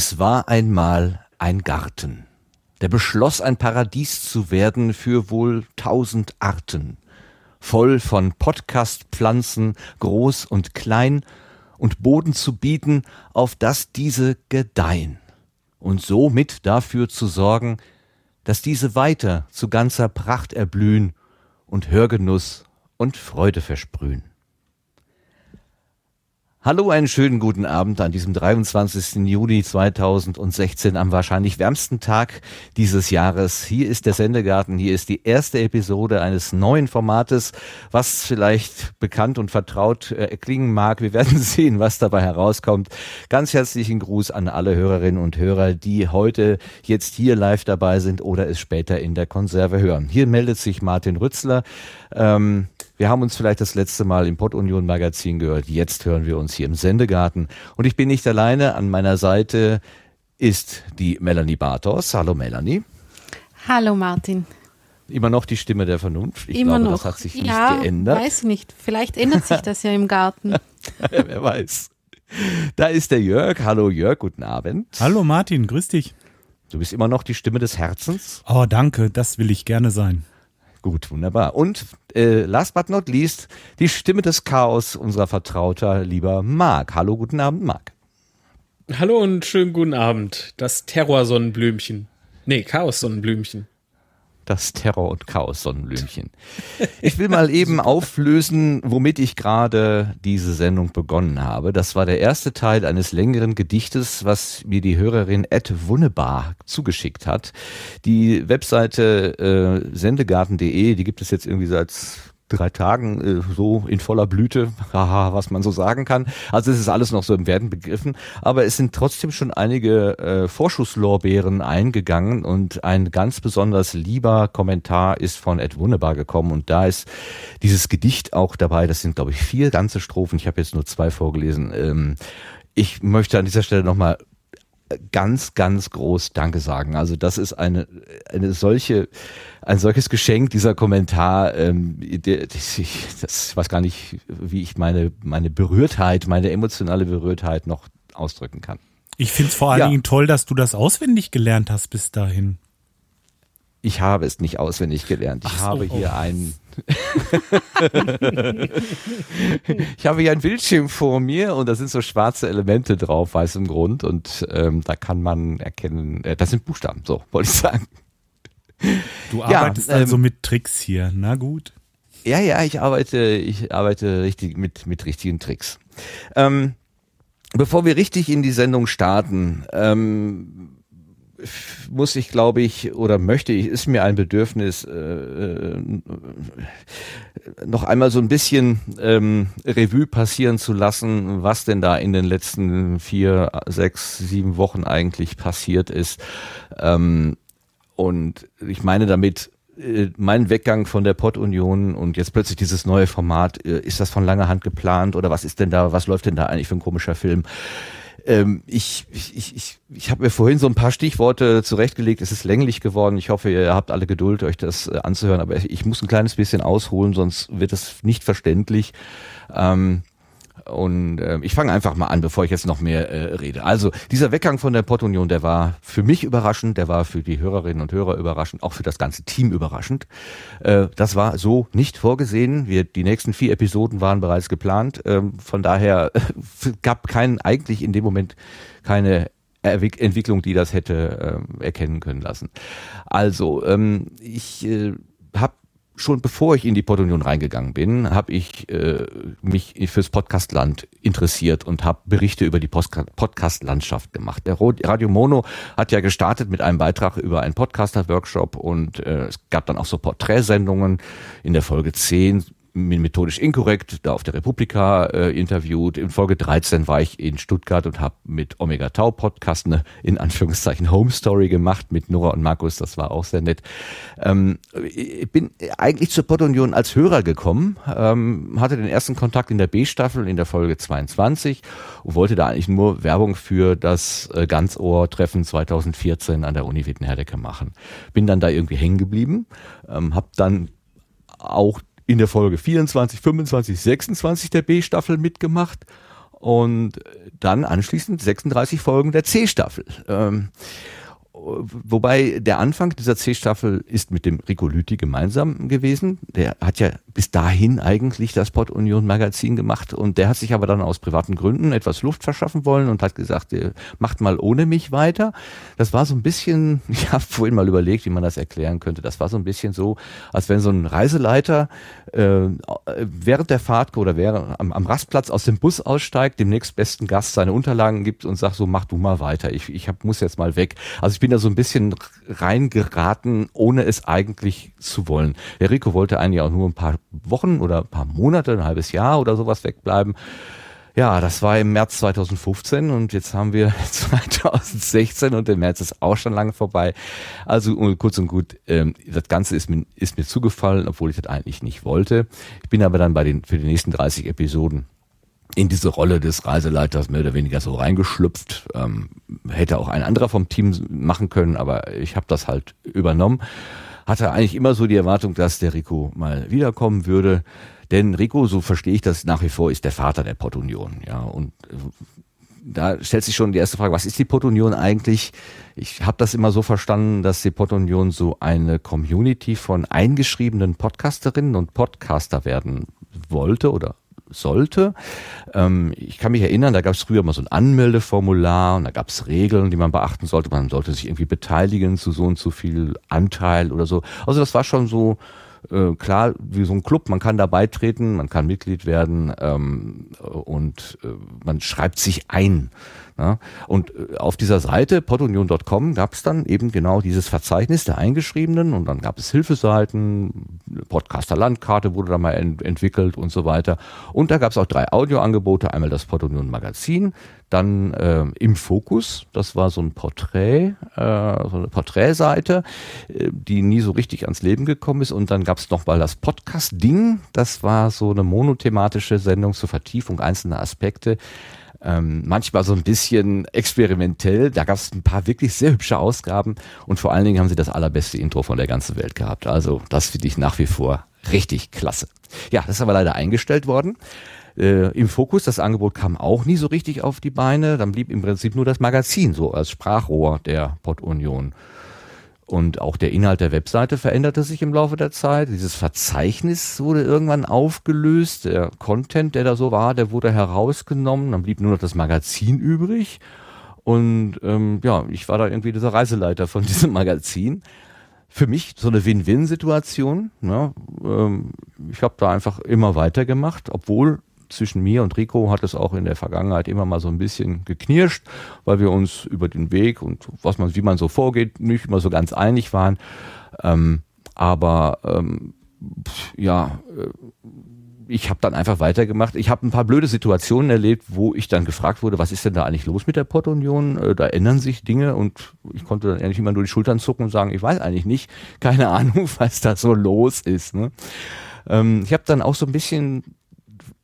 Es war einmal ein Garten, der beschloss ein Paradies zu werden für wohl tausend Arten, voll von Podcastpflanzen, groß und klein, und Boden zu bieten, auf dass diese gedeihen, und somit dafür zu sorgen, dass diese weiter zu ganzer Pracht erblühen und Hörgenuss und Freude versprühen. Hallo, einen schönen guten Abend an diesem 23. Juni 2016 am wahrscheinlich wärmsten Tag dieses Jahres. Hier ist der Sendegarten, hier ist die erste Episode eines neuen Formates, was vielleicht bekannt und vertraut äh, klingen mag. Wir werden sehen, was dabei herauskommt. Ganz herzlichen Gruß an alle Hörerinnen und Hörer, die heute jetzt hier live dabei sind oder es später in der Konserve hören. Hier meldet sich Martin Rützler. Ähm, wir haben uns vielleicht das letzte Mal im Pott Union Magazin gehört. Jetzt hören wir uns hier im Sendegarten. Und ich bin nicht alleine. An meiner Seite ist die Melanie Bartos. Hallo Melanie. Hallo Martin. Immer noch die Stimme der Vernunft. Ich Immer glaube, noch. das hat sich nicht ja, geändert. Weiß nicht. Vielleicht ändert sich das ja im Garten. Wer weiß. Da ist der Jörg. Hallo Jörg, guten Abend. Hallo Martin, grüß dich. Du bist immer noch die Stimme des Herzens. Oh, danke, das will ich gerne sein. Gut, wunderbar. Und äh, last but not least, die Stimme des Chaos unserer Vertrauter, lieber Marc. Hallo, guten Abend, Marc. Hallo und schönen guten Abend. Das Terrorsonnenblümchen. Nee, Chaos-Sonnenblümchen das Terror- und Chaos-Sonnenblümchen. Ich will mal eben auflösen, womit ich gerade diese Sendung begonnen habe. Das war der erste Teil eines längeren Gedichtes, was mir die Hörerin Ed Wunnebar zugeschickt hat. Die Webseite äh, sendegarten.de, die gibt es jetzt irgendwie seit drei Tagen äh, so in voller Blüte, haha, was man so sagen kann. Also es ist alles noch so im Werden begriffen, aber es sind trotzdem schon einige äh, Vorschusslorbeeren eingegangen und ein ganz besonders lieber Kommentar ist von Ed Wunderbar gekommen und da ist dieses Gedicht auch dabei. Das sind, glaube ich, vier ganze Strophen. Ich habe jetzt nur zwei vorgelesen. Ähm, ich möchte an dieser Stelle nochmal ganz, ganz groß Danke sagen. Also das ist eine, eine solche, ein solches Geschenk, dieser Kommentar. Ähm, das, ich, das, ich weiß gar nicht, wie ich meine, meine Berührtheit, meine emotionale Berührtheit noch ausdrücken kann. Ich finde es vor allen ja. Dingen toll, dass du das auswendig gelernt hast bis dahin. Ich habe es nicht auswendig gelernt. Ich so, habe hier oh. einen ich habe hier ein Bildschirm vor mir und da sind so schwarze Elemente drauf, weißem Grund und ähm, da kann man erkennen, äh, das sind Buchstaben, so wollte ich sagen. Du arbeitest ja, also ähm, mit Tricks hier, na gut. Ja, ja, ich arbeite, ich arbeite richtig mit, mit richtigen Tricks. Ähm, bevor wir richtig in die Sendung starten, ähm, muss ich, glaube ich, oder möchte ich, ist mir ein Bedürfnis, äh, äh, noch einmal so ein bisschen ähm, Revue passieren zu lassen, was denn da in den letzten vier, sechs, sieben Wochen eigentlich passiert ist. Ähm, und ich meine damit, äh, mein Weggang von der Pod-Union und jetzt plötzlich dieses neue Format, äh, ist das von langer Hand geplant oder was ist denn da, was läuft denn da eigentlich für ein komischer Film? Ähm, ich ich, ich, ich habe mir vorhin so ein paar Stichworte zurechtgelegt. Es ist länglich geworden. Ich hoffe, ihr habt alle Geduld, euch das äh, anzuhören. Aber ich muss ein kleines bisschen ausholen, sonst wird es nicht verständlich. Ähm, und äh, ich fange einfach mal an, bevor ich jetzt noch mehr äh, rede. Also dieser Weggang von der Portunion, der war für mich überraschend, der war für die Hörerinnen und Hörer überraschend, auch für das ganze Team überraschend. Äh, das war so nicht vorgesehen. Wir, die nächsten vier Episoden waren bereits geplant. Ähm, von daher äh, gab keinen eigentlich in dem Moment keine Entwicklung, die das hätte äh, erkennen können lassen. Also ähm, ich äh, schon bevor ich in die Portunion reingegangen bin, habe ich äh, mich fürs Podcastland interessiert und habe Berichte über die Podcast-Landschaft gemacht. Der Radio Mono hat ja gestartet mit einem Beitrag über einen Podcaster-Workshop und äh, es gab dann auch so Porträtsendungen. In der Folge 10 methodisch inkorrekt, da auf der Republika äh, interviewt. In Folge 13 war ich in Stuttgart und habe mit Omega Tau Podcast eine in Anführungszeichen Home Story gemacht mit Nora und Markus. Das war auch sehr nett. Ähm, ich bin eigentlich zur Pottunion als Hörer gekommen, ähm, hatte den ersten Kontakt in der B-Staffel in der Folge 22 und wollte da eigentlich nur Werbung für das äh, Ganzohr-Treffen 2014 an der Uni Wittenherdecke machen. Bin dann da irgendwie hängen geblieben, ähm, habe dann auch in der Folge 24, 25, 26 der B-Staffel mitgemacht und dann anschließend 36 Folgen der C-Staffel. Ähm, wobei der Anfang dieser C-Staffel ist mit dem Rico Lüthi gemeinsam gewesen. Der hat ja bis dahin eigentlich das Port Union Magazin gemacht und der hat sich aber dann aus privaten Gründen etwas Luft verschaffen wollen und hat gesagt, macht mal ohne mich weiter. Das war so ein bisschen, ich habe vorhin mal überlegt, wie man das erklären könnte. Das war so ein bisschen so, als wenn so ein Reiseleiter äh, während der Fahrt oder während, am, am Rastplatz aus dem Bus aussteigt, dem nächstbesten Gast seine Unterlagen gibt und sagt so, mach du mal weiter. Ich, ich hab, muss jetzt mal weg. Also ich bin da so ein bisschen reingeraten, ohne es eigentlich zu wollen. Der Rico wollte eigentlich auch nur ein paar Wochen oder ein paar Monate, ein halbes Jahr oder sowas wegbleiben. Ja, das war im März 2015 und jetzt haben wir 2016 und der März ist auch schon lange vorbei. Also kurz und gut, ähm, das Ganze ist mir, ist mir zugefallen, obwohl ich das eigentlich nicht wollte. Ich bin aber dann bei den für die nächsten 30 Episoden in diese Rolle des Reiseleiters mehr oder weniger so reingeschlüpft. Ähm, hätte auch ein anderer vom Team machen können, aber ich habe das halt übernommen. Hatte eigentlich immer so die Erwartung, dass der Rico mal wiederkommen würde. Denn Rico, so verstehe ich das nach wie vor, ist der Vater der Portunion. Ja, und äh, da stellt sich schon die erste Frage, was ist die Portunion eigentlich? Ich habe das immer so verstanden, dass die Portunion so eine Community von eingeschriebenen Podcasterinnen und Podcaster werden wollte oder sollte. Ähm, ich kann mich erinnern, da gab es früher mal so ein Anmeldeformular und da gab es Regeln, die man beachten sollte. Man sollte sich irgendwie beteiligen zu so und so viel Anteil oder so. Also das war schon so äh, klar wie so ein Club. Man kann da beitreten, man kann Mitglied werden ähm, und äh, man schreibt sich ein. Ja, und äh, auf dieser Seite podunion.com gab es dann eben genau dieses Verzeichnis der Eingeschriebenen und dann gab es Hilfeseiten, Podcaster Landkarte wurde da mal ent entwickelt und so weiter. Und da gab es auch drei Audioangebote, einmal das Podunion Magazin, dann äh, im Fokus, das war so ein Porträt, äh, so eine Porträtseite, äh, die nie so richtig ans Leben gekommen ist. Und dann gab es noch mal das Podcast-Ding, das war so eine monothematische Sendung zur Vertiefung einzelner Aspekte ähm, manchmal so ein bisschen experimentell. Da gab es ein paar wirklich sehr hübsche Ausgaben und vor allen Dingen haben sie das allerbeste Intro von der ganzen Welt gehabt. Also das finde ich nach wie vor richtig klasse. Ja, das ist aber leider eingestellt worden. Äh, Im Fokus, das Angebot kam auch nie so richtig auf die Beine. Dann blieb im Prinzip nur das Magazin so als Sprachrohr der Pod Union. Und auch der Inhalt der Webseite veränderte sich im Laufe der Zeit. Dieses Verzeichnis wurde irgendwann aufgelöst. Der Content, der da so war, der wurde herausgenommen. Dann blieb nur noch das Magazin übrig. Und ähm, ja, ich war da irgendwie dieser Reiseleiter von diesem Magazin. Für mich so eine Win-Win-Situation. Ne? Ähm, ich habe da einfach immer weitergemacht, obwohl zwischen mir und Rico hat es auch in der Vergangenheit immer mal so ein bisschen geknirscht, weil wir uns über den Weg und was man, wie man so vorgeht, nicht immer so ganz einig waren. Ähm, aber ähm, ja, äh, ich habe dann einfach weitergemacht. Ich habe ein paar blöde Situationen erlebt, wo ich dann gefragt wurde, was ist denn da eigentlich los mit der Portunion? Äh, da ändern sich Dinge und ich konnte dann ehrlich immer nur die Schultern zucken und sagen, ich weiß eigentlich nicht, keine Ahnung, was da so los ist. Ne? Ähm, ich habe dann auch so ein bisschen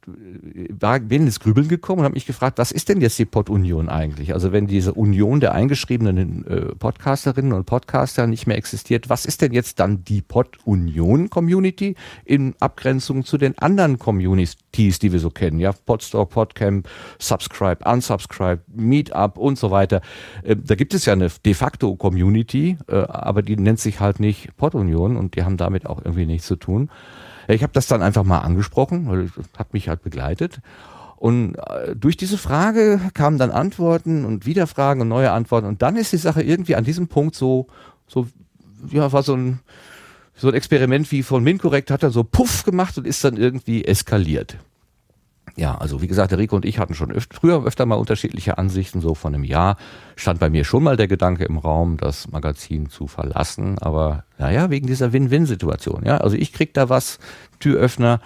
war, bin ins Grübeln gekommen und habe mich gefragt, was ist denn jetzt die Pod-Union eigentlich? Also wenn diese Union der eingeschriebenen äh, Podcasterinnen und Podcaster nicht mehr existiert, was ist denn jetzt dann die Pod-Union-Community in Abgrenzung zu den anderen Communities, die wir so kennen? Ja, Podstore, Podcamp, Subscribe, Unsubscribe, Meetup und so weiter. Äh, da gibt es ja eine de facto Community, äh, aber die nennt sich halt nicht Pod-Union und die haben damit auch irgendwie nichts zu tun. Ich habe das dann einfach mal angesprochen, weil hat mich halt begleitet. Und äh, durch diese Frage kamen dann Antworten und wieder Fragen und neue Antworten. Und dann ist die Sache irgendwie an diesem Punkt so, so, ja, war so ein, so ein Experiment wie von Minkorrekt hat er so Puff gemacht und ist dann irgendwie eskaliert ja, also wie gesagt, der Rico und ich hatten schon öfter, früher öfter mal unterschiedliche Ansichten. So von einem Jahr stand bei mir schon mal der Gedanke im Raum, das Magazin zu verlassen. Aber naja, wegen dieser Win-Win-Situation. Ja, also ich krieg da was, Türöffner.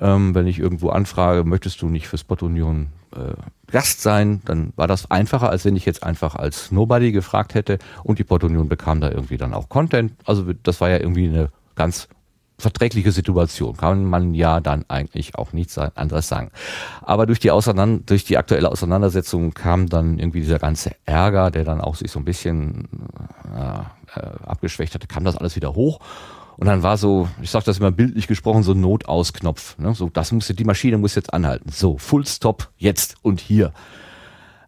Ähm, wenn ich irgendwo anfrage, möchtest du nicht für Spot Union äh, Gast sein, dann war das einfacher, als wenn ich jetzt einfach als Nobody gefragt hätte und die Port Union bekam da irgendwie dann auch Content. Also das war ja irgendwie eine ganz verträgliche Situation. Kann man ja dann eigentlich auch nichts anderes sagen. Aber durch die, Auseinander durch die aktuelle Auseinandersetzung kam dann irgendwie dieser ganze Ärger, der dann auch sich so ein bisschen äh, äh abgeschwächt hatte, kam das alles wieder hoch. Und dann war so, ich sag das immer bildlich gesprochen, so ein Notausknopf. Ne? So, das muss die Maschine muss jetzt anhalten. So, Full Stop, jetzt und hier.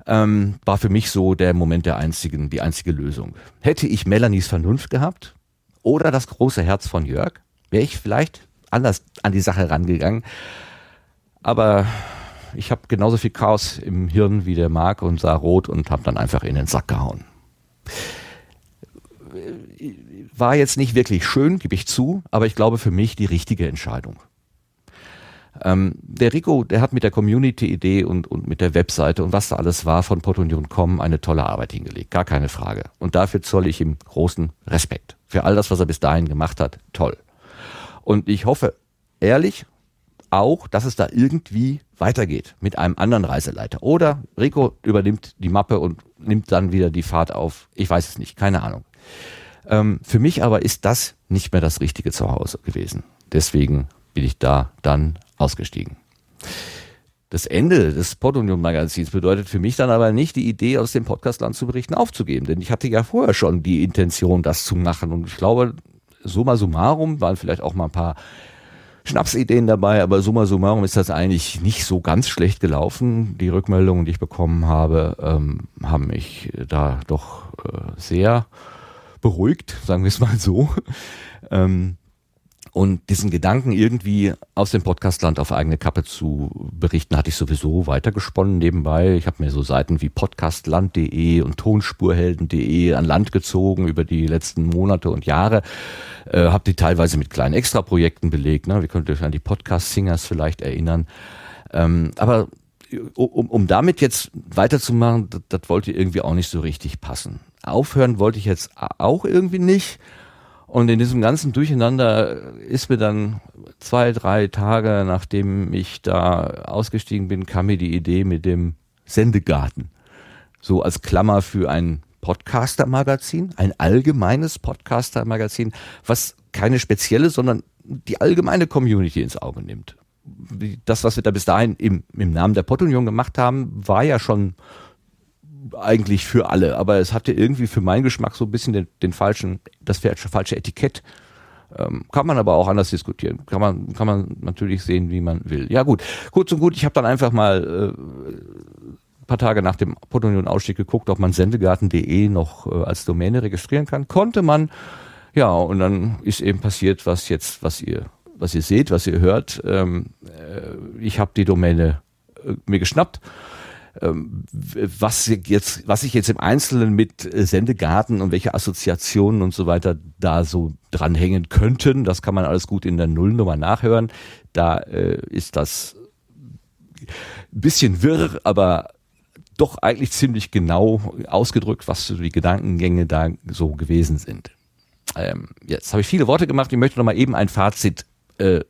Ähm, war für mich so der Moment der einzigen, die einzige Lösung. Hätte ich Melanies Vernunft gehabt oder das große Herz von Jörg, wäre ich vielleicht anders an die Sache rangegangen. Aber ich habe genauso viel Chaos im Hirn wie der Marc und sah rot und habe dann einfach in den Sack gehauen. War jetzt nicht wirklich schön, gebe ich zu, aber ich glaube für mich die richtige Entscheidung. Ähm, der Rico, der hat mit der Community-Idee und, und mit der Webseite und was da alles war von Potunion.com eine tolle Arbeit hingelegt, gar keine Frage. Und dafür zolle ich ihm großen Respekt. Für all das, was er bis dahin gemacht hat, toll. Und ich hoffe ehrlich auch, dass es da irgendwie weitergeht mit einem anderen Reiseleiter. Oder Rico übernimmt die Mappe und nimmt dann wieder die Fahrt auf. Ich weiß es nicht, keine Ahnung. Ähm, für mich aber ist das nicht mehr das richtige Zuhause gewesen. Deswegen bin ich da dann ausgestiegen. Das Ende des Podunion Magazins bedeutet für mich dann aber nicht, die Idee aus dem Podcastland zu berichten aufzugeben, denn ich hatte ja vorher schon die Intention, das zu machen und ich glaube, summa summarum waren vielleicht auch mal ein paar Schnapsideen dabei, aber summa summarum ist das eigentlich nicht so ganz schlecht gelaufen. Die Rückmeldungen, die ich bekommen habe, ähm, haben mich da doch äh, sehr beruhigt, sagen wir es mal so. Ähm, und diesen Gedanken irgendwie aus dem Podcastland auf eigene Kappe zu berichten, hatte ich sowieso weitergesponnen nebenbei. Ich habe mir so Seiten wie podcastland.de und tonspurhelden.de an Land gezogen über die letzten Monate und Jahre. Äh, habe die teilweise mit kleinen Extraprojekten belegt. Ne? Wir könnt euch an die Podcast-Singers vielleicht erinnern. Ähm, aber um, um damit jetzt weiterzumachen, das, das wollte irgendwie auch nicht so richtig passen. Aufhören wollte ich jetzt auch irgendwie nicht. Und in diesem ganzen Durcheinander ist mir dann zwei, drei Tage, nachdem ich da ausgestiegen bin, kam mir die Idee mit dem Sendegarten. So als Klammer für ein Podcaster-Magazin, ein allgemeines Podcaster-Magazin, was keine spezielle, sondern die allgemeine Community ins Auge nimmt. Das, was wir da bis dahin im, im Namen der Pottunion gemacht haben, war ja schon eigentlich für alle, aber es hatte irgendwie für meinen Geschmack so ein bisschen den, den falschen, das falsche Etikett. Ähm, kann man aber auch anders diskutieren. Kann man, kann man natürlich sehen, wie man will. Ja gut, kurz und gut, ich habe dann einfach mal äh, paar Tage nach dem Potunion-Ausstieg geguckt, ob man sendegarten.de noch äh, als Domäne registrieren kann. Konnte man. Ja, und dann ist eben passiert, was jetzt, was ihr, was ihr seht, was ihr hört. Ähm, äh, ich habe die Domäne äh, mir geschnappt was jetzt, was ich jetzt im Einzelnen mit äh, Sendegarten und welche Assoziationen und so weiter da so dranhängen könnten, das kann man alles gut in der Nullnummer nachhören. Da äh, ist das ein bisschen wirr, aber doch eigentlich ziemlich genau ausgedrückt, was so die Gedankengänge da so gewesen sind. Ähm, jetzt habe ich viele Worte gemacht. Ich möchte noch mal eben ein Fazit äh, äh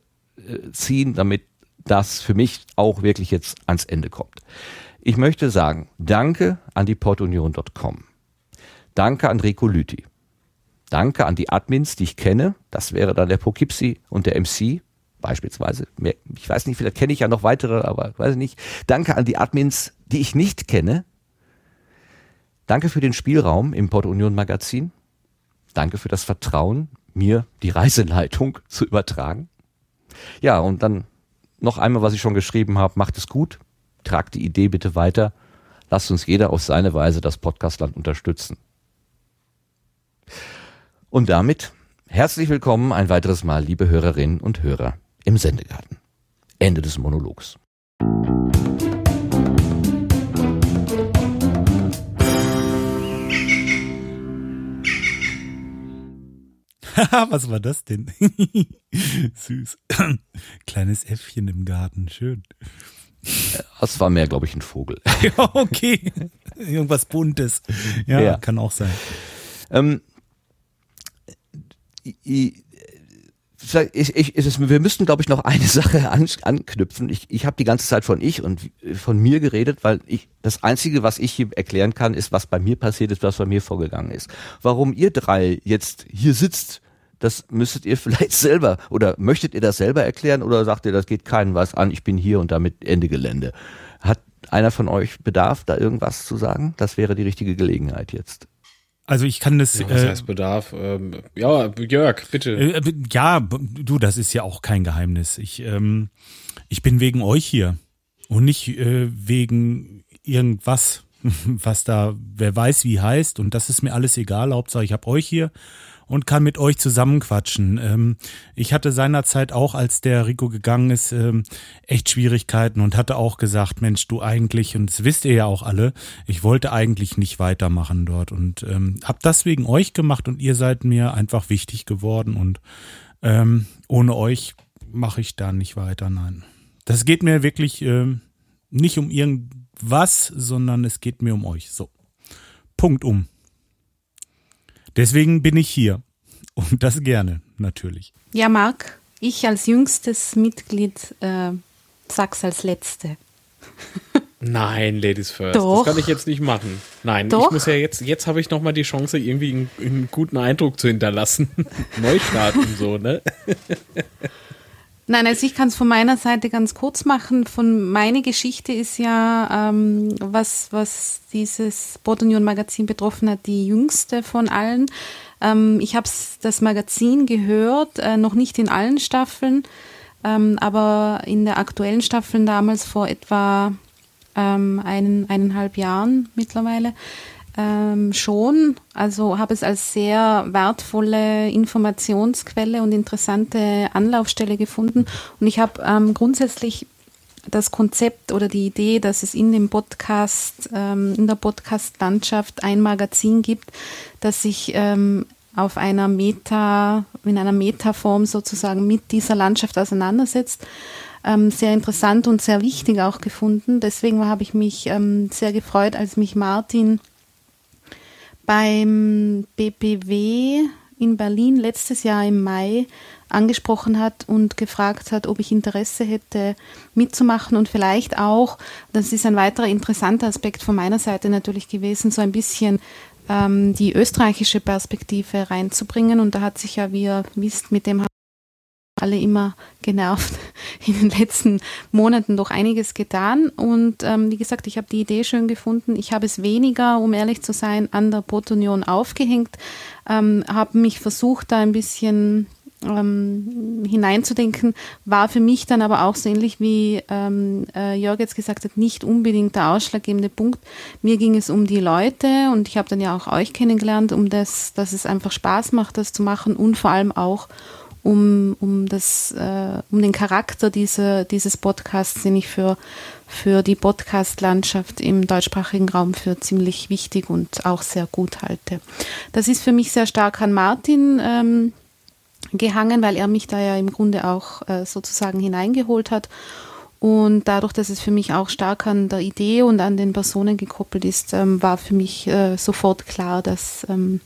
ziehen, damit das für mich auch wirklich jetzt ans Ende kommt. Ich möchte sagen, danke an die portunion.com. Danke an Rico Lüthi. Danke an die Admins, die ich kenne. Das wäre dann der Poughkeepsie und der MC beispielsweise. Ich weiß nicht, vielleicht kenne ich ja noch weitere, aber weiß ich nicht. Danke an die Admins, die ich nicht kenne. Danke für den Spielraum im Port Union Magazin. Danke für das Vertrauen, mir die Reiseleitung zu übertragen. Ja, und dann noch einmal, was ich schon geschrieben habe, macht es gut tragt die Idee bitte weiter. Lasst uns jeder auf seine Weise das Podcastland unterstützen. Und damit herzlich willkommen ein weiteres Mal, liebe Hörerinnen und Hörer im Sendegarten. Ende des Monologs. Was war das denn? Süß. Kleines Äffchen im Garten, schön. Das war mehr, glaube ich, ein Vogel. Ja, okay. Irgendwas Buntes. Ja, ja. kann auch sein. Ähm, ich, ich, ich, ist, wir müssten, glaube ich, noch eine Sache an, anknüpfen. Ich, ich habe die ganze Zeit von ich und von mir geredet, weil ich das Einzige, was ich hier erklären kann, ist, was bei mir passiert ist, was bei mir vorgegangen ist. Warum ihr drei jetzt hier sitzt das müsstet ihr vielleicht selber oder möchtet ihr das selber erklären oder sagt ihr, das geht keinen was an, ich bin hier und damit Ende Gelände. Hat einer von euch Bedarf, da irgendwas zu sagen? Das wäre die richtige Gelegenheit jetzt. Also ich kann das. Ja, was äh, heißt Bedarf? Ähm, ja, Jörg, bitte. Äh, ja, du, das ist ja auch kein Geheimnis. Ich, ähm, ich bin wegen euch hier und nicht äh, wegen irgendwas, was da, wer weiß wie heißt. Und das ist mir alles egal. Hauptsache, ich habe euch hier und kann mit euch zusammenquatschen. Ähm, ich hatte seinerzeit auch, als der Rico gegangen ist, ähm, echt Schwierigkeiten und hatte auch gesagt, Mensch, du eigentlich, und das wisst ihr ja auch alle, ich wollte eigentlich nicht weitermachen dort und ähm, habe das wegen euch gemacht und ihr seid mir einfach wichtig geworden und ähm, ohne euch mache ich da nicht weiter, nein. Das geht mir wirklich ähm, nicht um irgendwas, sondern es geht mir um euch. So. Punkt um. Deswegen bin ich hier. Und das gerne, natürlich. Ja, Marc, ich als jüngstes Mitglied äh, sag's als Letzte. Nein, Ladies First. Doch. Das kann ich jetzt nicht machen. Nein, Doch. ich muss ja jetzt, jetzt habe ich nochmal die Chance, irgendwie einen, einen, guten Eindruck zu hinterlassen. Neustart und so, ne? Nein, also ich kann es von meiner Seite ganz kurz machen. Von meine Geschichte ist ja, ähm, was, was dieses Botanion Magazin betroffen hat, die jüngste von allen. Ähm, ich habe das Magazin gehört, äh, noch nicht in allen Staffeln, ähm, aber in der aktuellen Staffel damals vor etwa ähm, einen, eineinhalb Jahren mittlerweile ähm, schon. Also habe es als sehr wertvolle Informationsquelle und interessante Anlaufstelle gefunden. Und ich habe ähm, grundsätzlich das Konzept oder die Idee, dass es in dem Podcast, ähm, in der Podcast-Landschaft ein Magazin gibt, das sich ähm, auf einer Meta, in einer Metaform sozusagen mit dieser Landschaft auseinandersetzt. Ähm, sehr interessant und sehr wichtig auch gefunden. Deswegen habe ich mich ähm, sehr gefreut, als mich Martin beim BPW in Berlin letztes Jahr im Mai angesprochen hat und gefragt hat, ob ich Interesse hätte mitzumachen und vielleicht auch, das ist ein weiterer interessanter Aspekt von meiner Seite natürlich gewesen, so ein bisschen ähm, die österreichische Perspektive reinzubringen. Und da hat sich ja, wie ihr wisst, mit dem alle immer genervt in den letzten Monaten doch einiges getan. Und ähm, wie gesagt, ich habe die Idee schön gefunden. Ich habe es weniger, um ehrlich zu sein, an der Protonion aufgehängt, ähm, habe mich versucht, da ein bisschen ähm, hineinzudenken, war für mich dann aber auch so ähnlich wie ähm, äh, Jörg jetzt gesagt hat, nicht unbedingt der ausschlaggebende Punkt. Mir ging es um die Leute und ich habe dann ja auch euch kennengelernt, um das, dass es einfach Spaß macht, das zu machen und vor allem auch um, um, das, äh, um den Charakter dieser, dieses Podcasts, den ich für, für die Podcast-Landschaft im deutschsprachigen Raum für ziemlich wichtig und auch sehr gut halte. Das ist für mich sehr stark an Martin ähm, gehangen, weil er mich da ja im Grunde auch äh, sozusagen hineingeholt hat. Und dadurch, dass es für mich auch stark an der Idee und an den Personen gekoppelt ist, ähm, war für mich äh, sofort klar, dass ähm,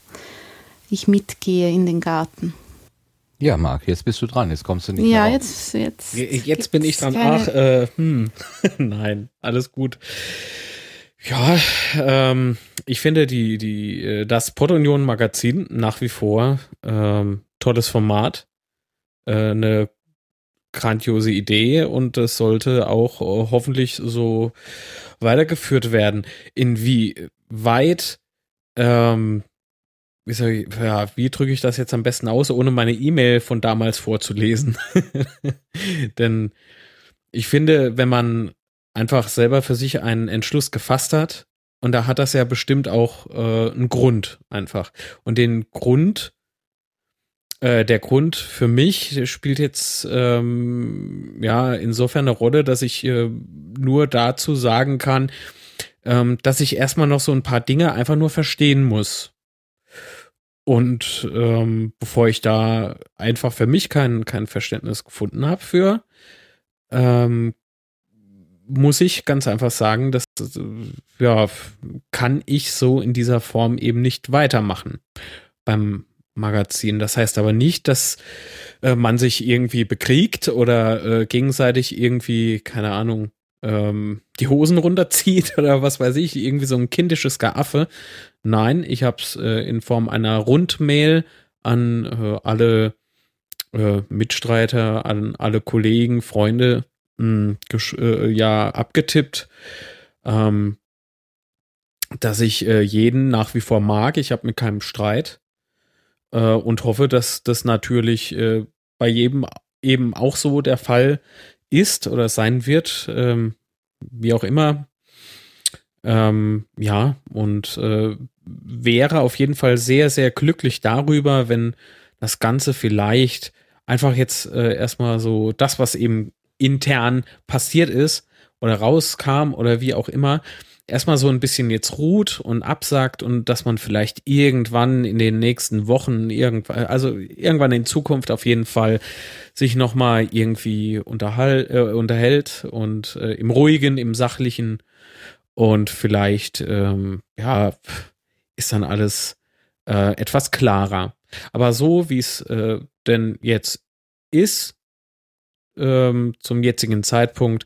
ich mitgehe in den Garten. Ja, Marc, jetzt bist du dran. Jetzt kommst du nicht ja, mehr. Ja, jetzt, jetzt. Jetzt bin ich dran. Ach, äh, hm. Nein, alles gut. Ja, ähm, ich finde die, die, äh, das Portunion Magazin nach wie vor ähm, tolles Format, äh, eine grandiose Idee und es sollte auch äh, hoffentlich so weitergeführt werden. Inwieweit ähm, ja, wie drücke ich das jetzt am besten aus, ohne meine E-Mail von damals vorzulesen? Denn ich finde, wenn man einfach selber für sich einen Entschluss gefasst hat, und da hat das ja bestimmt auch äh, einen Grund einfach. Und den Grund, äh, der Grund für mich spielt jetzt ähm, ja insofern eine Rolle, dass ich äh, nur dazu sagen kann, ähm, dass ich erstmal noch so ein paar Dinge einfach nur verstehen muss. Und ähm, bevor ich da einfach für mich kein, kein Verständnis gefunden habe für, ähm, muss ich ganz einfach sagen, dass ja, kann ich so in dieser Form eben nicht weitermachen beim Magazin. Das heißt aber nicht, dass äh, man sich irgendwie bekriegt oder äh, gegenseitig irgendwie, keine Ahnung, ähm, die Hosen runterzieht oder was weiß ich, irgendwie so ein kindisches Geaffe. Nein, ich habe es äh, in Form einer Rundmail an äh, alle äh, Mitstreiter, an alle Kollegen, Freunde mh, hm, äh, ja abgetippt. Ähm, dass ich äh, jeden nach wie vor mag. Ich habe mit keinem Streit äh, und hoffe, dass das natürlich äh, bei jedem eben auch so der Fall ist oder sein wird, ähm, wie auch immer. Ähm, ja, und äh, wäre auf jeden Fall sehr, sehr glücklich darüber, wenn das Ganze vielleicht einfach jetzt äh, erstmal so das, was eben intern passiert ist oder rauskam oder wie auch immer, erstmal so ein bisschen jetzt ruht und absagt und dass man vielleicht irgendwann in den nächsten Wochen, irgendwann, also irgendwann in Zukunft auf jeden Fall sich nochmal irgendwie unterhalt, äh, unterhält und äh, im ruhigen, im sachlichen und vielleicht, ähm, ja, ist dann alles äh, etwas klarer. Aber so wie es äh, denn jetzt ist, ähm, zum jetzigen Zeitpunkt,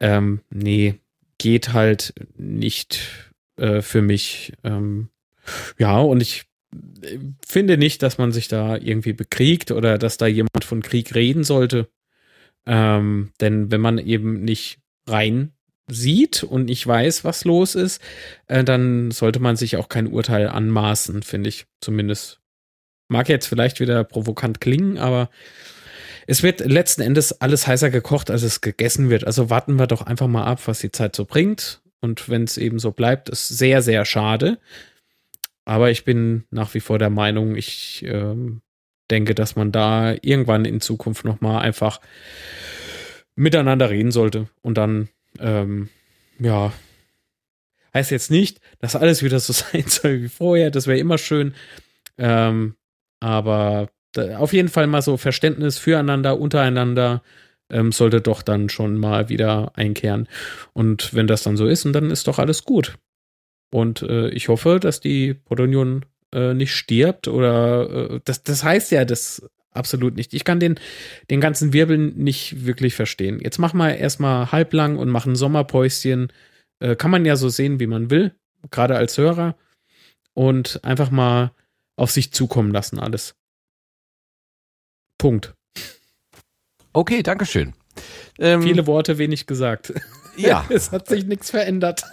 ähm, nee, geht halt nicht äh, für mich. Ähm, ja, und ich äh, finde nicht, dass man sich da irgendwie bekriegt oder dass da jemand von Krieg reden sollte. Ähm, denn wenn man eben nicht rein sieht und nicht weiß, was los ist, äh, dann sollte man sich auch kein Urteil anmaßen, finde ich zumindest. Mag jetzt vielleicht wieder provokant klingen, aber es wird letzten Endes alles heißer gekocht, als es gegessen wird. Also warten wir doch einfach mal ab, was die Zeit so bringt. Und wenn es eben so bleibt, ist sehr, sehr schade. Aber ich bin nach wie vor der Meinung, ich ähm, denke, dass man da irgendwann in Zukunft nochmal einfach miteinander reden sollte. Und dann, ähm, ja, heißt jetzt nicht, dass alles wieder so sein soll wie vorher. Das wäre immer schön. Ähm, aber auf jeden Fall mal so Verständnis füreinander, untereinander ähm, sollte doch dann schon mal wieder einkehren. Und wenn das dann so ist, dann ist doch alles gut. Und äh, ich hoffe, dass die Portunion äh, nicht stirbt oder äh, das, das heißt ja das absolut nicht. Ich kann den, den ganzen Wirbel nicht wirklich verstehen. Jetzt machen wir erstmal halblang und machen Sommerpäuschen. Äh, kann man ja so sehen, wie man will, gerade als Hörer. Und einfach mal auf sich zukommen lassen, alles. Punkt. Okay, danke schön. Ähm, Viele Worte, wenig gesagt. Ja. es hat sich nichts verändert.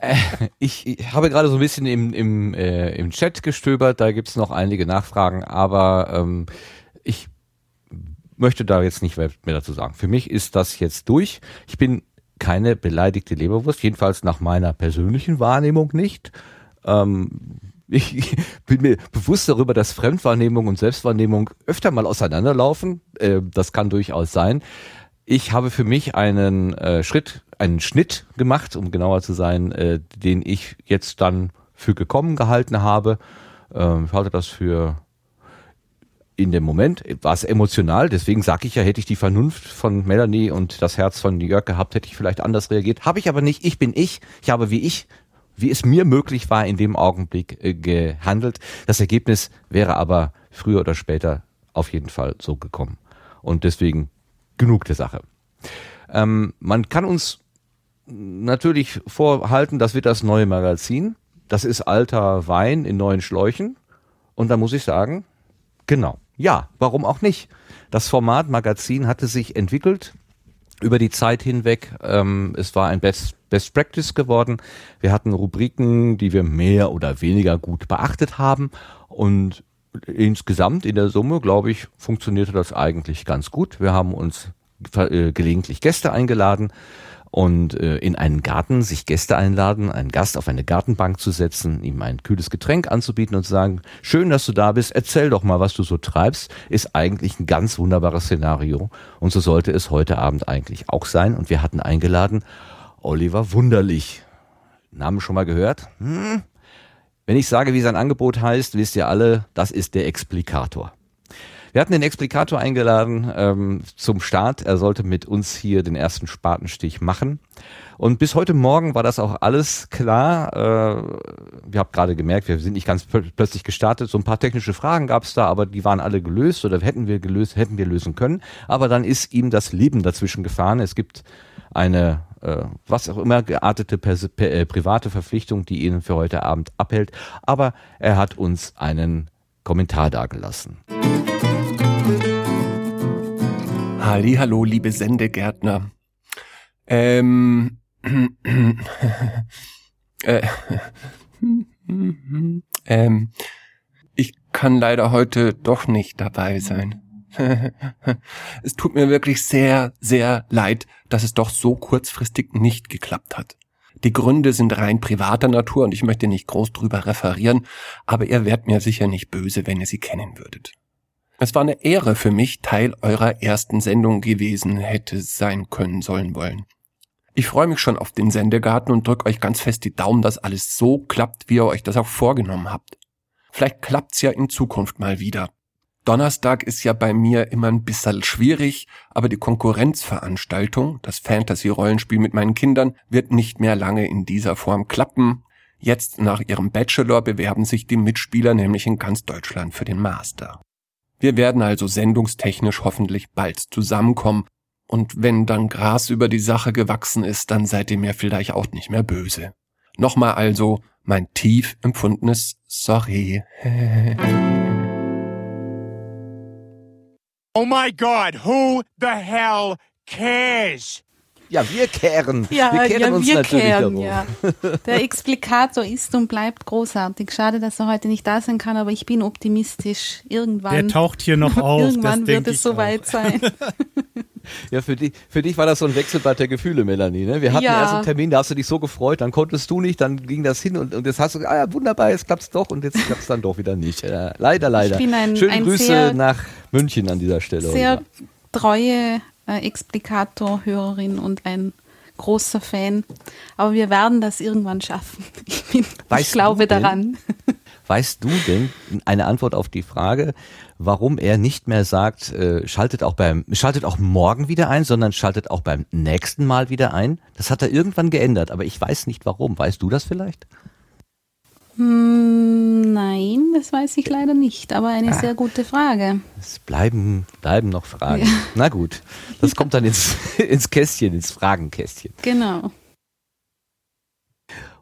Äh, ich, ich, habe gerade so ein bisschen im, im, äh, im Chat gestöbert, da gibt es noch einige Nachfragen, aber ähm, ich möchte da jetzt nicht mehr dazu sagen. Für mich ist das jetzt durch. Ich bin keine beleidigte Leberwurst, jedenfalls nach meiner persönlichen Wahrnehmung nicht. Ähm, ich bin mir bewusst darüber, dass Fremdwahrnehmung und Selbstwahrnehmung öfter mal auseinanderlaufen. Äh, das kann durchaus sein. Ich habe für mich einen äh, Schritt, einen Schnitt gemacht, um genauer zu sein, äh, den ich jetzt dann für gekommen gehalten habe. Ähm, ich halte das für in dem Moment war es emotional, deswegen sage ich ja, hätte ich die Vernunft von Melanie und das Herz von Jörg gehabt, hätte ich vielleicht anders reagiert. Habe ich aber nicht. Ich bin ich. Ich habe wie ich wie es mir möglich war, in dem Augenblick äh, gehandelt. Das Ergebnis wäre aber früher oder später auf jeden Fall so gekommen. Und deswegen genug der Sache. Ähm, man kann uns natürlich vorhalten, das wird das neue Magazin. Das ist alter Wein in neuen Schläuchen. Und da muss ich sagen, genau, ja, warum auch nicht? Das Format Magazin hatte sich entwickelt über die Zeit hinweg. Ähm, es war ein Best, Best Practice geworden. Wir hatten Rubriken, die wir mehr oder weniger gut beachtet haben. Und insgesamt in der Summe, glaube ich, funktionierte das eigentlich ganz gut. Wir haben uns äh, gelegentlich Gäste eingeladen und äh, in einen Garten sich Gäste einladen, einen Gast auf eine Gartenbank zu setzen, ihm ein kühles Getränk anzubieten und zu sagen, schön, dass du da bist, erzähl doch mal, was du so treibst, ist eigentlich ein ganz wunderbares Szenario und so sollte es heute Abend eigentlich auch sein und wir hatten eingeladen Oliver Wunderlich. Namen schon mal gehört? Hm? Wenn ich sage, wie sein Angebot heißt, wisst ihr alle, das ist der Explikator. Wir hatten den Explikator eingeladen ähm, zum Start. Er sollte mit uns hier den ersten Spatenstich machen. Und bis heute Morgen war das auch alles klar. Äh, wir habt gerade gemerkt, wir sind nicht ganz plötzlich gestartet. So ein paar technische Fragen gab es da, aber die waren alle gelöst oder hätten wir gelöst, hätten wir lösen können. Aber dann ist ihm das Leben dazwischen gefahren. Es gibt eine äh, was auch immer geartete Pers äh, private Verpflichtung, die ihn für heute Abend abhält. Aber er hat uns einen Kommentar dagelassen. Halli, hallo, liebe Sendegärtner. Ähm, Äh, ähm, ich kann leider heute doch nicht dabei sein. es tut mir wirklich sehr, sehr leid, dass es doch so kurzfristig nicht geklappt hat. Die Gründe sind rein privater Natur und ich möchte nicht groß drüber referieren, aber ihr wärt mir sicher nicht böse, wenn ihr sie kennen würdet. Es war eine Ehre für mich, Teil eurer ersten Sendung gewesen hätte sein können sollen wollen. Ich freue mich schon auf den Sendegarten und drück euch ganz fest die Daumen, dass alles so klappt, wie ihr euch das auch vorgenommen habt. Vielleicht klappt's ja in Zukunft mal wieder. Donnerstag ist ja bei mir immer ein bisschen schwierig, aber die Konkurrenzveranstaltung, das Fantasy-Rollenspiel mit meinen Kindern, wird nicht mehr lange in dieser Form klappen. Jetzt nach ihrem Bachelor bewerben sich die Mitspieler nämlich in ganz Deutschland für den Master. Wir werden also sendungstechnisch hoffentlich bald zusammenkommen, und wenn dann Gras über die Sache gewachsen ist, dann seid ihr mir vielleicht auch nicht mehr böse. Nochmal also mein tief empfundenes Sorry. Oh my God, who the hell cares? Ja, wir kehren. Ja, wir kehren ja, uns wir natürlich kehren, darum. ja. Der Explikator ist und bleibt großartig. Schade, dass er heute nicht da sein kann, aber ich bin optimistisch. Irgendwann, Der taucht hier noch auf. irgendwann das wird es soweit sein. Ja, für dich, für dich war das so ein Wechselbad der Gefühle, Melanie. Ne? Wir hatten Ja. erst einen Termin, da hast du dich so gefreut, dann konntest du nicht, dann ging das hin und, und jetzt hast du, ah ja, wunderbar, jetzt klappt's doch und jetzt klappt's dann doch wieder nicht. Ja, leider, leider. bin ein- Schöne ein Grüße nach München an dieser Stelle. Sehr Oliver. treue äh, Explikator-Hörerin und ein großer Fan. Aber wir werden das irgendwann schaffen. Ich, bin, ich glaube daran. Weißt du denn eine Antwort auf die Frage, warum er nicht mehr sagt, äh, schaltet auch beim, schaltet auch morgen wieder ein, sondern schaltet auch beim nächsten Mal wieder ein? Das hat er irgendwann geändert, aber ich weiß nicht warum. Weißt du das vielleicht? Hm, nein, das weiß ich leider nicht, aber eine Ah. sehr gute Frage. Es bleiben, bleiben noch Fragen. Na gut, das kommt dann ins, ins Kästchen, ins Fragenkästchen. Genau.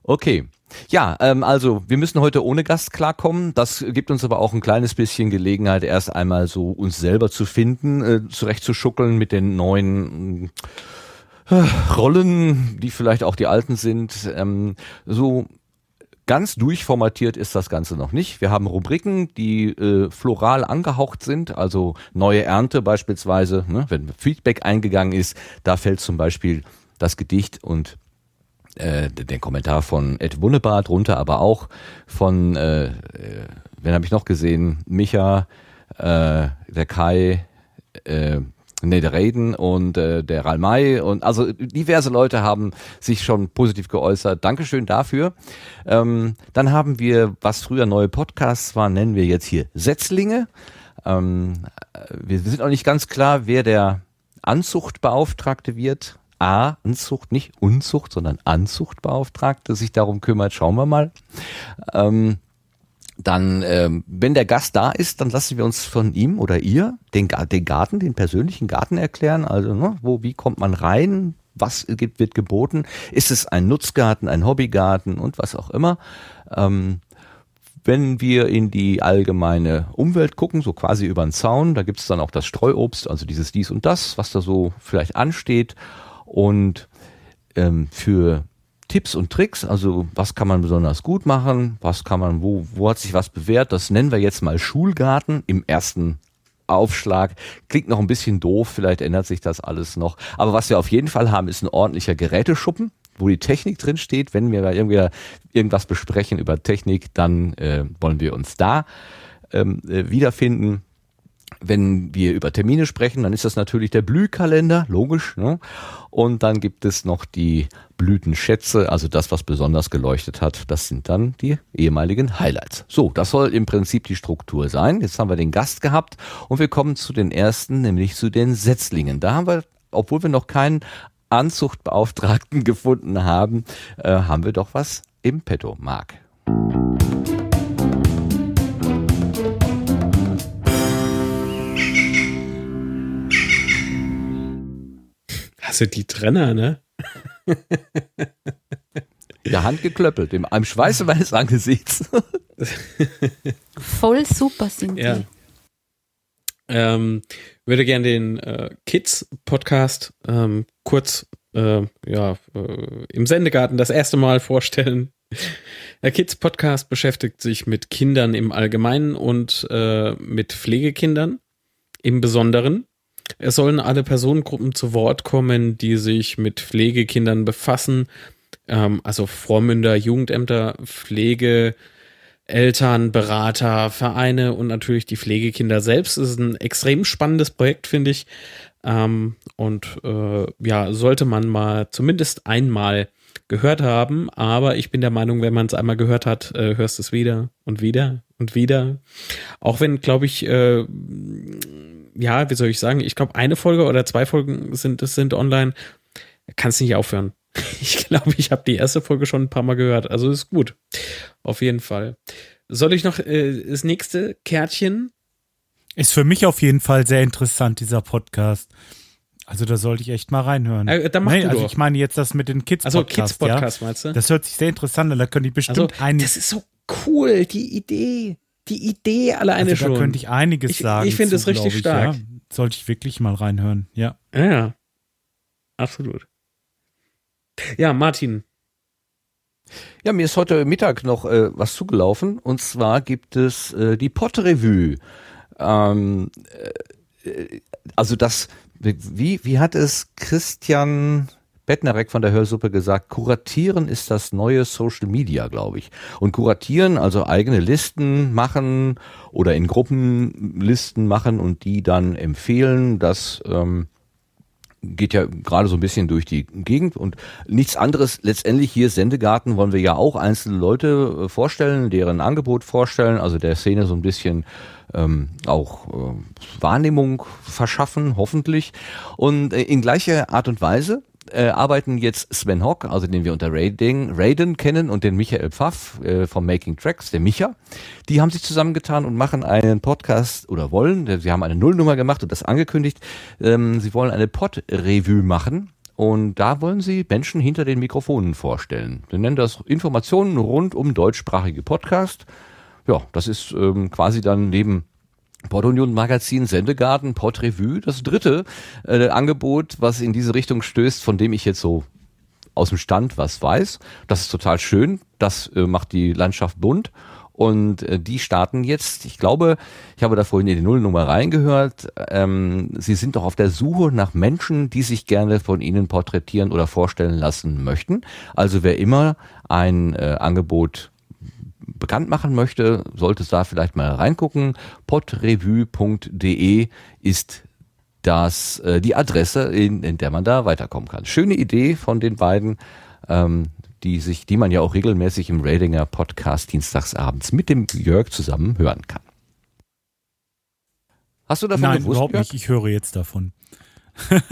Okay. Ja, ähm, also wir müssen heute ohne Gast klarkommen. Das gibt uns aber auch ein kleines bisschen Gelegenheit, erst einmal so uns selber zu finden, äh, zurechtszuschuckeln mit den neuen äh, Rollen, die vielleicht auch die alten sind. Ähm, so ganz durchformatiert ist das Ganze noch nicht. Wir haben Rubriken, die äh, floral angehaucht sind, also neue Ernte beispielsweise, ne, wenn Feedback eingegangen ist, da fällt zum Beispiel das Gedicht und äh, den Kommentar von Ed Wunnebar drunter, aber auch von, äh, äh, wen habe ich noch gesehen? Micha, äh, der Kai, äh, nee, der Raiden und äh, der Ralmai und also diverse Leute haben sich schon positiv geäußert. Dankeschön dafür. Ähm, dann haben wir, was früher neue Podcasts waren, nennen wir jetzt hier Setzlinge. Ähm, wir, wir sind auch nicht ganz klar, wer der Anzuchtbeauftragte wird. A, Anzucht, nicht Unzucht, sondern Anzuchtbeauftragte sich darum kümmert. Schauen wir mal. Ähm, dann, ähm, wenn der Gast da ist, dann lassen wir uns von ihm oder ihr den, den Garten, den persönlichen Garten erklären. Also, ne, wo, wie kommt man rein? Was gibt, wird geboten? Ist es ein Nutzgarten, ein Hobbygarten und was auch immer? Ähm, wenn wir in die allgemeine Umwelt gucken, so quasi über den Zaun, da gibt's dann auch das Streuobst, also dieses dies und das, was da so vielleicht ansteht. Und ähm, für Tipps und Tricks, also was kann man besonders gut machen, was kann man, wo, wo hat sich was bewährt, das nennen wir jetzt mal Schulgarten im ersten Aufschlag. Klingt noch ein bisschen doof, vielleicht ändert sich das alles noch. Aber was wir auf jeden Fall haben, ist ein ordentlicher Geräteschuppen, wo die Technik drin steht. Wenn wir irgendwie irgendwas besprechen über Technik, dann äh, wollen wir uns da ähm, äh, wiederfinden. Wenn wir über Termine sprechen, dann ist das natürlich der Blühkalender, logisch. Ne? Und dann gibt es noch die Blütenschätze, also das, was besonders geleuchtet hat. Das sind dann die ehemaligen Highlights. So, das soll im Prinzip die Struktur sein. Jetzt haben wir den Gast gehabt und wir kommen zu den ersten, nämlich zu den Setzlingen. Da haben wir, obwohl wir noch keinen Anzuchtbeauftragten gefunden haben, äh, haben wir doch was im Petto, Marc. Du die Trenner, ne? Der Hand geklöppelt, im, im Schweiße meines Angesichts. Voll super sind Ja. die. Ähm, würde gern den äh, Kids-Podcast ähm, kurz äh, ja, äh, im Sendegarten das erste Mal vorstellen. Der Kids Podcast beschäftigt sich mit Kindern im Allgemeinen und äh, mit Pflegekindern im Besonderen. Es sollen alle Personengruppen zu Wort kommen, die sich mit Pflegekindern befassen, ähm, also Vormünder, Jugendämter, Pflege, Eltern, Berater, Vereine und natürlich die Pflegekinder selbst. Es ist ein extrem spannendes Projekt, finde ich. Ähm, und äh, ja, sollte man mal zumindest einmal gehört haben. Aber ich bin der Meinung, wenn man es einmal gehört hat, äh, hörst es wieder und wieder und wieder. Auch wenn, glaube ich, äh, ja, wie soll ich sagen, ich glaube, eine Folge oder zwei Folgen sind, sind online. Kannst nicht aufhören. Ich glaube, ich habe die erste Folge schon ein paar Mal gehört. Also ist gut. Auf jeden Fall. Soll ich noch äh, das nächste Kärtchen? Ist für mich auf jeden Fall sehr interessant, dieser Podcast. Also da sollte ich echt mal reinhören. Äh, dann mach Nein, also doch. ich meine jetzt das mit den Kids Also Podcast. Kids Podcast, ja? meinst du? Das hört sich sehr interessant an. Da könnte ich bestimmt Also, einiges. das ist so cool, die Idee. Die Idee alleine also da schon. könnte ich einiges Ich- sagen. ich finde es richtig ich, stark. Ja. Sollte ich wirklich mal reinhören. Ja. Ja, ja. Absolut. Ja, Martin. Ja, mir ist heute Mittag noch äh, was zugelaufen und zwar gibt es äh, die Pott-Revue. Ähm, äh, also das, wie, wie hat es Christian Bettnerek von der Hörsuppe gesagt, kuratieren ist das neue Social Media, glaube ich. Und kuratieren, also eigene Listen machen oder in Gruppen Listen machen und die dann empfehlen, das ähm, geht ja gerade so ein bisschen durch die Gegend und nichts anderes. Letztendlich hier Sendegarten wollen wir ja auch einzelne Leute äh, vorstellen, deren Angebot vorstellen, also der Szene so ein bisschen ähm, auch äh, Wahrnehmung verschaffen, hoffentlich. Und äh, in gleicher Art und Weise äh, arbeiten jetzt Sven Hock, also den wir unter Raiden, Raiden kennen, und den Michael Pfaff äh, vom Making Tracks, der Micha. Die haben sich zusammengetan und machen einen Podcast oder wollen, sie haben eine Nullnummer gemacht und das angekündigt. Ähm, sie wollen eine Pod-Revue machen. Und da wollen sie Menschen hinter den Mikrofonen vorstellen. Sie nennen das Informationen rund um deutschsprachige Podcast. Ja, das ist ähm, quasi dann neben Portunion Magazin, Sendegarten, Portrevue, das dritte äh, Angebot, was in diese Richtung stößt, von dem ich jetzt so aus dem Stand was weiß. Das ist total schön. Das äh, macht die Landschaft bunt. Und äh, die starten jetzt, ich glaube, ich habe da vorhin in die Nullnummer reingehört, ähm, sie sind doch auf der Suche nach Menschen, die sich gerne von ihnen porträtieren oder vorstellen lassen möchten. Also wer immer ein äh, Angebot bekannt machen möchte, sollte es da vielleicht mal reingucken. podrevue.de ist das äh, die Adresse, in, in der man da weiterkommen kann. Schöne Idee von den beiden, ähm, die sich, die man ja auch regelmäßig im Radinger Podcast dienstagsabends mit dem Jörg zusammen hören kann. Hast du davon Nein, gewusst, überhaupt Jörg? nicht. Ich höre jetzt davon.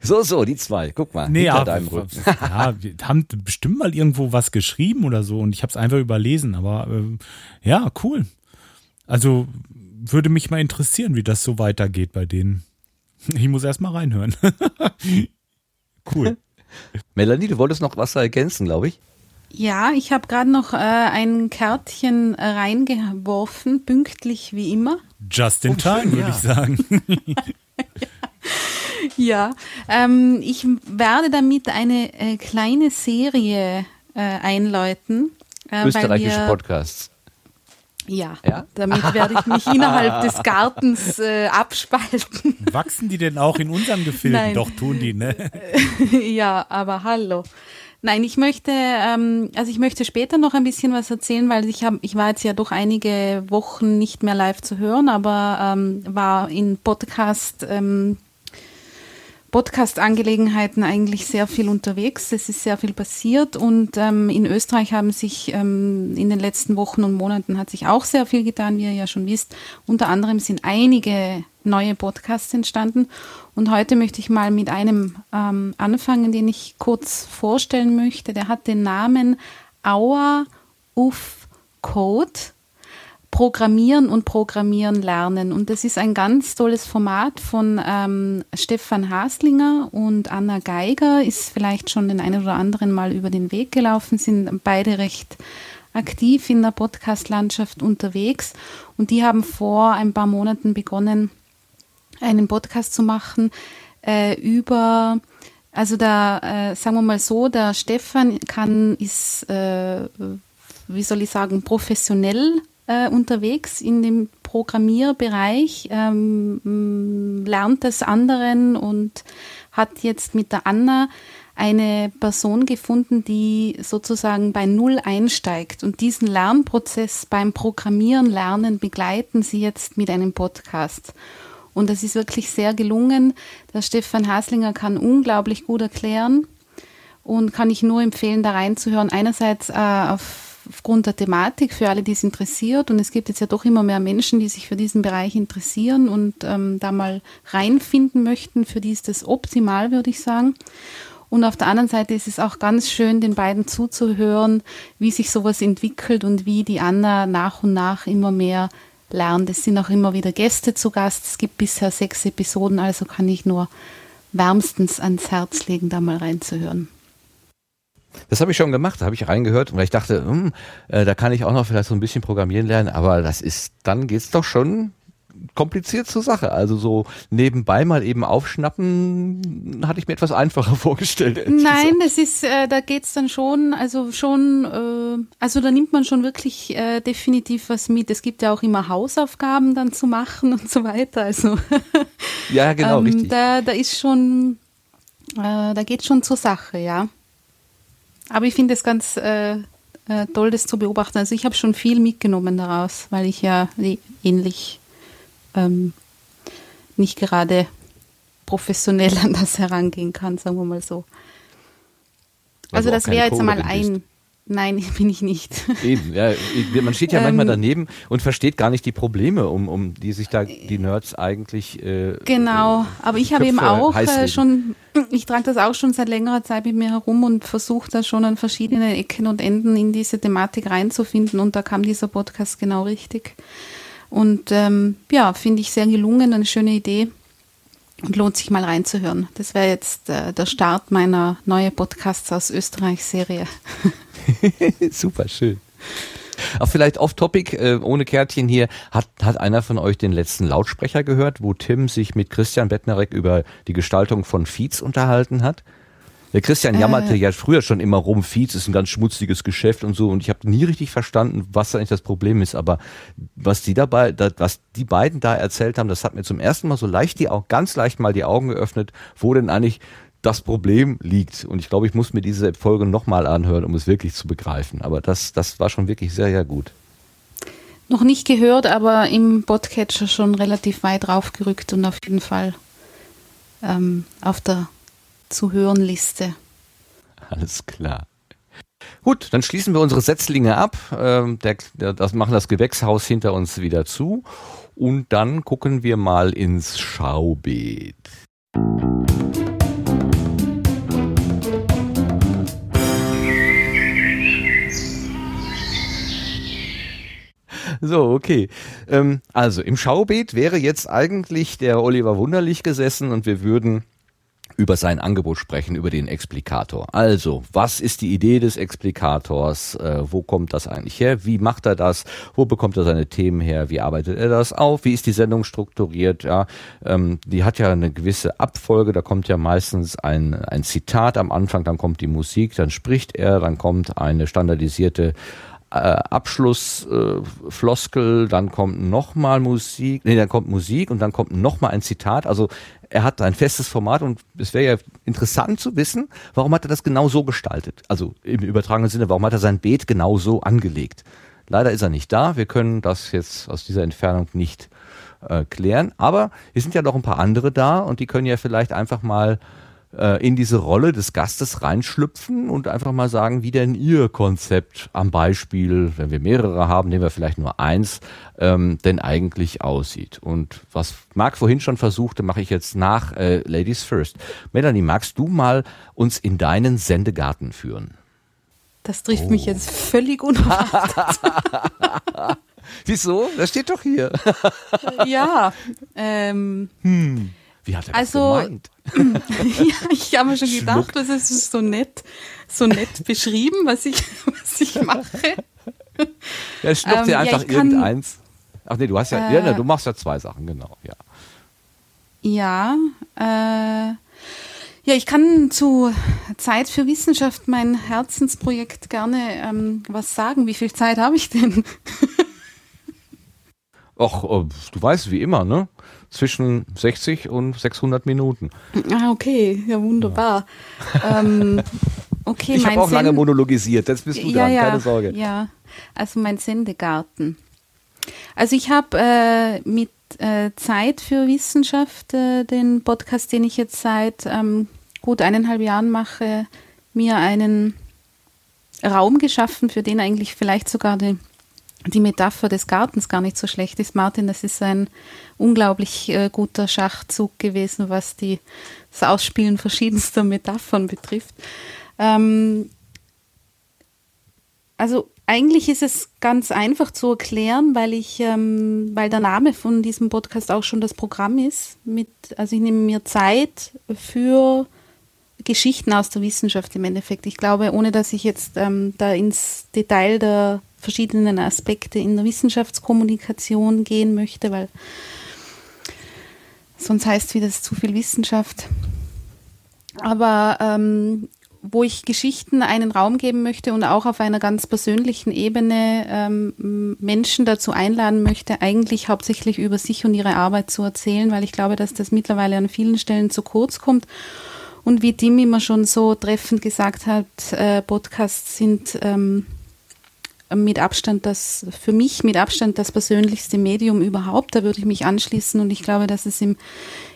So, so, die zwei. Guck mal, Nee, hinter ja, deinem Rücken. ja, wir haben bestimmt mal irgendwo was geschrieben oder so und ich habe es einfach überlesen. Aber ähm, ja, cool. Also würde mich mal interessieren, wie das so weitergeht bei denen. Ich muss erst mal reinhören. cool. Melanie, du wolltest noch was ergänzen, glaube ich. Ja, ich habe gerade noch äh, ein Kärtchen äh, reingeworfen, pünktlich wie immer. Just in time, würde ja. ich sagen. Ja, ähm, ich werde damit eine äh, kleine Serie äh, einläuten. Äh, weil Österreichische wir, Podcasts. Ja, Ja? damit werde ich mich innerhalb des Gartens äh, abspalten. Wachsen die denn auch in unseren Gefilden? Nein. Doch, tun die, ne? ja, aber hallo. Nein, ich möchte, ähm, also ich möchte später noch ein bisschen was erzählen, weil ich habe, ich war jetzt ja doch einige Wochen nicht mehr live zu hören, aber ähm, war in Podcast, ähm, Podcast-Angelegenheiten eigentlich sehr viel unterwegs. Es ist sehr viel passiert und ähm, in Österreich haben sich ähm, in den letzten Wochen und Monaten hat sich auch sehr viel getan, wie ihr ja schon wisst. Unter anderem sind einige neue Podcasts entstanden und heute möchte ich mal mit einem ähm, anfangen, den ich kurz vorstellen möchte. Der hat den Namen Hour of Code. Programmieren und Programmieren lernen. Und das ist ein ganz tolles Format von ähm, Stefan Haslinger und Anna Geiger, ist vielleicht schon den einen oder anderen mal über den Weg gelaufen, sind beide recht aktiv in der Podcast-Landschaft unterwegs. Und die haben vor ein paar Monaten begonnen, einen Podcast zu machen äh, über Also da, äh, sagen wir mal so, der Stefan kann, ist, äh, wie soll ich sagen, professionell äh, unterwegs in dem Programmierbereich, ähm, lernt das anderen und hat jetzt mit der Anna eine Person gefunden, die sozusagen bei Null einsteigt. Und diesen Lernprozess beim Programmieren, Lernen begleiten sie jetzt mit einem Podcast. Und das ist wirklich sehr gelungen. Der Stefan Haslinger kann unglaublich gut erklären und kann ich nur empfehlen, da reinzuhören. Einerseits äh, auf aufgrund der Thematik für alle, die es interessiert. Und es gibt jetzt ja doch immer mehr Menschen, die sich für diesen Bereich interessieren und ähm, da mal reinfinden möchten. Für die ist das optimal, würde ich sagen. Und auf der anderen Seite ist es auch ganz schön, den beiden zuzuhören, wie sich sowas entwickelt und wie die Anna nach und nach immer mehr lernt. Es sind auch immer wieder Gäste zu Gast. Es gibt bisher sechs Episoden, also kann ich nur wärmstens ans Herz legen, da mal reinzuhören. Das habe ich schon gemacht, da habe ich reingehört, weil ich dachte, hm, äh, da kann ich auch noch vielleicht so ein bisschen programmieren lernen, aber das ist, dann geht's doch schon kompliziert zur Sache. Also so nebenbei mal eben aufschnappen, hatte ich mir etwas einfacher vorgestellt. Nein, das ist, äh, da geht's dann schon, also schon, äh, also da nimmt man schon wirklich äh, definitiv was mit. Es gibt ja auch immer Hausaufgaben dann zu machen und so weiter. Also ja, genau, ähm, richtig. Da, da ist schon, äh, da geht schon zur Sache, ja. Aber ich finde es ganz äh, äh, toll, das zu beobachten. Also ich habe schon viel mitgenommen daraus, weil ich ja ähnlich ähm, nicht gerade professionell an das herangehen kann, sagen wir mal so. Also, also das wäre jetzt einmal ein, Nein, bin ich nicht. Eben, ja, man steht ja manchmal ähm, daneben und versteht gar nicht die Probleme, um, um die sich da die Nerds eigentlich. Äh, genau, aber ich habe eben auch äh, schon, ich trage das auch schon seit längerer Zeit mit mir herum und versuche da schon an verschiedenen Ecken und Enden in diese Thematik reinzufinden und da kam dieser Podcast genau richtig. Und ähm, ja, finde ich sehr gelungen, eine schöne Idee und lohnt sich mal reinzuhören. Das wäre jetzt äh, der Start meiner neuen Podcasts aus Österreich-Serie. Super schön. Auch vielleicht off-topic, äh, ohne Kärtchen hier, hat, hat einer von euch den letzten Lautsprecher gehört, wo Tim sich mit Christian Bettnerek über die Gestaltung von Feeds unterhalten hat? Der Christian äh. jammerte ja früher schon immer rum, Feeds ist ein ganz schmutziges Geschäft und so und ich habe nie richtig verstanden, was eigentlich das Problem ist, aber was die dabei, was die beiden da erzählt haben, das hat mir zum ersten Mal so leicht die auch ganz leicht mal die Augen geöffnet, wo denn eigentlich das Problem liegt. Und ich glaube, ich muss mir diese Folge nochmal anhören, um es wirklich zu begreifen. Aber das, das war schon wirklich sehr, sehr gut. Noch nicht gehört, aber im Podcatcher schon relativ weit raufgerückt und auf jeden Fall ähm, auf der zu hören Liste. Alles klar. Gut, dann schließen wir unsere Setzlinge ab. Ähm, der, das machen das Gewächshaus hinter uns wieder zu. Und dann gucken wir mal ins Schaubeet. So, okay. Ähm, also im Schaubeet wäre jetzt eigentlich der Oliver Wunderlich gesessen und wir würden über sein Angebot sprechen, über den Explikator. Also, was ist die Idee des Explikators? Äh, wo kommt das eigentlich her? Wie macht er das? Wo bekommt er seine Themen her? Wie arbeitet er das auf? Wie ist die Sendung strukturiert? Ja, ähm, die hat ja eine gewisse Abfolge. Da kommt ja meistens ein, ein Zitat am Anfang, dann kommt die Musik, dann spricht er, dann kommt eine standardisierte äh, Abschlussfloskel, äh, dann kommt nochmal Musik, nee, dann kommt Musik und dann kommt nochmal ein Zitat. Also er hat ein festes Format und es wäre ja interessant zu wissen, warum hat er das genau so gestaltet? Also im übertragenen Sinne, warum hat er sein Beet genau so angelegt? Leider ist er nicht da. Wir können das jetzt aus dieser Entfernung nicht äh, klären. Aber es sind ja noch ein paar andere da und die können ja vielleicht einfach mal in diese Rolle des Gastes reinschlüpfen und einfach mal sagen, wie denn Ihr Konzept am Beispiel, wenn wir mehrere haben, nehmen wir vielleicht nur eins, ähm, denn eigentlich aussieht. Und was Marc vorhin schon versuchte, mache ich jetzt nach äh, Ladies First. Melanie, magst du mal uns in deinen Sendegarten führen? Das trifft oh. mich jetzt völlig unerwartet. Wieso? Das steht doch hier. ja. Ähm, hm. Wie hat er also, das gemeint? ja, ich habe mir schon gedacht, das ist so nett, so nett beschrieben, was ich, was ich mache. Ja, schluck dir ähm, einfach ja, irgendeins. Ach nee, du hast ja, äh, ja, du machst ja zwei Sachen, genau, ja. Ja, äh, Ja, ich kann zu Zeit für Wissenschaft, mein Herzensprojekt, gerne ähm, was sagen. Wie viel Zeit habe ich denn? Ach, äh, du weißt, wie immer, ne? Zwischen 60 und 600 Minuten. Ah, okay, ja, wunderbar. Ja. Ähm, okay, ich habe auch lange monologisiert, jetzt bist du ja, dran, ja, keine Sorge. Ja, also mein Sendegarten. Also ich habe äh, mit äh, Zeit für Wissenschaft, äh, den Podcast, den ich jetzt seit ähm, gut eineinhalb Jahren mache, mir einen Raum geschaffen, für den eigentlich vielleicht sogar die, die Metapher des Gartens gar nicht so schlecht ist. Martin, das ist ein unglaublich äh, guter Schachzug gewesen, was die, das Ausspielen verschiedenster Metaphern betrifft. Ähm, also eigentlich ist es ganz einfach zu erklären, weil ich, ähm, weil der Name von diesem Podcast auch schon das Programm ist. Mit, also ich nehme mir Zeit für Geschichten aus der Wissenschaft im Endeffekt. Ich glaube, ohne dass ich jetzt ähm, da ins Detail der verschiedenen Aspekte in der Wissenschaftskommunikation gehen möchte, weil sonst heißt wieder zu viel Wissenschaft. Aber ähm, wo ich Geschichten einen Raum geben möchte und auch auf einer ganz persönlichen Ebene ähm, Menschen dazu einladen möchte, eigentlich hauptsächlich über sich und ihre Arbeit zu erzählen, weil ich glaube, dass das mittlerweile an vielen Stellen zu kurz kommt. Und wie Tim immer schon so treffend gesagt hat, äh, Podcasts sind ähm, mit Abstand das, für mich mit Abstand das persönlichste Medium überhaupt. Da würde ich mich anschließen und ich glaube, dass es im,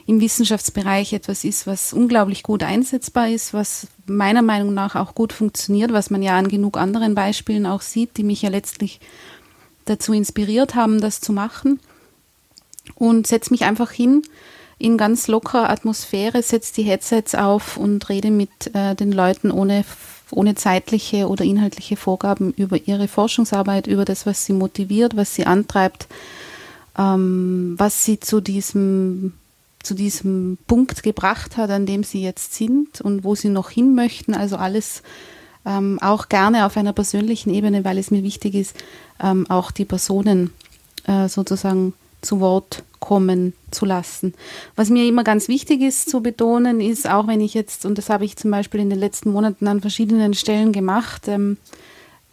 im Wissenschaftsbereich etwas ist, was unglaublich gut einsetzbar ist, was meiner Meinung nach auch gut funktioniert, was man ja an genug anderen Beispielen auch sieht, die mich ja letztlich dazu inspiriert haben, das zu machen. Und setze mich einfach hin in ganz lockerer Atmosphäre, setze die Headsets auf und rede mit äh, den Leuten ohne ohne zeitliche oder inhaltliche Vorgaben über ihre Forschungsarbeit, über das, was sie motiviert, was sie antreibt, ähm, was sie zu diesem, zu diesem Punkt gebracht hat, an dem sie jetzt sind und wo sie noch hin möchten. Also alles ähm, auch gerne auf einer persönlichen Ebene, weil es mir wichtig ist, ähm, auch die Personen äh, sozusagen zu Wort kommen zu lassen. Was mir immer ganz wichtig ist zu betonen, ist auch wenn ich jetzt, und das habe ich zum Beispiel in den letzten Monaten an verschiedenen Stellen gemacht, ähm,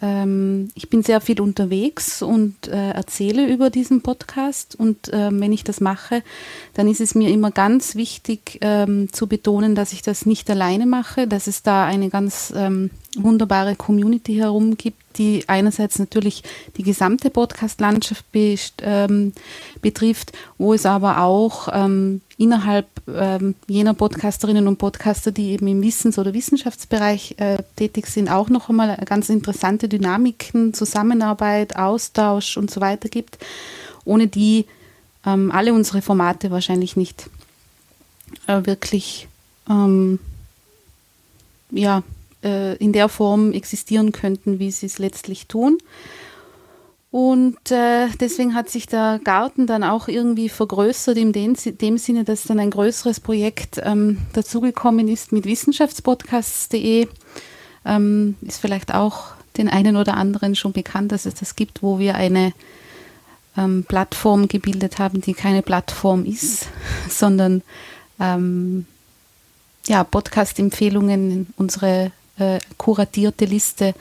ähm, ich bin sehr viel unterwegs und äh, erzähle über diesen Podcast. Und äh, wenn ich das mache, dann ist es mir immer ganz wichtig ähm, zu betonen, dass ich das nicht alleine mache, dass es da eine ganz ähm, wunderbare Community herum gibt, die einerseits natürlich die gesamte Podcast-Landschaft ähm, betrifft, wo es aber auch ähm, innerhalb ähm, jener Podcasterinnen und Podcaster, die eben im Wissens- oder Wissenschaftsbereich äh, tätig sind, auch noch einmal ganz interessante Dynamiken, Zusammenarbeit, Austausch und so weiter gibt, ohne die ähm, alle unsere Formate wahrscheinlich nicht äh, wirklich ähm, ja, äh, in der Form existieren könnten, wie sie es letztlich tun. Und äh, deswegen hat sich der Garten dann auch irgendwie vergrößert, in dem, dem Sinne, dass dann ein größeres Projekt ähm, dazugekommen ist mit wissenschaftspodcasts.de. Ähm, ist vielleicht auch den einen oder anderen schon bekannt, dass es das gibt, wo wir eine ähm, Plattform gebildet haben, die keine Plattform ist, sondern ähm, ja, Podcast-Empfehlungen, unsere äh, kuratierte Liste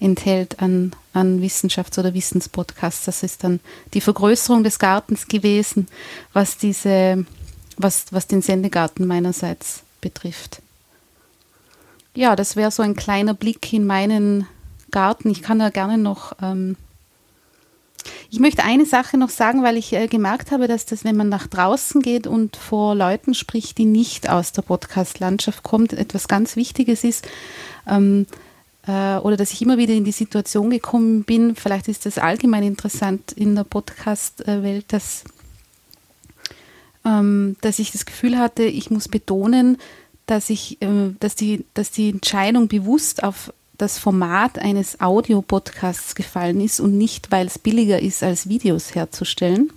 enthält an, an Wissenschafts- oder Wissenspodcasts. Das ist dann die Vergrößerung des Gartens gewesen, was diese, was, was den Sendegarten meinerseits betrifft. Ja, das wäre so ein kleiner Blick in meinen Garten. Ich kann da gerne noch ähm, ich möchte eine Sache noch sagen, weil ich äh, gemerkt habe, dass das, wenn man nach draußen geht und vor Leuten spricht, die nicht aus der Podcast-Landschaft kommt, etwas ganz Wichtiges ist. Ähm, äh, oder dass ich immer wieder in die Situation gekommen bin, vielleicht ist das allgemein interessant in der Podcast-Welt, dass, ähm, dass ich das Gefühl hatte, ich muss betonen, dass ich, äh, dass die, dass die Entscheidung bewusst auf das Format eines Audio-Podcasts gefallen ist und nicht, weil es billiger ist, als Videos herzustellen.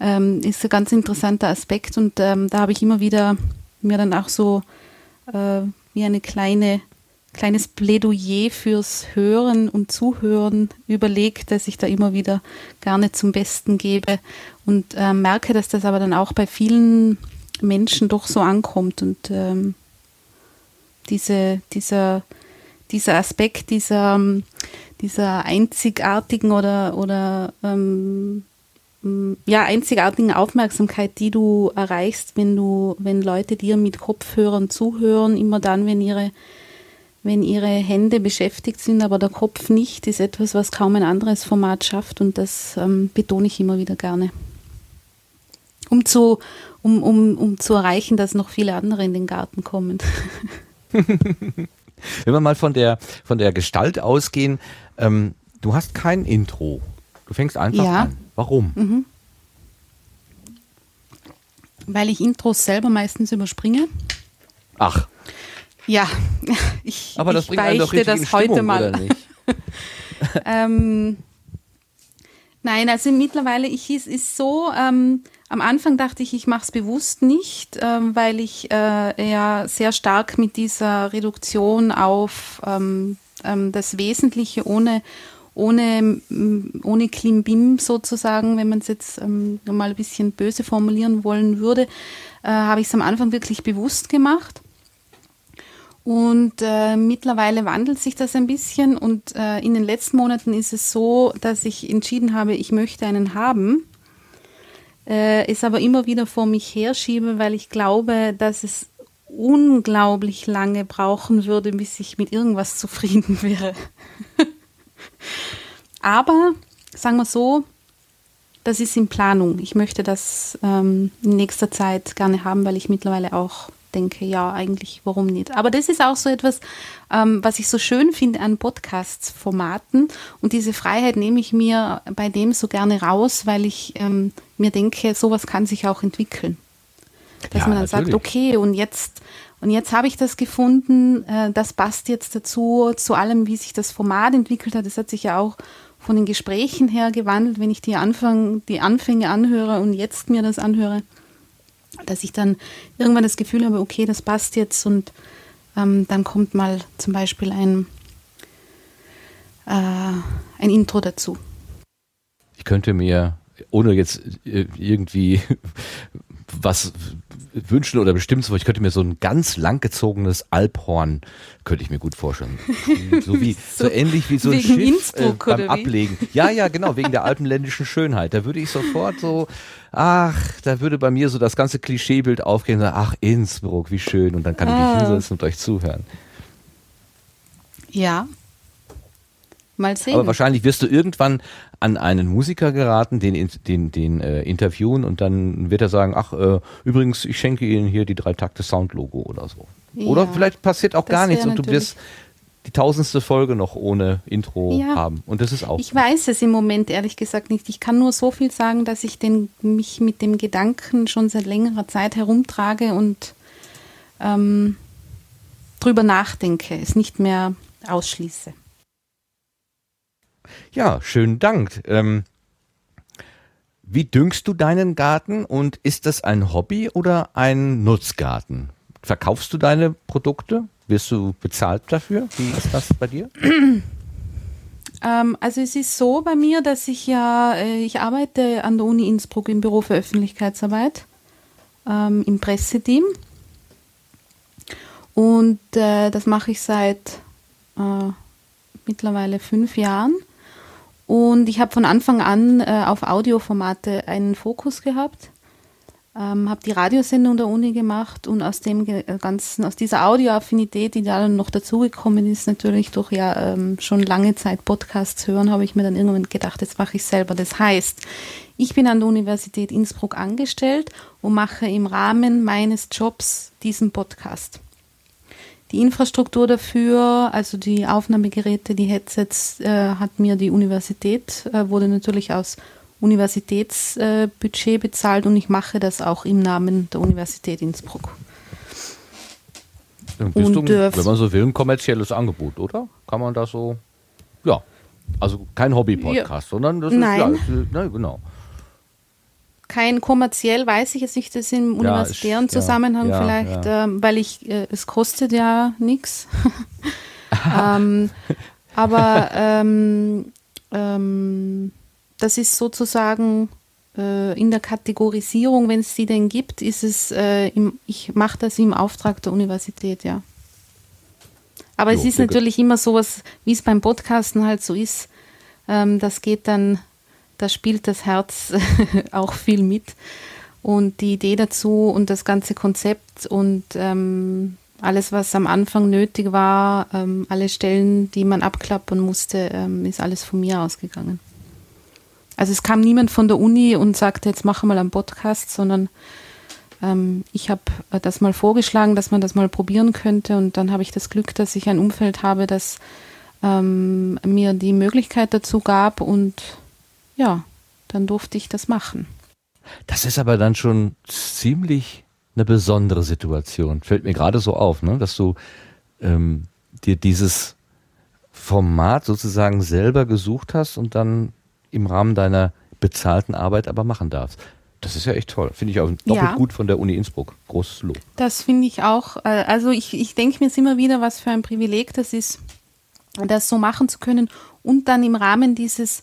Ähm, ist ein ganz interessanter Aspekt und ähm, da habe ich immer wieder mir dann auch so äh, wie eine kleine kleines Plädoyer fürs Hören und Zuhören überlegt, das ich da immer wieder gerne zum Besten gebe und äh, merke, dass das aber dann auch bei vielen Menschen doch so ankommt und ähm, diese, dieser, dieser Aspekt dieser, dieser einzigartigen oder, oder ähm, ja, einzigartigen Aufmerksamkeit, die du erreichst, wenn du, wenn Leute dir mit Kopfhörern zuhören, immer dann, wenn ihre, wenn ihre Hände beschäftigt sind, aber der Kopf nicht, ist etwas, was kaum ein anderes Format schafft und das ähm, betone ich immer wieder gerne. Um zu, um, um, um zu erreichen, dass noch viele andere in den Garten kommen. Wenn wir mal von der, von der Gestalt ausgehen, ähm, du hast kein Intro. Du fängst einfach ja. an. Warum? Mhm. Weil ich Intros selber meistens überspringe. Ach. Ja, ich, Aber das ich beichte das Stimmung, heute mal. ähm, nein, also mittlerweile, ich ist, ist so, ähm, am Anfang dachte ich, ich mache es bewusst nicht, ähm, weil ich äh, ja sehr stark mit dieser Reduktion auf ähm, ähm, das Wesentliche ohne, ohne, ohne Klimbim sozusagen, wenn man es jetzt ähm, mal ein bisschen böse formulieren wollen würde, äh, habe ich es am Anfang wirklich bewusst gemacht. Und äh, mittlerweile wandelt sich das ein bisschen und äh, in den letzten Monaten ist es so, dass ich entschieden habe, ich möchte einen haben äh, es aber immer wieder vor mich herschiebe, weil ich glaube, dass es unglaublich lange brauchen würde, bis ich mit irgendwas zufrieden wäre. aber sagen wir so, das ist in Planung. Ich möchte das ähm, in nächster Zeit gerne haben, weil ich mittlerweile auch denke, ja, eigentlich, warum nicht? Aber das ist auch so etwas, ähm, was ich so schön finde an Podcast-Formaten. Und diese Freiheit nehme ich mir bei dem so gerne raus, weil ich ähm, mir denke, sowas kann sich auch entwickeln. Dass ja, man dann natürlich. sagt, okay, und jetzt, und jetzt habe ich das gefunden, äh, das passt jetzt dazu, zu allem, wie sich das Format entwickelt hat. Das hat sich ja auch von den Gesprächen her gewandelt, wenn ich die, Anfang, die Anfänge anhöre und jetzt mir das anhöre dass ich dann irgendwann das Gefühl habe, okay, das passt jetzt und ähm, dann kommt mal zum Beispiel ein, äh, ein Intro dazu. Ich könnte mir, ohne jetzt äh, irgendwie was wünschen oder bestimmt so, ich könnte mir so ein ganz langgezogenes Alphorn, könnte ich mir gut vorstellen. So wie, so, so ähnlich wie so ein Schiff äh, beim Ablegen. Ja, ja, genau, wegen der alpenländischen Schönheit. Da würde ich sofort so, ach, da würde bei mir so das ganze Klischeebild aufgehen, ach, Innsbruck, wie schön. Und dann kann ah. ich mich hinsetzen und euch zuhören. Ja, Mal sehen. Aber wahrscheinlich wirst du irgendwann an einen Musiker geraten, den, den, den äh, interviewen und dann wird er sagen, ach, äh, übrigens, ich schenke Ihnen hier die drei Takte Soundlogo oder so. Ja, oder vielleicht passiert auch gar nichts und du wirst die tausendste Folge noch ohne Intro ja, haben. Und das ist auch. Ich weiß es im Moment ehrlich gesagt nicht. Ich kann nur so viel sagen, dass ich den, mich mit dem Gedanken schon seit längerer Zeit herumtrage und ähm, drüber nachdenke, es nicht mehr ausschließe. Ja, schönen Dank. Ähm, wie düngst du deinen Garten und ist das ein Hobby oder ein Nutzgarten? Verkaufst du deine Produkte? Wirst du bezahlt dafür? Wie ist das bei dir? Ähm, also es ist so bei mir, dass ich ja, äh, ich arbeite an der Uni Innsbruck im Büro für Öffentlichkeitsarbeit, ähm, im Presseteam. Und äh, das mache ich seit äh, mittlerweile fünf Jahren. Und ich habe von Anfang an äh, auf Audioformate einen Fokus gehabt, ähm, habe die Radiosendung der Uni gemacht und aus dem äh, ganzen, aus dieser Audioaffinität, die da dann noch dazugekommen ist, natürlich durch ja ähm, schon lange Zeit Podcasts hören, habe ich mir dann irgendwann gedacht, jetzt mache ich selber. Das heißt, ich bin an der Universität Innsbruck angestellt und mache im Rahmen meines Jobs diesen Podcast. Die Infrastruktur dafür, also die Aufnahmegeräte, die Headsets, äh, hat mir die Universität, äh, wurde natürlich aus Universitätsbudget äh, bezahlt und ich mache das auch im Namen der Universität Innsbruck. Dann bist und, du, wenn man so will, ein kommerzielles Angebot, oder? Kann man das so? Ja. Also kein Hobby-Podcast, ja. sondern das ist Nein. ja, ne, genau kein kommerziell, weiß ich jetzt nicht, das im ja, universitären ich, Zusammenhang ja, vielleicht, ja. Ähm, weil ich, äh, es kostet ja nichts. ähm, aber ähm, ähm, das ist sozusagen äh, in der Kategorisierung, wenn es sie denn gibt, ist es, äh, im, ich mache das im Auftrag der Universität, ja. Aber jo, es ist natürlich immer sowas, wie es beim Podcasten halt so ist. Ähm, das geht dann, da spielt das Herz auch viel mit. Und die Idee dazu und das ganze Konzept und ähm, alles, was am Anfang nötig war, ähm, alle Stellen, die man abklappern musste, ähm, ist alles von mir ausgegangen. Also es kam niemand von der Uni und sagte, jetzt machen wir mal einen Podcast, sondern ähm, ich habe äh, das mal vorgeschlagen, dass man das mal probieren könnte und dann habe ich das Glück, dass ich ein Umfeld habe, das ähm, mir die Möglichkeit dazu gab und ja, dann durfte ich das machen. Das ist aber dann schon ziemlich eine besondere Situation. Fällt mir gerade so auf, ne? dass du ähm, dir dieses Format sozusagen selber gesucht hast und dann im Rahmen deiner bezahlten Arbeit aber machen darfst. Das ist ja echt toll. Finde ich auch doppelt ja. gut von der Uni Innsbruck. Großes Lob. Das finde ich auch. Äh, also ich, ich denke mir immer wieder, was für ein Privileg das ist, das so machen zu können und dann im Rahmen dieses,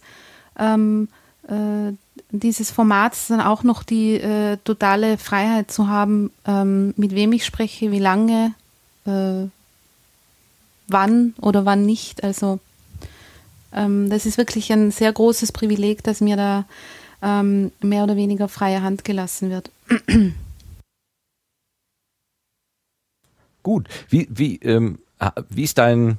ähm, äh, dieses Formats dann auch noch die äh, totale Freiheit zu haben, ähm, mit wem ich spreche, wie lange, äh, wann oder wann nicht. Also ähm, das ist wirklich ein sehr großes Privileg, dass mir da ähm, mehr oder weniger freie Hand gelassen wird. Gut, wie, wie, ähm, wie ist dein,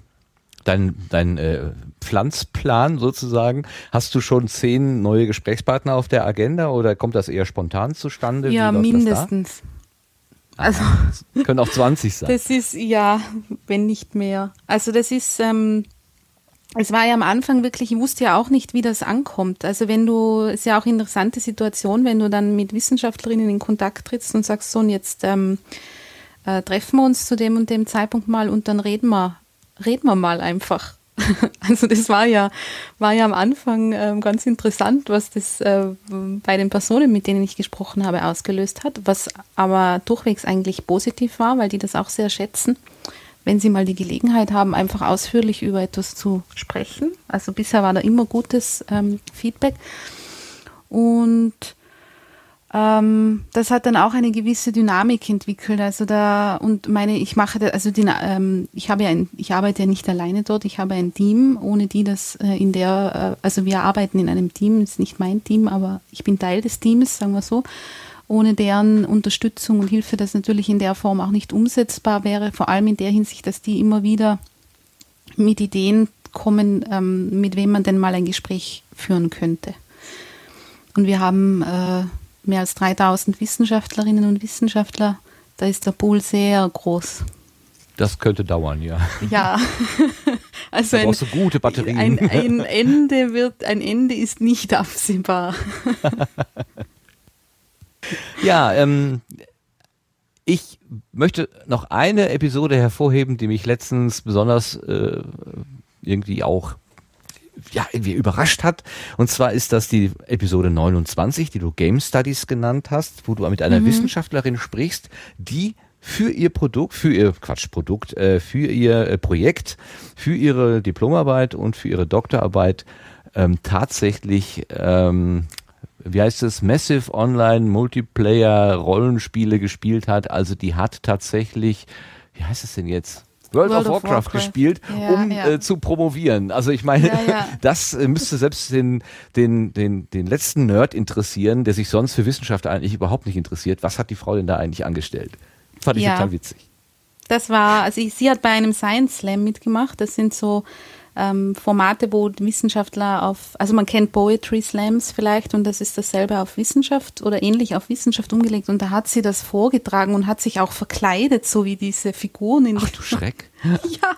dein, dein äh, Pflanzplan sozusagen? Hast du schon zehn neue Gesprächspartner auf der Agenda oder kommt das eher spontan zustande? Ja, mindestens. Also können auch 20 sein. Das ist ja, wenn nicht mehr. Also das ist ähm, es war ja am Anfang wirklich, ich wusste ja auch nicht, wie das ankommt. Also wenn du, es ist ja auch eine interessante Situation, wenn du dann mit Wissenschaftlerinnen in Kontakt trittst und sagst, so und jetzt ähm, äh, treffen wir uns zu dem und dem Zeitpunkt mal und dann reden wir, reden wir mal einfach. also das war ja, war ja am Anfang äh, ganz interessant, was das äh, bei den Personen, mit denen ich gesprochen habe, ausgelöst hat, was aber durchwegs eigentlich positiv war, weil die das auch sehr schätzen wenn Sie mal die Gelegenheit haben, einfach ausführlich über etwas zu sprechen. Also bisher war da immer gutes ähm, Feedback. Und ähm, das hat dann auch eine gewisse Dynamik entwickelt. Also da und meine, ich mache also die, ähm, ich habe ja ein, ich arbeite ja nicht alleine dort, ich habe ein Team, ohne die das äh, in der, äh, also wir arbeiten in einem Team, ist nicht mein Team, aber ich bin Teil des Teams, sagen wir so. Ohne deren Unterstützung und Hilfe das natürlich in der Form auch nicht umsetzbar wäre, vor allem in der Hinsicht, dass die immer wieder mit Ideen kommen, ähm, mit wem man denn mal ein Gespräch führen könnte. Und wir haben äh, mehr als 3000 Wissenschaftlerinnen und Wissenschaftler. Da ist der Pool sehr groß. Das könnte dauern, ja. Ja. Also ein, du gute Batterien. Ein, ein Ende wird, ein Ende ist nicht absehbar. Ja, ähm, ich möchte noch eine Episode hervorheben, die mich letztens besonders äh, irgendwie auch ja, irgendwie überrascht hat. Und zwar ist das die Episode 29, die du Game Studies genannt hast, wo du mit einer mhm. Wissenschaftlerin sprichst, die für ihr Produkt, für ihr Quatschprodukt, äh, für ihr äh, Projekt, für ihre Diplomarbeit und für ihre Doktorarbeit ähm, tatsächlich ähm, wie heißt es, Massive Online Multiplayer Rollenspiele gespielt hat. Also die hat tatsächlich, wie heißt es denn jetzt? World, World of, Warcraft, Warcraft. gespielt, ja, um ja. Äh, zu promovieren. Also ich meine, ja, das äh, müsste selbst den, den, den, den letzten Nerd interessieren, der sich sonst für Wissenschaft eigentlich überhaupt nicht interessiert. Was hat die Frau denn da eigentlich angestellt? Fand ich total witzig. Das war, also ich, sie hat bei einem Science Slam mitgemacht. Das sind so ähm, Formate, wo Wissenschaftler auf, also man kennt Poetry Slams vielleicht und das ist dasselbe auf Wissenschaft oder ähnlich auf Wissenschaft umgelegt und da hat sie das vorgetragen und hat sich auch verkleidet, so wie diese Figuren in Ach du Schreck. ja,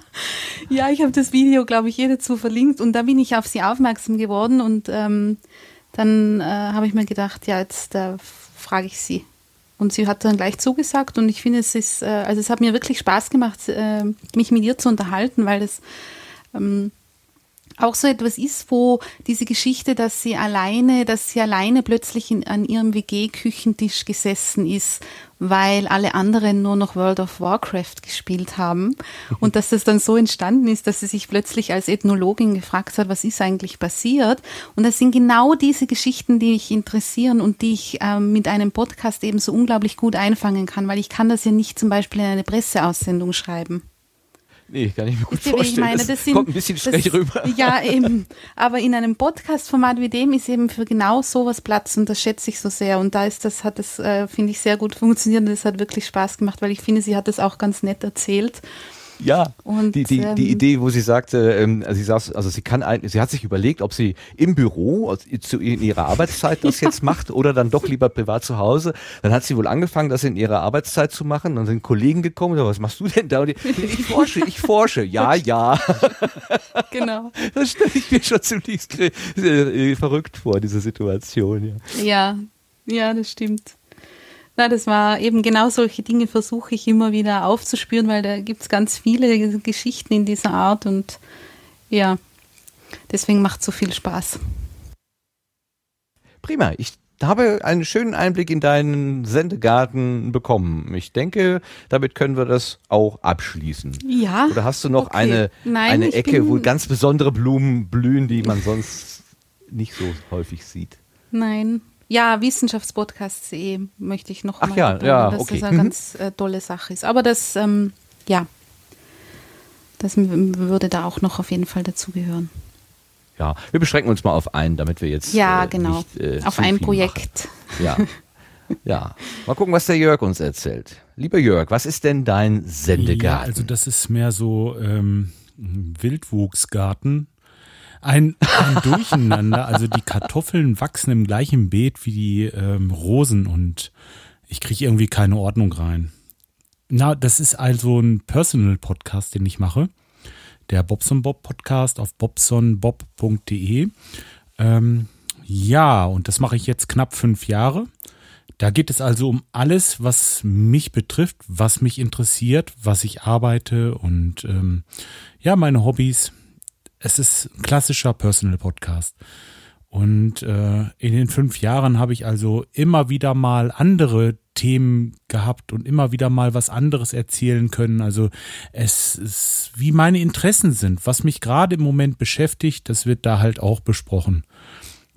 ja, ich habe das Video, glaube ich, hier dazu verlinkt und da bin ich auf sie aufmerksam geworden und ähm, dann äh, habe ich mir gedacht, ja, jetzt äh, frage ich sie. Und sie hat dann gleich zugesagt und ich finde, es ist, äh, also es hat mir wirklich Spaß gemacht, äh, mich mit ihr zu unterhalten, weil es ähm, auch so etwas ist, wo diese Geschichte, dass sie alleine, dass sie alleine plötzlich in, an ihrem WG-Küchentisch gesessen ist, weil alle anderen nur noch World of Warcraft gespielt haben und dass das dann so entstanden ist, dass sie sich plötzlich als Ethnologin gefragt hat, was ist eigentlich passiert? Und das sind genau diese Geschichten, die mich interessieren und die ich ähm, mit einem Podcast eben so unglaublich gut einfangen kann, weil ich kann das ja nicht zum Beispiel in eine Presseaussendung schreiben. Nee, kann ich mir gut vorstellen. ich meine? das, sind- kommt ein bisschen schräg rüber. Ja, eben. Aber in einem Podcast-Format wie dem ist eben für genau sowas Platz und das schätze ich so sehr. Und da ist das, hat das, äh, finde ich, sehr gut funktioniert und es hat wirklich Spaß gemacht, weil ich finde, sie hat das auch ganz nett erzählt. Ja, Und, die, die, ähm, die Idee, wo sie sagte, ähm, sie saß, also sie kann, ein, sie hat sich überlegt, ob sie im Büro also zu, in ihrer Arbeitszeit das jetzt macht oder dann doch lieber privat zu Hause. Dann hat sie wohl angefangen, das in ihrer Arbeitszeit zu machen. Dann sind Kollegen gekommen, und so, was machst du denn da? Und die, ich forsche, ich forsche. Ja, ja. Genau. Das stelle ich mir schon ziemlich äh, verrückt vor, diese Situation. Ja. Ja, ja, das stimmt. Na, das war eben genau solche Dinge versuche ich immer wieder aufzuspüren, weil da gibt es ganz viele Geschichten in dieser Art und ja, deswegen macht es so viel Spaß. Prima. Ich habe einen schönen Einblick in deinen Sendegarten bekommen. Ich denke, damit können wir das auch abschließen. Ja. Oder hast du noch okay. eine, Nein, eine Ecke, wo ganz besondere Blumen blühen, die man sonst nicht so häufig sieht? Nein. Ja, Wissenschaftspodcasts.de möchte ich noch Ach mal ja, betonen, ja, dass okay. das eine Mhm. ganz äh, tolle Sache ist. Aber das, ähm, ja, das würde da auch noch auf jeden Fall dazugehören. Ja, wir beschränken uns mal auf einen, damit wir jetzt Ja, äh, genau. nicht, äh, auf ein Projekt. Machen. Ja. Ja, mal gucken, was der Jörg uns erzählt. Lieber Jörg, was ist denn dein Sendegarten? Ja, also das ist mehr so ähm, ein Wildwuchsgarten. Ein, ein Durcheinander, also die Kartoffeln wachsen im gleichen Beet wie die ähm, Rosen und ich kriege irgendwie keine Ordnung rein. Na, das ist also ein Personal-Podcast, den ich mache. Der Bobson Bob Podcast auf bobsonbob.de. Ähm, ja, und das mache ich jetzt knapp fünf Jahre. Da geht es also um alles, was mich betrifft, was mich interessiert, was ich arbeite und ähm, ja, meine Hobbys. Es ist ein klassischer Personal Podcast. Und äh, in den fünf Jahren habe ich also immer wieder mal andere Themen gehabt und immer wieder mal was anderes erzählen können. Also es ist, wie meine Interessen sind, was mich gerade im Moment beschäftigt, das wird da halt auch besprochen.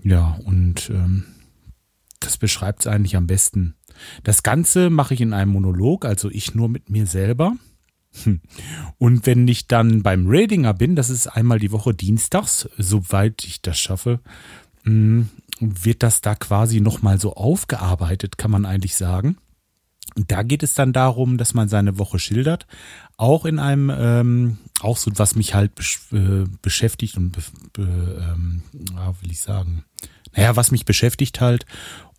Ja, und ähm, das beschreibt es eigentlich am besten. Das Ganze mache ich in einem Monolog, also ich nur mit mir selber. Und wenn ich dann beim Radinger bin, das ist einmal die Woche dienstags, soweit ich das schaffe, mh, wird das da quasi nochmal so aufgearbeitet, kann man eigentlich sagen. Da geht es dann darum, dass man seine Woche schildert, auch in einem, ähm, auch so was mich halt besch äh, beschäftigt und be ähm, ja, will ich sagen, naja, was mich beschäftigt halt.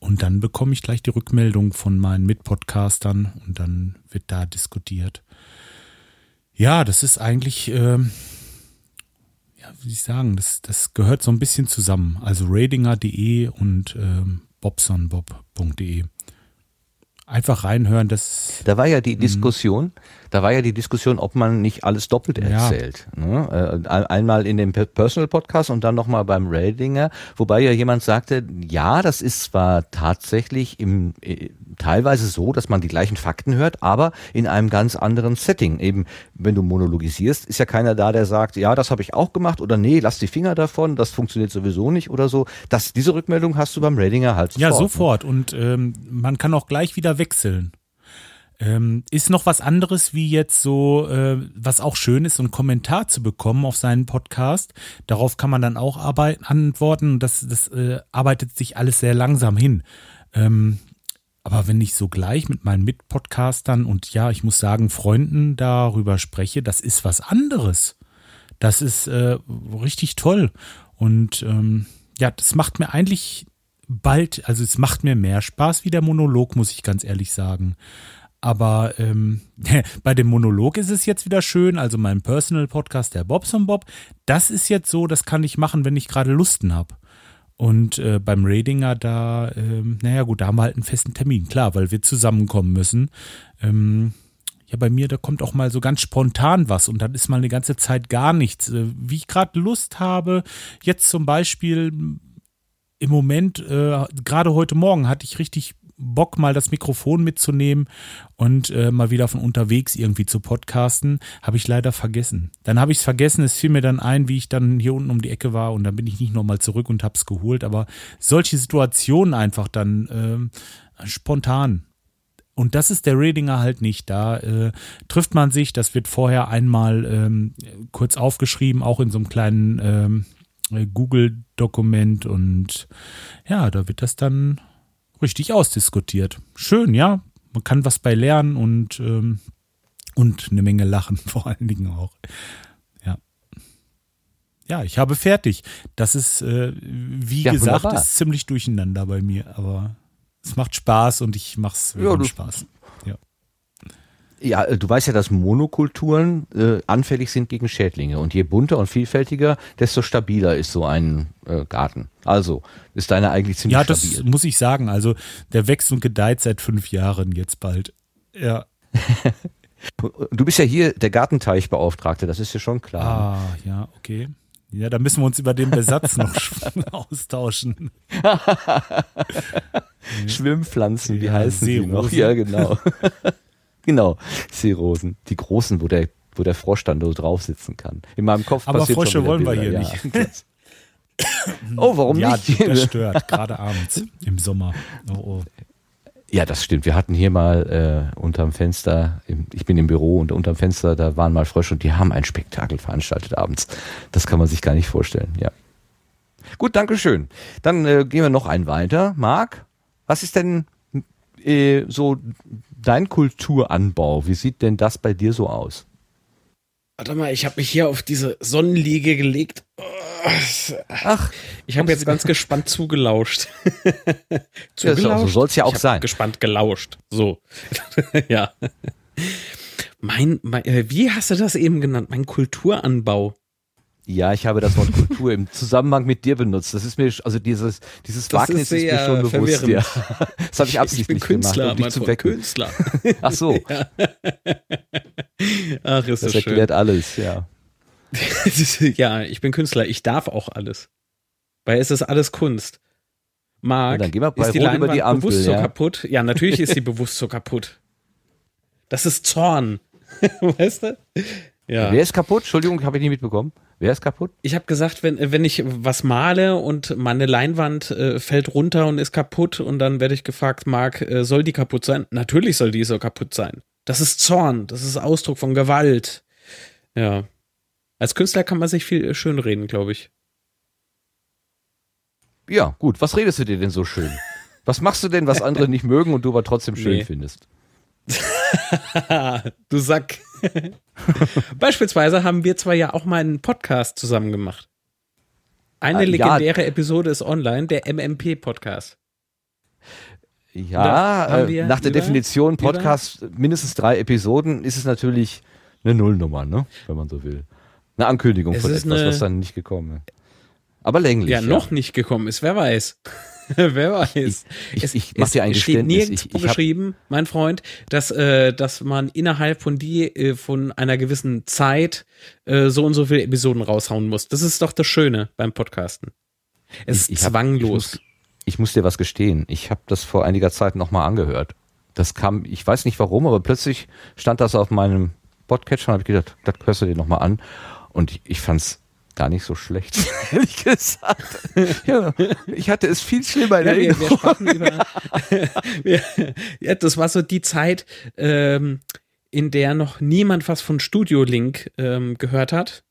Und dann bekomme ich gleich die Rückmeldung von meinen Mitpodcastern und dann wird da diskutiert. Ja, das ist eigentlich, ähm, ja, wie soll ich sagen, das, das gehört so ein bisschen zusammen. Also radinger.de und ähm, bobsonbob.de. Einfach reinhören, das Da war ja die Diskussion, da war ja die Diskussion, ob man nicht alles doppelt Ja. erzählt. Ne? Äh, ein- Einmal in dem Per- Personal Podcast und dann nochmal beim Radinger, wobei ja jemand sagte, ja, das ist zwar tatsächlich im, äh, teilweise so, dass man die gleichen Fakten hört, aber in einem ganz anderen Setting. Eben, wenn du monologisierst, ist ja keiner da, der sagt, ja, das habe ich auch gemacht oder nee, lass die Finger davon, das funktioniert sowieso nicht oder so. Das, diese Rückmeldung hast du beim Radinger halt Ja, ne? sofort. Und ähm, man kann auch gleich wieder wechseln. Ähm, ist noch was anderes wie jetzt so, äh, was auch schön ist, so einen Kommentar zu bekommen auf seinen Podcast. Darauf kann man dann auch arbeit antworten. Das, das äh, arbeitet sich alles sehr langsam hin. Ähm, aber wenn ich so gleich mit meinen Mitpodcastern und ja, ich muss sagen, Freunden darüber spreche, das ist was anderes. Das ist äh, richtig toll. Und ähm, ja, das macht mir eigentlich bald, also es macht mir mehr Spaß wie der Monolog, muss ich ganz ehrlich sagen. Aber ähm, bei dem Monolog ist es jetzt wieder schön, also mein Personal Podcast, der Bobson Bob, das ist jetzt so, das kann ich machen, wenn ich gerade Lusten habe. Und äh, beim Radinger, da, ähm, naja gut, da haben wir halt einen festen Termin, klar, weil wir zusammenkommen müssen. Ähm, ja, bei mir, da kommt auch mal so ganz spontan was und dann ist mal eine ganze Zeit gar nichts. Äh, wie ich gerade Lust habe, jetzt zum Beispiel im Moment, äh, gerade heute Morgen hatte ich richtig Bock, mal das Mikrofon mitzunehmen und äh, mal wieder von unterwegs irgendwie zu podcasten. Habe ich leider vergessen. Dann habe ich es vergessen. Es fiel mir dann ein, wie ich dann hier unten um die Ecke war und dann bin ich nicht nochmal zurück und habe es geholt. Aber solche Situationen einfach dann äh, spontan. Und das ist der Redinger halt nicht. Da äh, trifft man sich, das wird vorher einmal ähm, kurz aufgeschrieben, auch in so einem kleinen ähm, Google-Dokument und ja, da wird das dann richtig ausdiskutiert. Schön, ja. Man kann was bei lernen und, ähm, und eine Menge lachen, vor allen Dingen auch. Ja. Ja, ich habe fertig. Das ist, äh, wie ja, gesagt, wunderbar. ist ziemlich durcheinander bei mir, aber es macht Spaß und ich mache es ja, Spaß. Ja, äh, du weißt ja, dass Monokulturen äh, anfällig sind gegen Schädlinge. Und je bunter und vielfältiger, desto stabiler ist so ein äh, Garten. Also ist deine eigentlich ziemlich stabil. Ja, das muss ich sagen. Also der wächst und gedeiht seit fünf Jahren jetzt bald. Ja. du bist ja hier der Gartenteichbeauftragte, das ist ja schon klar. Ah, ja, okay. Ja, da müssen wir uns über den Besatz noch austauschen. Schwimmpflanzen, wie ja, heißen sie noch? Ja, genau. Genau, Seerosen. Die großen, wo der, wo der Frosch dann so drauf sitzen kann. In meinem Kopf Aber passiert Frosche schon wollen Bilder. wir hier ja. nicht. oh, warum ja, nicht? Ja, das stört, gerade abends im Sommer. Oh, oh. Ja, das stimmt. Wir hatten hier mal äh, unterm Fenster, im, ich bin im Büro und unterm Fenster, da waren mal Frösche und die haben ein Spektakel veranstaltet abends. Das kann man sich gar nicht vorstellen, ja. Gut, Dankeschön. Dann äh, gehen wir noch einen weiter. Marc, was ist denn äh, so dein Kulturanbau, wie sieht denn das bei dir so aus? Warte mal, ich habe mich hier auf diese Sonnenliege gelegt. Ach, ich habe jetzt ganz gespannt zugelauscht. zugelauscht? Ja, so soll es ja auch ich sein. Gespannt gelauscht. So, ja. Mein, mein, äh, wie hast du das eben genannt? Mein Kulturanbau. Ja, ich habe das Wort Kultur im Zusammenhang mit dir benutzt. Das ist mir, also dieses, dieses das Wagnis ist, ist, mir schon bewusst. Ja. Das habe ich absichtlich ich bin Künstler, gemacht, um dich zu wecken. Künstler. Ach so. Ja. Ach, ist das, das erklärt schön. alles, ja. ja, ich bin Künstler. Ich darf auch alles. Weil es ist alles Kunst. Marc, ja, dann ist die Leinwand die Ampel, bewusst ja. so kaputt? Ja, natürlich ist sie bewusst so kaputt. Das ist Zorn. weißt du? Ja. Wer ist kaputt? Entschuldigung, habe ich nicht mitbekommen. Wer ist kaputt? Ich habe gesagt, wenn, wenn ich was male und meine Leinwand äh, fällt runter und ist kaputt und dann werde ich gefragt, Marc, äh, soll die kaputt sein? Natürlich soll die so kaputt sein. Das ist Zorn, das ist Ausdruck von Gewalt. Ja. Als Künstler kann man sich viel äh, schön reden, glaube ich. Ja, gut. Was redest du dir denn so schön? Was machst du denn, was andere nicht mögen und du aber trotzdem schön nee. findest? du Sack. Beispielsweise haben wir zwar ja auch mal einen Podcast zusammen gemacht. Eine äh, legendäre ja. Episode ist online, der MMP-Podcast. Ja, äh, nach der über, Definition Podcast über? mindestens drei Episoden ist es natürlich eine Nullnummer, ne? wenn man so will. Eine Ankündigung es von etwas, was dann nicht gekommen ist. Aber länglich. Ja, ja, noch nicht gekommen ist, wer weiß. Wer weiß. Ich, ich, es, ich mach dir ein steht nirgendwo ich, ich geschrieben, mein Freund, dass, äh, dass man innerhalb von die, äh, von einer gewissen Zeit äh, so und so viele Episoden raushauen muss. Das ist doch das Schöne beim Podcasten. Es ist zwanglos. Hab, ich, muss, dir was gestehen. Ich habe das vor einiger Zeit nochmal angehört. Das kam, ich weiß nicht warum, aber plötzlich stand das auf meinem Podcatcher und habe ich gedacht, das hörst du dir nochmal an. Und ich, ich fand's gar nicht so schlecht, ehrlich gesagt. Ja, ich hatte es viel schlimmer in ja, wir, wir über, ja, das war so die Zeit, ähm, in der noch niemand was von Studio Link ähm, gehört hat.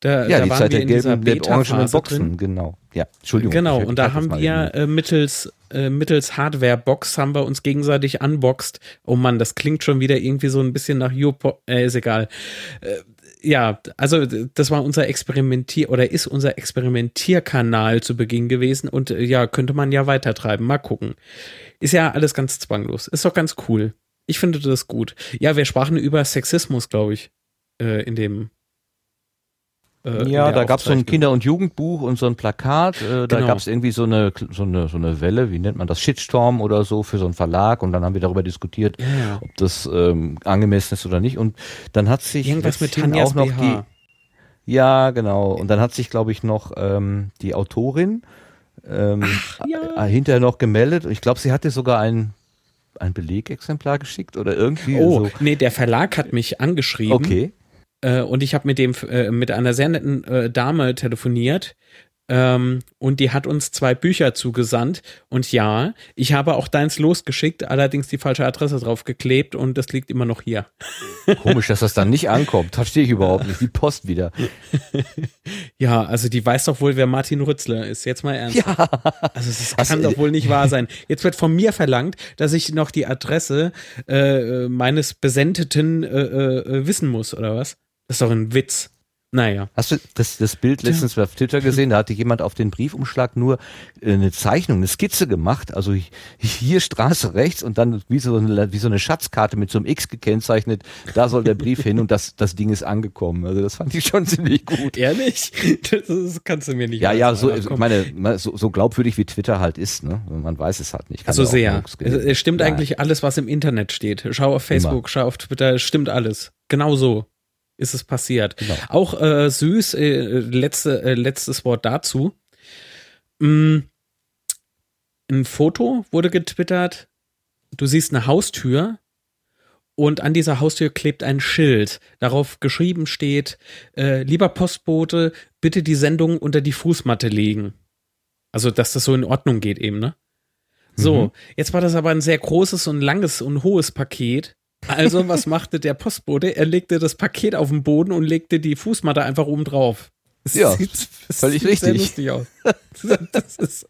Da, ja, da die waren Zeit wir in der gelben, dieser Beta Boxen, drin. genau. Ja, Entschuldigung. Genau, und da haben wir äh, mittels äh, mittels Hardware-Box haben wir uns gegenseitig unboxed. Oh Mann, das klingt schon wieder irgendwie so ein bisschen nach YouPo, äh, ist egal. Äh, ja, also das war unser Experimentier oder ist unser Experimentierkanal zu Beginn gewesen und äh, ja, könnte man ja weitertreiben. Mal gucken. Ist ja alles ganz zwanglos. Ist doch ganz cool. Ich finde das gut. Ja, wir sprachen über Sexismus, glaube ich, äh, in dem Äh, ja, da gab es so ein Kinder- und Jugendbuch und so ein Plakat. Äh, da Genau. gab es irgendwie so eine, so, eine, so eine Welle, wie nennt man das, Shitstorm oder so für so einen Verlag. Und dann haben wir darüber diskutiert, Ja. ob das ähm, angemessen ist oder nicht. Und dann hat sich Irgendwas mit Tanjas auch noch BH. die, ja genau. Und dann hat sich, glaube ich, noch ähm, die Autorin ähm, ja. äh, hinterher noch gemeldet. Ich glaube, sie hatte sogar ein ein Belegexemplar geschickt oder irgendwie Oh, so. nee, der Verlag hat mich angeschrieben. Okay. Äh, und ich habe mit dem äh, mit einer sehr netten äh, Dame telefoniert. Ähm, und die hat uns zwei Bücher zugesandt. Und ja, ich habe auch deins losgeschickt, allerdings die falsche Adresse draufgeklebt und das liegt immer noch hier. Komisch, dass das dann nicht ankommt. Verstehe ich überhaupt nicht. Die Post wieder. Ja, also die weiß doch wohl, wer Martin Rützler ist. Jetzt mal ernst. Ja. Also Hast kann du- doch wohl nicht wahr sein. Jetzt wird von mir verlangt, dass ich noch die Adresse äh, meines Besendeten äh, äh, wissen muss, oder was? Das ist doch ein Witz. Naja. Hast du das, das Bild letztens auf Twitter gesehen? Da hatte jemand auf den Briefumschlag nur äh, eine Zeichnung, eine Skizze gemacht. Also hi- hier Straße rechts und dann wie so eine, wie so eine Schatzkarte mit so einem X gekennzeichnet. Da soll der Brief hin und das, das Ding ist angekommen. Also das fand ich schon ziemlich gut. Ehrlich? Das, kannst du mir nicht Ja, ja, so, ich meine, so, so glaubwürdig wie Twitter halt ist, ne? Man weiß es halt nicht. Kann Also ja sehr. Hoax Es, stimmt sein. eigentlich alles, was im Internet steht. Schau auf Facebook, schau auf Twitter, es stimmt alles. Genau so ist es passiert. Genau. Auch äh, süß, äh, letzte, äh, letztes Wort dazu. Mm, ein Foto wurde getwittert. Du siehst eine Haustür und an dieser Haustür klebt ein Schild. Darauf geschrieben steht, äh, lieber Postbote, bitte die Sendung unter die Fußmatte legen. Also, dass das so in Ordnung geht eben, ne? So, Mhm. jetzt war das aber ein sehr großes und langes und hohes Paket. Also, was machte der Postbote? Er legte das Paket auf den Boden und legte die Fußmatte einfach oben drauf. Das Ja, das völlig sieht Sehr richtig. lustig aus. Das ist,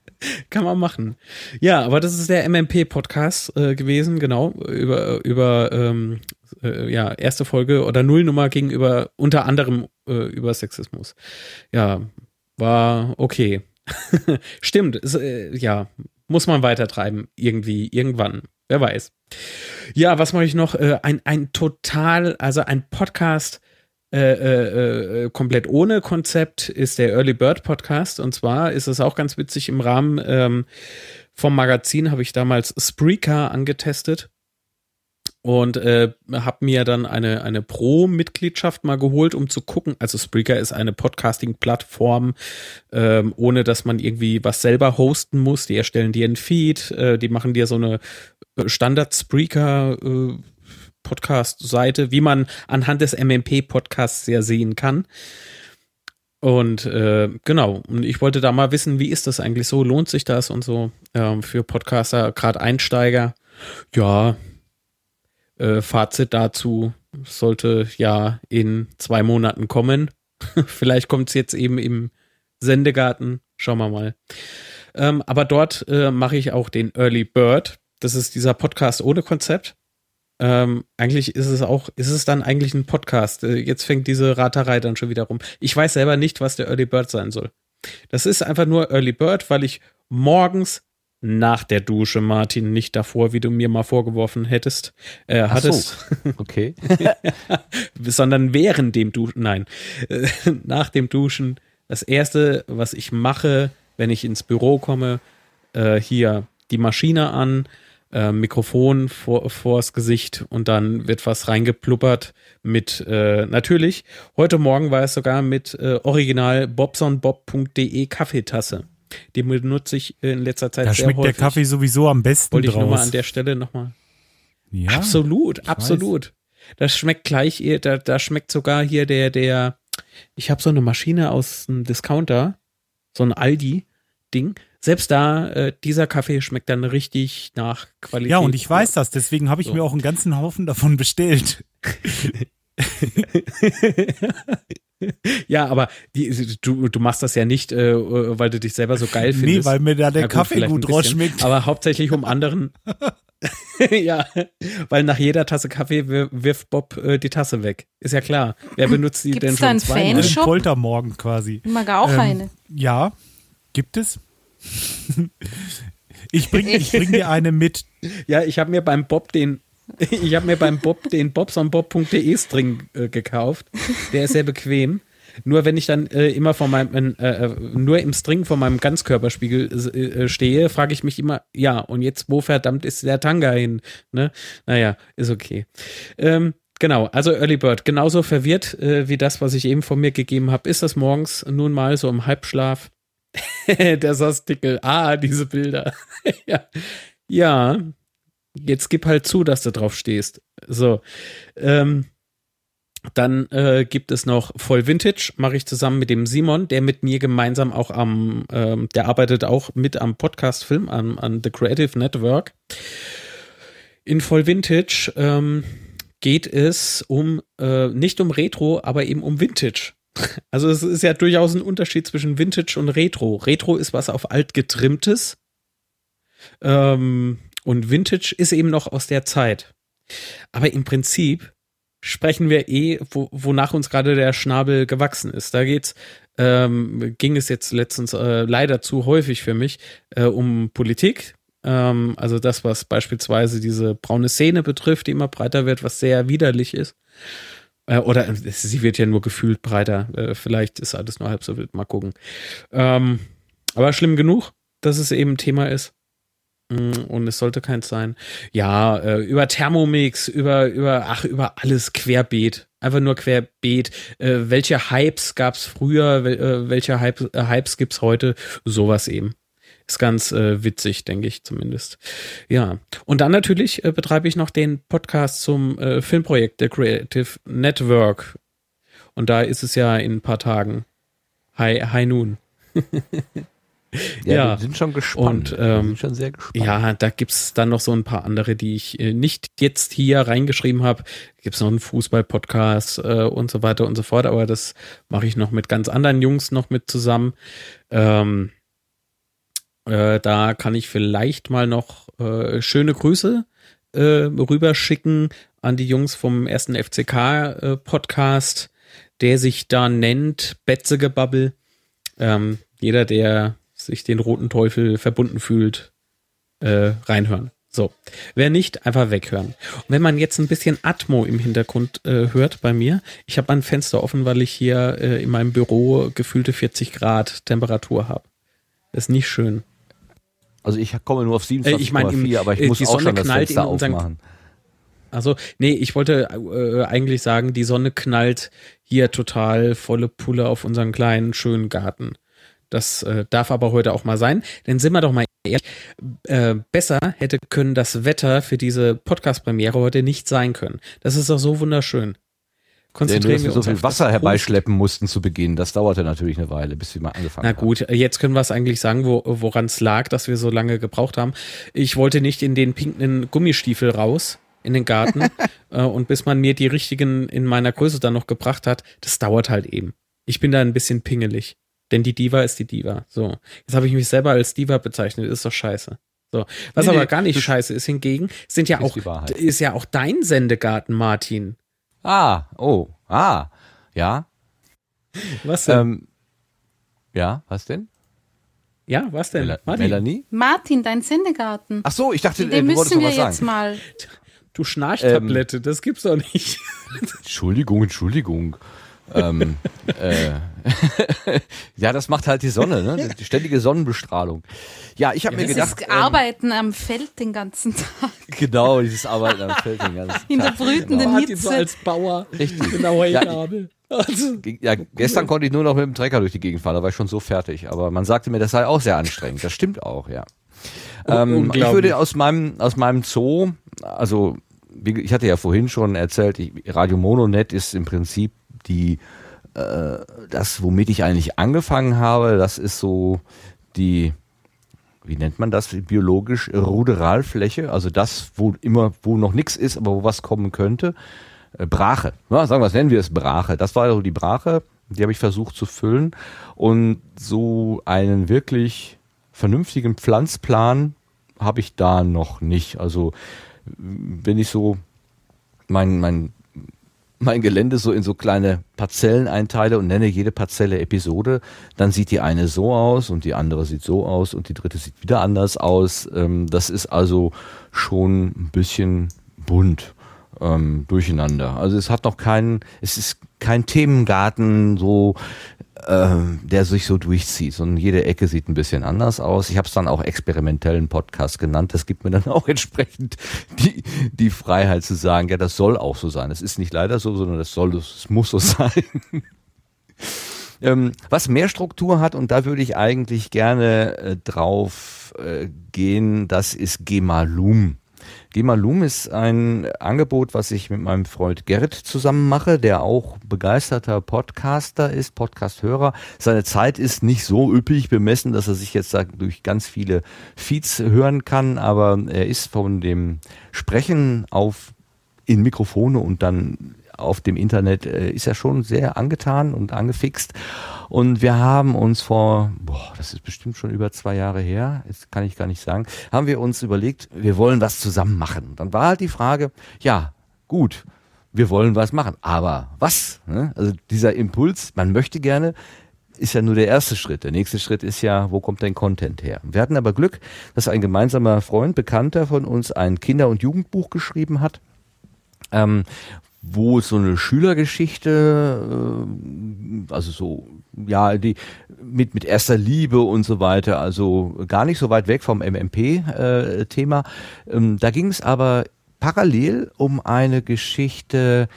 kann man machen. Ja, aber das ist der MMP-Podcast äh, gewesen, genau, über, über ähm, äh, ja, erste Folge oder Nullnummer gegenüber, unter anderem äh, über Sexismus. Ja, war okay. Stimmt, ist, äh, ja, muss man weitertreiben, irgendwie, irgendwann. Wer weiß. Ja, was mache ich noch? Äh, ein, ein total, also ein Podcast äh, äh, äh, komplett ohne Konzept ist der Early Bird Podcast. Und zwar ist es auch ganz witzig im Rahmen ähm, vom Magazin habe ich damals Spreaker angetestet und äh, habe mir dann eine, eine Pro-Mitgliedschaft mal geholt, um zu gucken. Also Spreaker ist eine Podcasting-Plattform, ähm, ohne dass man irgendwie was selber hosten muss. Die erstellen dir einen Feed, äh, die machen dir so eine Standard-Spreaker äh, Podcast-Seite, wie man anhand des MMP-Podcasts sehr sehen kann. Und äh, genau, und ich wollte da mal wissen, wie ist das eigentlich so? Lohnt sich das und so ähm, für Podcaster, gerade Einsteiger? Ja, äh, Fazit dazu sollte ja in zwei Monaten kommen. Vielleicht kommt es jetzt eben im Sendegarten. Schauen wir mal. Ähm, aber dort äh, mache ich auch den Early Bird. Das ist dieser Podcast ohne Konzept. Ähm, eigentlich ist es auch, ist es dann eigentlich ein Podcast. Äh, jetzt fängt diese Raterei dann schon wieder rum. Ich weiß selber nicht, was der Early Bird sein soll. Das ist einfach nur Early Bird, weil ich morgens nach der Dusche, Martin, nicht davor, wie du mir mal vorgeworfen hättest, äh, Ach so. hattest, Okay. sondern während dem Duschen, nein, äh, nach dem Duschen. Das erste, was ich mache, wenn ich ins Büro komme, äh, hier die Maschine an, äh, Mikrofon vor, vors Gesicht und dann wird was reingepluppert mit, äh, natürlich, heute Morgen war es sogar mit äh, original bobsonbob.de Kaffeetasse. Die benutze ich in letzter Zeit Da sehr schmeckt häufig. der Kaffee sowieso am besten Wollte ich nochmal draus. an der Stelle nochmal ja, absolut, absolut. Das schmeckt gleich, eh, da, da schmeckt sogar hier der, der, ich habe so eine Maschine aus einem Discounter, so ein Aldi-Ding. Selbst da, äh, dieser Kaffee schmeckt dann richtig nach Qualität. Ja, und ich weiß das, deswegen habe ich So. mir auch einen ganzen Haufen davon bestellt. Ja, aber die, du, du machst das ja nicht, äh, weil du dich selber so geil findest. Nee, weil mir da der gut, Kaffee gut rausschmeckt. Aber hauptsächlich um anderen. ja, weil nach jeder Tasse Kaffee wir- wirft Bob äh, die Tasse weg. Ist ja klar. Wer benutzt die Gibt's denn da schon einen zweimal? Poltermorgen quasi. Ich mag auch Ähm, eine. Ja, gibt es. ich bring, ich bring dir eine mit. Ja, ich habe mir beim Bob den ich habe mir beim Bob den bobsonbob.de String äh, gekauft. Der ist sehr bequem. Nur wenn ich dann äh, immer vor meinem, äh, äh, nur im String vor meinem Ganzkörperspiegel äh, stehe, frage ich mich immer, ja, und jetzt wo verdammt ist der Tanga hin? Ne? Naja, ist okay. Ähm, genau, also Early Bird, genauso verwirrt äh, wie das, was ich eben von mir gegeben habe, ist das morgens nun mal so im Halbschlaf. der Sastickel, ah, diese Bilder. ja. ja, jetzt gib halt zu, dass du drauf stehst. So, ähm, dann äh, gibt es noch Voll Vintage, mache ich zusammen mit dem Simon, der mit mir gemeinsam auch am, ähm, der arbeitet auch mit am Podcast-Film, an, an The Creative Network. In Voll Vintage ähm, geht es um, äh, nicht um Retro, aber eben um Vintage. Also es ist ja durchaus ein Unterschied zwischen Vintage und Retro. Retro ist was auf alt getrimmtes ähm, und Vintage ist eben noch aus der Zeit. Aber im Prinzip sprechen wir eh, wo, wonach uns gerade der Schnabel gewachsen ist. Da geht's, ähm, ging es jetzt letztens äh, leider zu häufig für mich äh, um Politik. Ähm, also das, was beispielsweise diese braune Szene betrifft, die immer breiter wird, was sehr widerlich ist. Äh, oder sie wird ja nur gefühlt breiter. Äh, vielleicht ist alles nur halb so wild. Mal gucken. Ähm, aber schlimm genug, dass es eben Thema ist. Mm, und es sollte keins sein. Ja, äh, über Thermomix, über, über, ach, über alles querbeet. Einfach nur querbeet. Welche Hypes gab's früher? Wel, äh, welche Hype, äh, Hypes gibt's heute? Sowas eben. Ist ganz äh, witzig, denke ich zumindest. Ja. Und dann natürlich äh, betreibe ich noch den Podcast zum äh, Filmprojekt der Creative Network. Und da ist es ja in ein paar Tagen. Hi, hi nun. Ja, ja, wir sind schon gespannt. Und, ähm, sind schon sehr gespannt. Ja, da gibt's dann noch so ein paar andere, die ich äh, nicht jetzt hier reingeschrieben habe. Gibt's noch einen Fußball-Podcast äh, und so weiter und so fort, aber das mache ich noch mit ganz anderen Jungs noch mit zusammen. Ähm, äh, da kann ich vielleicht mal noch äh, schöne Grüße äh, rüberschicken an die Jungs vom ersten FCK-Podcast, äh, der sich da nennt Betzegebabbel. Ähm, jeder, der sich den roten Teufel verbunden fühlt, äh, reinhören. So. Wer nicht, einfach weghören. Und wenn man jetzt ein bisschen Atmo im Hintergrund äh, hört bei mir, ich habe ein Fenster offen, weil ich hier äh, in meinem Büro gefühlte 40 Grad Temperatur habe. Ist nicht schön. Also ich komme nur auf 27,4, äh, ich mein, aber ich muss auch schon das Fenster aufmachen. Also, nee, ich wollte äh, eigentlich sagen, die Sonne knallt hier total volle Pulle auf unseren kleinen, schönen Garten. Das äh, darf aber heute auch mal sein. Denn sind wir doch mal ehrlich, äh, besser hätte können das Wetter für diese Podcast-Premiere heute nicht sein können. Das ist doch so wunderschön. Konzentrieren ja, wir so viel Wasser herbeischleppen mussten zu Beginn. Das dauerte natürlich eine Weile, bis wir mal angefangen haben. Na gut, haben. jetzt können wir es eigentlich sagen, wo, woran es lag, dass wir so lange gebraucht haben. Ich wollte nicht in den pinken Gummistiefel raus in den Garten äh, und bis man mir die richtigen in meiner Größe dann noch gebracht hat, das dauert halt eben. Ich bin da ein bisschen pingelig. Denn die Diva ist die Diva. So. Jetzt habe ich mich selber als Diva bezeichnet. Ist doch scheiße. So. Was nee, aber gar nicht scheiße ist hingegen, sind ja ist auch, ist ja auch dein Sendegarten, Martin. Ah, oh, ah, ja. Was denn? Ähm, ja, was denn? Ja, was denn? Mel Martin? Melanie? Martin, dein Sendegarten. Ach so, ich dachte, Den du wolltest müssen wir jetzt mal. Du Schnarchtablette, ähm, das gibt's doch nicht. Entschuldigung, Entschuldigung ähm, äh, ja, das macht halt die Sonne, ne? Die ständige Sonnenbestrahlung. Ja, ich habe ja, mir gedacht. Das ähm, Arbeiten am Feld den ganzen Tag. Genau, dieses Arbeiten am Feld den ganzen Tag. In der brütenden genau. Hitze. So als Bauer. Richtig. Genauer ja, also. ja, gestern konnte ich nur noch mit dem Trecker durch die Gegend fahren, da war ich schon so fertig. Aber man sagte mir, das sei auch sehr anstrengend. Das stimmt auch, ja. Ähm, ich würde aus meinem, aus meinem Zoo, also ich hatte ja vorhin schon erzählt, Radio Mononet ist im Prinzip die äh, das, womit ich eigentlich angefangen habe, das ist so die, wie nennt man das biologisch, Ruderalfläche, also das, wo immer, wo noch nichts ist, aber wo was kommen könnte. Äh, Brache, ja, sagen wir, was nennen wir es Brache. Das war so die Brache, die habe ich versucht zu füllen und so einen wirklich vernünftigen Pflanzplan habe ich da noch nicht. Also wenn ich so mein, mein mein Gelände so in so kleine Parzellen einteile und nenne jede Parzelle Episode, dann sieht die eine so aus und die andere sieht so aus und die dritte sieht wieder anders aus. Ähm, das ist also schon ein bisschen bunt ähm, durcheinander. Also es hat noch keinen, es ist kein Themengarten, so ähm, der sich so durchzieht. Und jede Ecke sieht ein bisschen anders aus. Ich habe es dann auch experimentellen Podcast genannt. Das gibt mir dann auch entsprechend die, die Freiheit zu sagen, ja, das soll auch so sein. Es ist nicht leider so, sondern das soll, es muss so sein. ähm, was mehr Struktur hat, und da würde ich eigentlich gerne äh, drauf äh, gehen, das ist Gemalum. Gemalum ist ein Angebot, was ich mit meinem Freund Gerrit zusammen mache, der auch begeisterter Podcaster ist, Podcasthörer. Seine Zeit ist nicht so üppig bemessen, dass er sich jetzt durch ganz viele Feeds hören kann, aber er ist von dem Sprechen auf in Mikrofone und dann auf dem Internet äh, ist er schon sehr angetan und angefixt. Und wir haben uns vor, boah, das ist bestimmt schon über zwei Jahre her, jetzt kann ich gar nicht sagen, haben wir uns überlegt, wir wollen was zusammen machen. Dann war halt die Frage, ja, gut, wir wollen was machen, aber was? Ne? Also dieser Impuls, man möchte gerne, ist ja nur der erste Schritt. Der nächste Schritt ist ja, wo kommt dein Content her? Wir hatten aber Glück, dass ein gemeinsamer Freund, Bekannter von uns ein Kinder- und Jugendbuch geschrieben hat, ähm, wo so eine Schülergeschichte, äh, also so, ja, die mit, mit erster Liebe und so weiter, also gar nicht so weit weg vom MMP-Thema. Äh, ähm, da ging es aber parallel um eine Geschichte,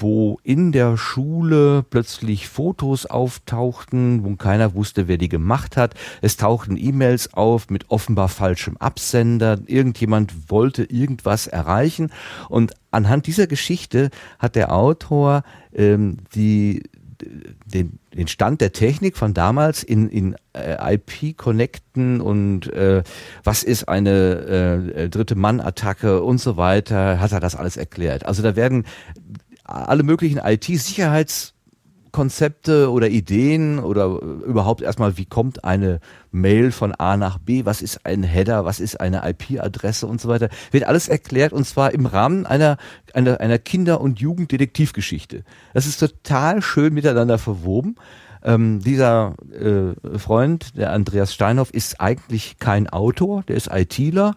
wo in der Schule plötzlich Fotos auftauchten, wo keiner wusste, wer die gemacht hat. Es tauchten E-Mails auf mit offenbar falschem Absender. Irgendjemand wollte irgendwas erreichen. Und anhand dieser Geschichte hat der Autor ähm, die den, den Stand der Technik von damals in, in äh, IP connecten und äh, was ist eine äh, dritte Mann-Attacke und so weiter, hat er das alles erklärt. Also da werden alle möglichen IT-Sicherheitskonzepte oder Ideen oder überhaupt erstmal, wie kommt eine Mail von A nach B, was ist ein Header, was ist eine IP-Adresse und so weiter, wird alles erklärt und zwar im Rahmen einer, einer, einer Kinder- und Jugenddetektivgeschichte. Das ist total schön miteinander verwoben. Ähm, dieser äh, Freund, der Andreas Steinhoff, ist eigentlich kein Autor, der ist ITler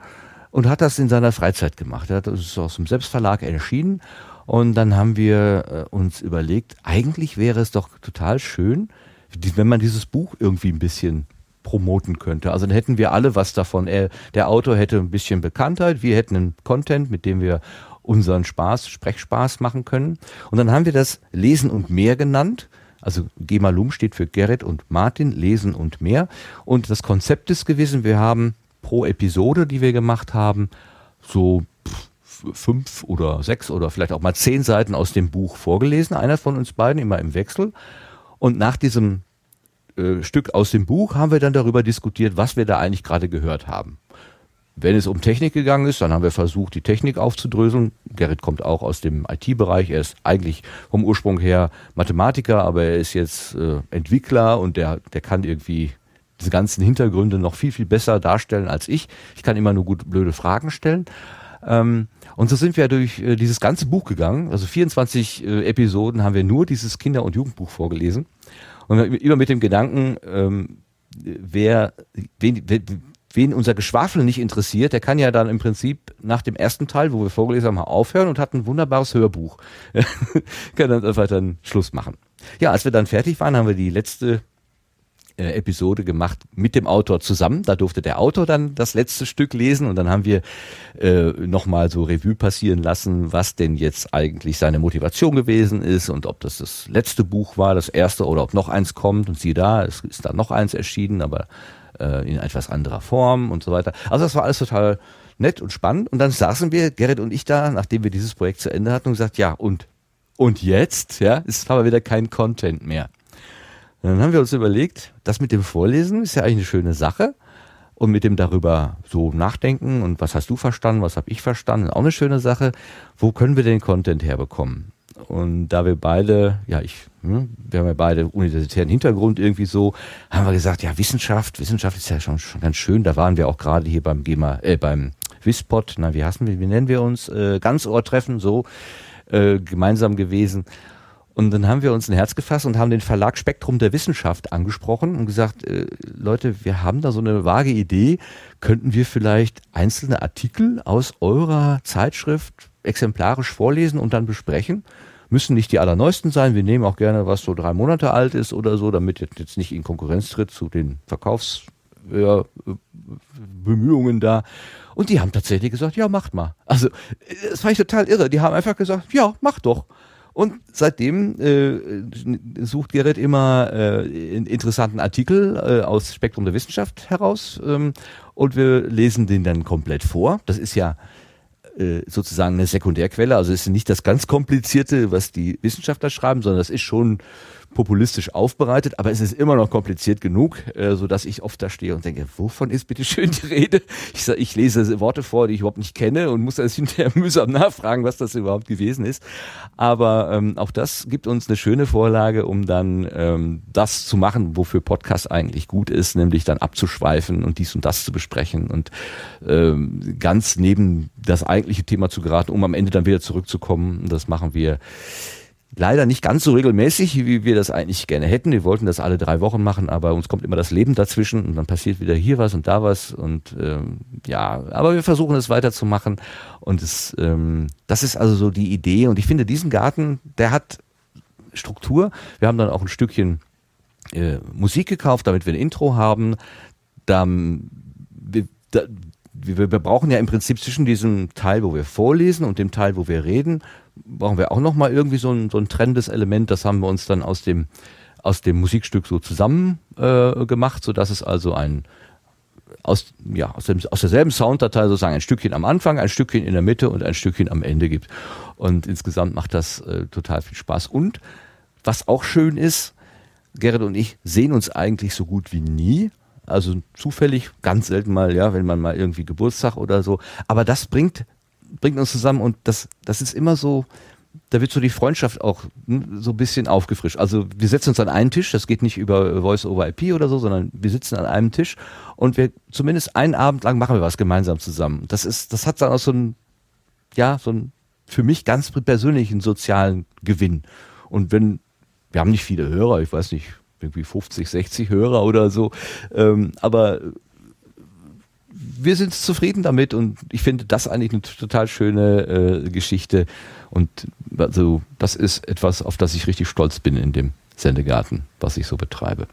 und hat das in seiner Freizeit gemacht. Er hat das aus dem Selbstverlag erschienen und dann haben wir äh, uns überlegt, eigentlich wäre es doch total schön, wenn man dieses Buch irgendwie ein bisschen promoten könnte. Also dann hätten wir alle was davon. Er, der Autor hätte ein bisschen Bekanntheit, wir hätten einen Content, mit dem wir unseren Spaß, Sprechspaß machen können. Und dann haben wir das Lesen und mehr genannt. Also Gemalum steht für Gerrit und Martin, Lesen und mehr. Und das Konzept ist gewesen, wir haben pro Episode, die wir gemacht haben, so fünf oder sechs oder vielleicht auch mal zehn Seiten aus dem Buch vorgelesen, einer von uns beiden immer im Wechsel. Und nach diesem äh, Stück aus dem Buch haben wir dann darüber diskutiert, was wir da eigentlich gerade gehört haben. Wenn es um Technik gegangen ist, dann haben wir versucht, die Technik aufzudröseln. Gerrit kommt auch aus dem IT-Bereich. Er ist eigentlich vom Ursprung her Mathematiker, aber er ist jetzt äh, Entwickler und der, der kann irgendwie diese ganzen Hintergründe noch viel, viel besser darstellen als ich. Ich kann immer nur gut blöde Fragen stellen. Ähm, und so sind wir durch äh, dieses ganze Buch gegangen. Also 24 äh, Episoden haben wir nur dieses Kinder- und Jugendbuch vorgelesen. Und immer mit dem Gedanken, ähm, wer, wen, wen unser Geschwafel nicht interessiert, der kann ja dann im Prinzip nach dem ersten Teil, wo wir vorgelesen haben, aufhören und hat ein wunderbares Hörbuch. kann dann einfach dann Schluss machen. Ja, als wir dann fertig waren, haben wir die letzte äh, Episode gemacht mit dem Autor zusammen. Da durfte der Autor dann das letzte Stück lesen und dann haben wir äh, nochmal so Revue passieren lassen, was denn jetzt eigentlich seine Motivation gewesen ist und ob das das letzte Buch war, das erste oder ob noch eins kommt und siehe da, es ist da noch eins erschienen, aber äh, in etwas anderer Form und so weiter. Also das war alles total nett und spannend und dann saßen wir, Gerrit und ich da, nachdem wir dieses Projekt zu Ende hatten und gesagt, ja und und jetzt, ja, ist aber wieder kein Content mehr. Und dann haben wir uns überlegt, das mit dem Vorlesen ist ja eigentlich eine schöne Sache. Und mit dem darüber so nachdenken und was hast du verstanden, was habe ich verstanden, auch eine schöne Sache. Wo können wir den Content herbekommen? Und da wir beide, ja, ich, hm, wir haben ja beide universitären Hintergrund irgendwie so, haben wir gesagt, ja, Wissenschaft, Wissenschaft ist ja schon, schon ganz schön. Da waren wir auch gerade hier beim GEMA, äh, beim Wispot, na, wie hassen wir, wie nennen wir uns, äh, Ganzohrtreffen, so, äh, gemeinsam gewesen. Und dann haben wir uns ein Herz gefasst und haben den Verlag Spektrum der Wissenschaft angesprochen und gesagt, äh, Leute, wir haben da so eine vage Idee, könnten wir vielleicht einzelne Artikel aus eurer Zeitschrift exemplarisch vorlesen und dann besprechen? müssen nicht die allerneuesten sein. Wir nehmen auch gerne, was so drei Monate alt ist oder so, damit jetzt nicht in Konkurrenz tritt zu den Verkaufsbemühungen da. Und die haben tatsächlich gesagt, ja, macht mal. Also, das fand ich total irre. Die haben einfach gesagt, ja, mach doch. Und seitdem äh, sucht Gerrit immer äh, interessanten Artikel äh, aus Spektrum der Wissenschaft heraus ähm, und wir lesen den dann komplett vor. Das ist ja äh, sozusagen eine Sekundärquelle, also es ist nicht das ganz Komplizierte, was die Wissenschaftler schreiben, sondern das ist schon populistisch aufbereitet, aber es ist immer noch kompliziert genug, äh, so dass ich oft da stehe und denke, wovon ist bitte schön die Rede? Ich, ich lese Worte vor, die ich überhaupt nicht kenne und muss das hinterher mühsam nachfragen, was das überhaupt gewesen ist. Aber ähm, auch das gibt uns eine schöne Vorlage, um dann ähm, das zu machen, wofür Podcast eigentlich gut ist, nämlich dann abzuschweifen und dies und das zu besprechen und ähm, ganz neben das eigentliche Thema zu geraten, um am Ende dann wieder zurückzukommen. Das machen wir leider nicht ganz so regelmäßig, wie wir das eigentlich gerne hätten. Wir wollten das alle drei Wochen machen, aber uns kommt immer das Leben dazwischen und dann passiert wieder hier was und da was und ähm, ja, aber wir versuchen es weiterzumachen und es, ähm, das ist also so die Idee und ich finde diesen Garten, der hat Struktur. Wir haben dann auch ein Stückchen äh, Musik gekauft, damit wir ein Intro haben. Da, wir, da, wir, wir brauchen ja im Prinzip zwischen diesem Teil, wo wir vorlesen und dem Teil, wo wir reden, brauchen wir auch nochmal irgendwie so ein, so ein trennendes Element. Das haben wir uns dann aus dem, aus dem Musikstück so zusammen äh, gemacht, so dass es also ein aus, ja, aus, dem, aus derselben Sounddatei sozusagen ein Stückchen am Anfang, ein Stückchen in der Mitte und ein Stückchen am Ende gibt. Und insgesamt macht das äh, total viel Spaß. Und was auch schön ist, Gerrit und ich sehen uns eigentlich so gut wie nie. Also zufällig, ganz selten mal, ja, wenn man mal irgendwie Geburtstag oder so. Aber das bringt bringt uns zusammen und das, das ist immer so, da wird so die Freundschaft auch hm, so ein bisschen aufgefrischt. Also wir setzen uns an einen Tisch, das geht nicht über Voice over IP oder so, sondern wir sitzen an einem Tisch und wir zumindest einen Abend lang machen wir was gemeinsam zusammen. Das ist, das hat dann auch so ein, ja, so ein für mich ganz persönlichen sozialen Gewinn. Und wenn, wir haben nicht viele Hörer, ich weiß nicht, irgendwie 50, 60 Hörer oder so, ähm, aber wir sind zufrieden damit und ich finde das eigentlich eine total schöne äh, Geschichte. Und also das ist etwas, auf das ich richtig stolz bin in dem Sendegarten, was ich so betreibe.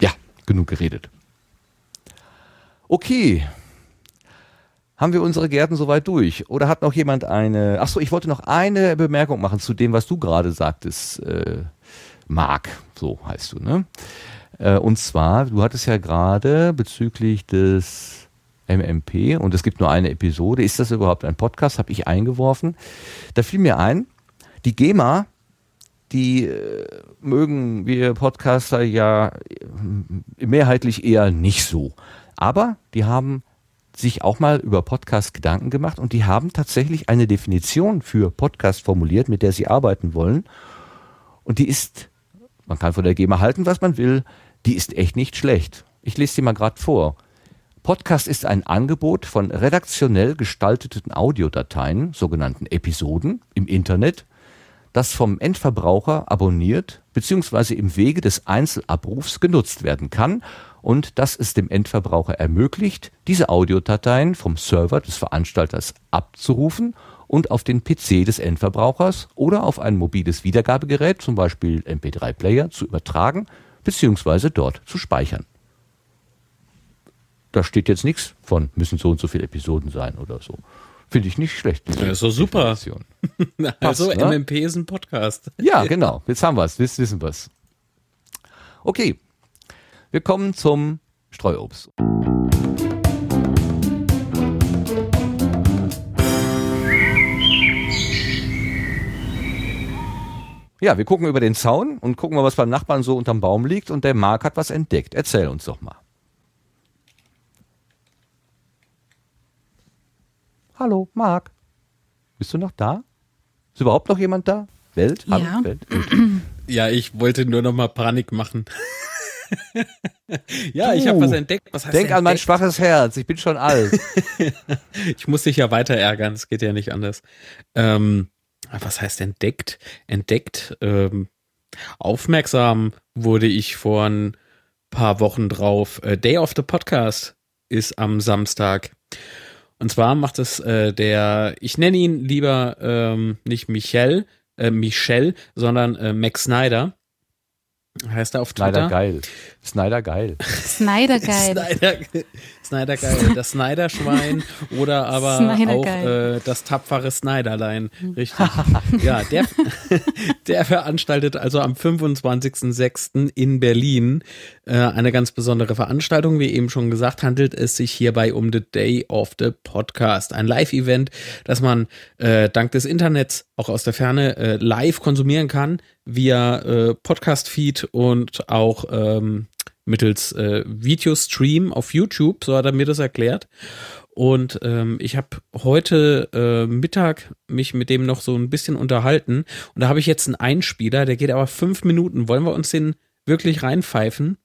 Ja, genug geredet. Okay. Haben wir unsere Gärten soweit durch? Oder hat noch jemand eine. Achso, ich wollte noch eine Bemerkung machen zu dem, was du gerade sagtest, äh, Marc, so heißt du, ne? Äh, und zwar, du hattest ja gerade bezüglich des MMP und es gibt nur eine Episode. Ist das überhaupt ein Podcast? Habe ich eingeworfen. Da fiel mir ein, die GEMA, die äh, mögen wir Podcaster ja äh, mehrheitlich eher nicht so. Aber die haben sich auch mal über Podcast Gedanken gemacht und die haben tatsächlich eine Definition für Podcast formuliert, mit der sie arbeiten wollen. Und die ist, man kann von der GEMA halten, was man will, die ist echt nicht schlecht. Ich lese sie mal gerade vor. Podcast ist ein Angebot von redaktionell gestalteten Audiodateien, sogenannten Episoden, im Internet, das vom Endverbraucher abonniert bzw. im Wege des Einzelabrufs genutzt werden kann und das es dem Endverbraucher ermöglicht, diese Audiodateien vom Server des Veranstalters abzurufen und auf den PC des Endverbrauchers oder auf ein mobiles Wiedergabegerät, zum Beispiel MP3-Player, zu übertragen bzw. dort zu speichern da steht jetzt nichts von, müssen so und so viele Episoden sein oder so. Finde ich nicht schlecht. Ja, ist doch super. also Passt, ne? MMP ist ein Podcast. Ja, genau. Jetzt haben wir es. Jetzt wissen wir es. Okay. Wir kommen zum Streuobst. Ja, wir gucken über den Zaun und gucken mal, was beim Nachbarn so unterm Baum liegt und der Marc hat was entdeckt. Erzähl uns doch mal. Hallo, Marc. Bist du noch da? Ist überhaupt noch jemand da? Welt? Hallo, ja. Welt? Ja, ich wollte nur noch mal Panik machen. ja, du, ich habe was entdeckt. Was denk entdeckt? an mein schwaches Herz. Ich bin schon alt. ich muss dich ja weiter ärgern. Es geht ja nicht anders. Ähm, was heißt entdeckt? Entdeckt. Ähm, aufmerksam wurde ich vor ein paar Wochen drauf. Äh, Day of the Podcast ist am Samstag. Und zwar macht es äh, der, ich nenne ihn lieber ähm, nicht Michel, äh, Michelle, sondern äh, Max Snyder. Heißt er auf Twitter? Snyder geil. Snyder geil. Snyder geil. Snyder, Snyder geil. Das Snyder-Schwein oder aber Snyder auch äh, das tapfere Snyderlein. Richtig. ja, der, der veranstaltet also am 25.06. in Berlin äh, eine ganz besondere Veranstaltung. Wie eben schon gesagt, handelt es sich hierbei um The Day of the Podcast. Ein Live-Event, das man äh, dank des Internets auch aus der Ferne äh, live konsumieren kann, via äh, Podcast-Feed und auch ähm, mittels äh, Videostream auf YouTube, so hat er mir das erklärt. Und ähm, ich habe heute äh, Mittag mich mit dem noch so ein bisschen unterhalten. Und da habe ich jetzt einen Einspieler, der geht aber fünf Minuten. Wollen wir uns den wirklich reinpfeifen?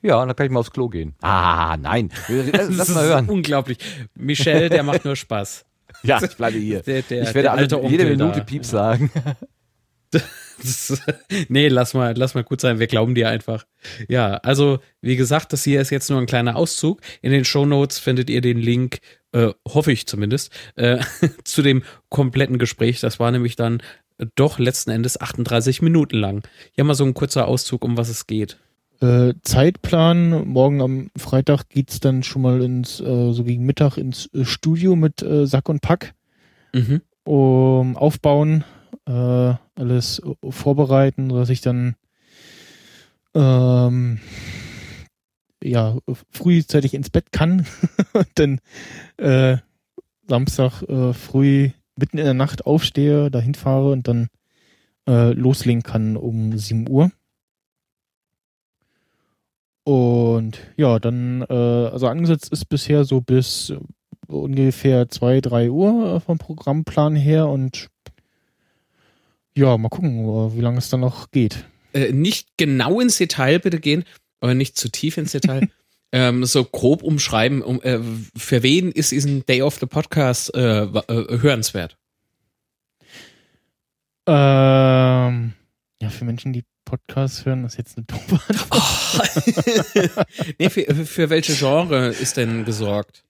Ja, und dann kann ich mal aufs Klo gehen. Ah, nein. Lass, lass mal hören. unglaublich. Michel, der macht nur Spaß. Ja, ich bleibe hier. Der, der, ich werde alle, jede Minute da. Piep sagen. Das, nee, lass mal, lass mal gut sein. Wir glauben dir einfach. Ja, also wie gesagt, das hier ist jetzt nur ein kleiner Auszug. In den Show Notes findet ihr den Link, äh, hoffe ich zumindest, äh, zu dem kompletten Gespräch. Das war nämlich dann doch letzten Endes 38 Minuten lang. Hier mal so ein kurzer Auszug, um was es geht. Äh, Zeitplan, morgen am Freitag geht's dann schon mal ins, äh, so gegen Mittag ins äh, Studio mit äh, Sack und Pack. Mhm. um, aufbauen, äh, alles vorbereiten, sodass ich dann ähm, ja frühzeitig ins Bett kann und dann äh, Samstag äh, früh mitten in der Nacht aufstehe, dahin fahre und dann äh, loslegen kann um 7 Uhr. Und ja, dann, äh, also angesetzt ist bisher so bis ungefähr zwei, drei Uhr vom Programmplan her und ja, mal gucken, wie lange es dann noch geht. Äh, nicht genau ins Detail bitte gehen, aber nicht zu tief ins Detail. ähm, so grob umschreiben, um, äh, für wen ist diesen Day of the Podcast äh, äh, hörenswert? Ähm, ja, für Menschen, die Podcasts hören, ist jetzt eine doofe Antwort. nee, für, für welche Genre ist denn gesorgt?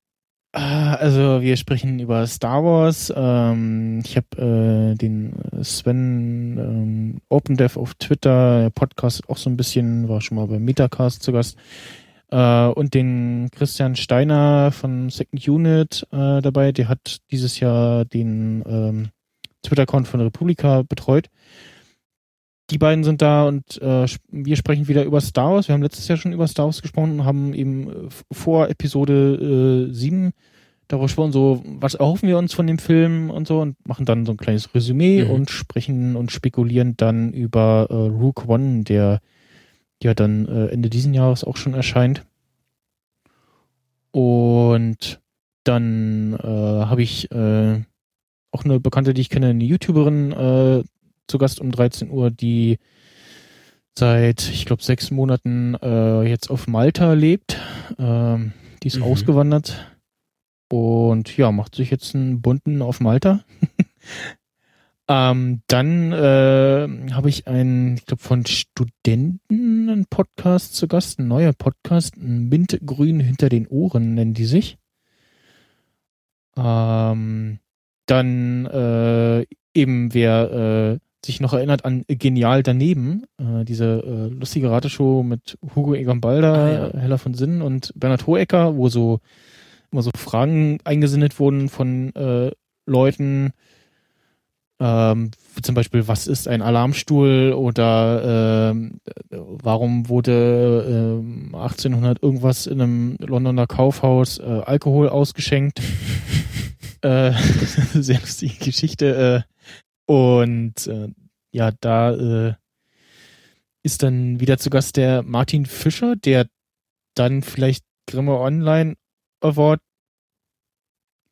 Ah, Also wir sprechen über Star Wars. Ähm, ich habe äh, den Sven ähm, OpenDev auf Twitter, der Podcast auch so ein bisschen, war schon mal beim Metacast zu Gast. Äh, und den Christian Steiner von Second Unit äh, dabei. Der hat dieses Jahr den ähm, Twitter-Account von Republika betreut. Die beiden sind da und äh, wir sprechen wieder über Star Wars. Wir haben letztes Jahr schon über Star Wars gesprochen und haben eben äh, vor Episode äh, 7 darüber gesprochen, so, was erhoffen wir uns von dem Film und so und machen dann so ein kleines Resümee Mhm. und sprechen und spekulieren dann über äh, Rook One, der ja dann äh, Ende diesen Jahres auch schon erscheint. Und dann äh, habe ich äh, auch eine Bekannte, die ich kenne, eine YouTuberin äh, zu Gast um 13 Uhr, die seit, ich glaube, sechs Monaten äh, jetzt auf Malta lebt. Ähm, die ist Mhm. ausgewandert und ja, macht sich jetzt einen bunten auf Malta. ähm, dann äh, habe ich einen, ich glaube, von Studenten einen Podcast zu Gast, ein neuer Podcast, ein Mintgrün hinter den Ohren nennen die sich. Ähm, dann äh, eben, wer äh, sich noch erinnert an Genial daneben, äh, diese äh, lustige Rateshow mit Hugo Egon Balder, Ah, ja. Hella von Sinnen und Bernhard Hohecker, wo so immer so Fragen eingesendet wurden von äh, Leuten, ähm, zum Beispiel, was ist ein Alarmstuhl oder äh, warum wurde ähm, 1800 irgendwas in einem Londoner Kaufhaus äh, Alkohol ausgeschenkt. äh, sehr lustige Geschichte. Und äh, ja, da äh, ist dann wieder zu Gast der Martin Fischer, der dann vielleicht Grimme Online Award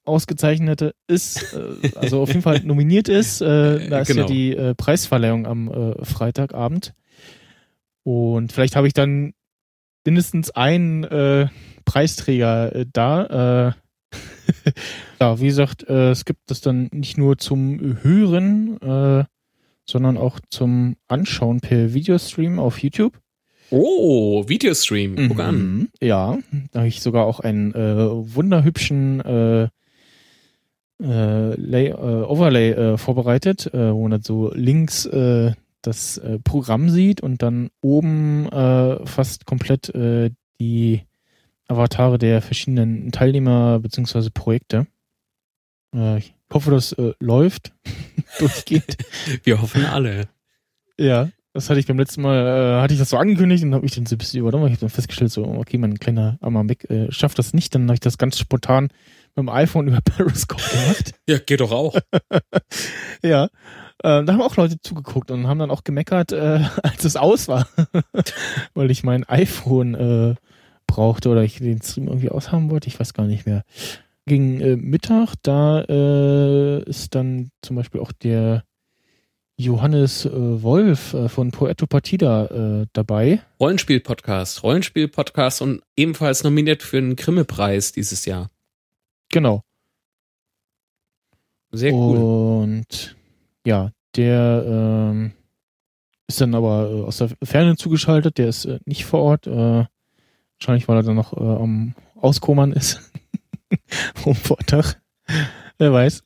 ausgezeichnete ist, äh, also auf jeden Fall nominiert ist. Äh, da ist Genau. ja die äh, Preisverleihung am äh, Freitagabend. Und vielleicht habe ich dann mindestens einen äh, Preisträger äh, da. Ja, wie gesagt, äh, es gibt das dann nicht nur zum Hören, äh, sondern auch zum Anschauen per Videostream auf YouTube. Oh, Videostream. Guck an. Mhm. Ja, da habe ich sogar auch einen äh, wunderhübschen äh, äh, Lay, äh, Overlay äh, vorbereitet, äh, wo man so links das Programm sieht und dann oben fast komplett die Avatare der verschiedenen Teilnehmer beziehungsweise Projekte. Äh, ich hoffe, das äh, läuft, durchgeht. Wir hoffen alle. Ja, das hatte ich beim letzten Mal, äh, hatte ich das so angekündigt und habe ich dann so ein bisschen übernommen. Ich habe dann festgestellt, so, okay, mein kleiner armer Mac äh, schafft das nicht. Dann habe ich das ganz spontan mit dem iPhone über Periscope gemacht. Ja, geht doch auch. ja. Äh, da haben auch Leute zugeguckt und haben dann auch gemeckert, äh, als es aus war. Weil ich mein iPhone äh, brauchte oder ich den Stream irgendwie aushaben wollte. Ich weiß gar nicht mehr. Gegen äh, Mittag, da äh, ist dann zum Beispiel auch der Johannes äh, Wolf äh, von Poeto Partida äh, dabei. Rollenspiel-Podcast, Rollenspiel-Podcast und ebenfalls nominiert für einen Grimme-Preis dieses Jahr. Genau. Sehr cool. Und ja, der ähm, ist dann aber äh, aus der Ferne zugeschaltet, der ist äh, nicht vor Ort. Wahrscheinlich, weil er dann noch äh, am Auskommern ist. Vom Vortag. Wer weiß.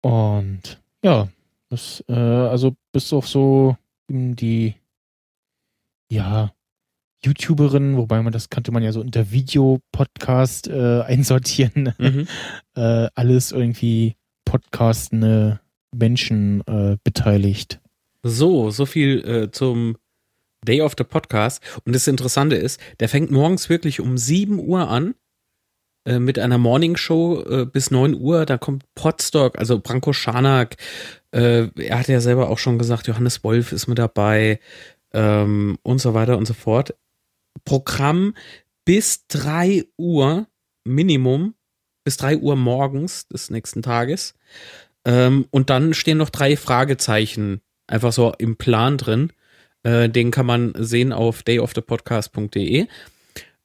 Und ja, das, äh, also bis auf so die ja, YouTuberin, wobei man das kannte man ja so unter Videopodcast äh, einsortieren. Mhm. äh, alles irgendwie podcastende Menschen äh, beteiligt. So, so viel äh, zum Day of the Podcast. Und das Interessante ist, der fängt morgens wirklich um 7 Uhr an äh, mit einer Morning Show äh, bis 9 Uhr. Da kommt Podstock, also Branko Schanak. Äh, er hat ja selber auch schon gesagt, Johannes Wolf ist mit dabei ähm, und so weiter und so fort. Programm bis 3 Uhr Minimum, bis 3 Uhr morgens des nächsten Tages. Ähm, und dann stehen noch drei Fragezeichen einfach so im Plan drin. Äh, den kann man sehen auf dayofthepodcast.de.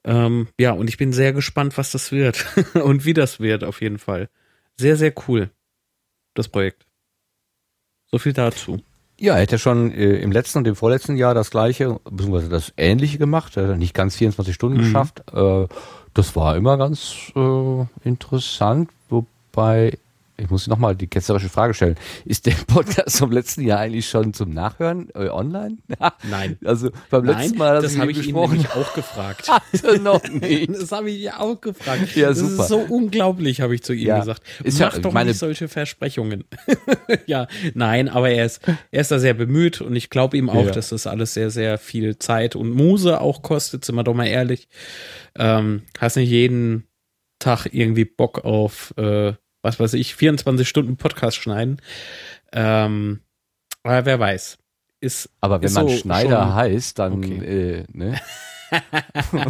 Ähm, ja, und ich bin sehr gespannt, was das wird und wie das wird, auf jeden Fall. Sehr, sehr cool, das Projekt. So viel dazu. Ja, er hätte schon äh, im letzten und im vorletzten Jahr das gleiche, beziehungsweise das ähnliche gemacht. Er hat nicht ganz 24 Stunden Mhm. geschafft. Äh, das war immer ganz äh, interessant, wobei, ich muss nochmal die ketzerische Frage stellen. Ist der Podcast vom letzten Jahr eigentlich schon zum Nachhören äh, online? Nein. Also beim letzten Mal, das habe ich gesprochen nämlich auch gefragt. hatte, noch nicht. Das habe ich ja auch gefragt. Ja, das super. ist so unglaublich, habe ich zu ihm Ja. gesagt. Ist ja- Mach ich doch meine- nicht solche Versprechungen. ja, nein, aber er ist, er ist da sehr bemüht und ich glaube ihm auch, Ja. dass das alles sehr, sehr viel Zeit und Muse auch kostet, sind wir doch mal ehrlich. Ähm, hast nicht jeden Tag irgendwie Bock auf, äh, was weiß ich, 24 Stunden Podcast schneiden. Ähm, aber wer weiß. Ist, Aber wenn ist man so Schneider schon- heißt, dann Okay. äh, ne?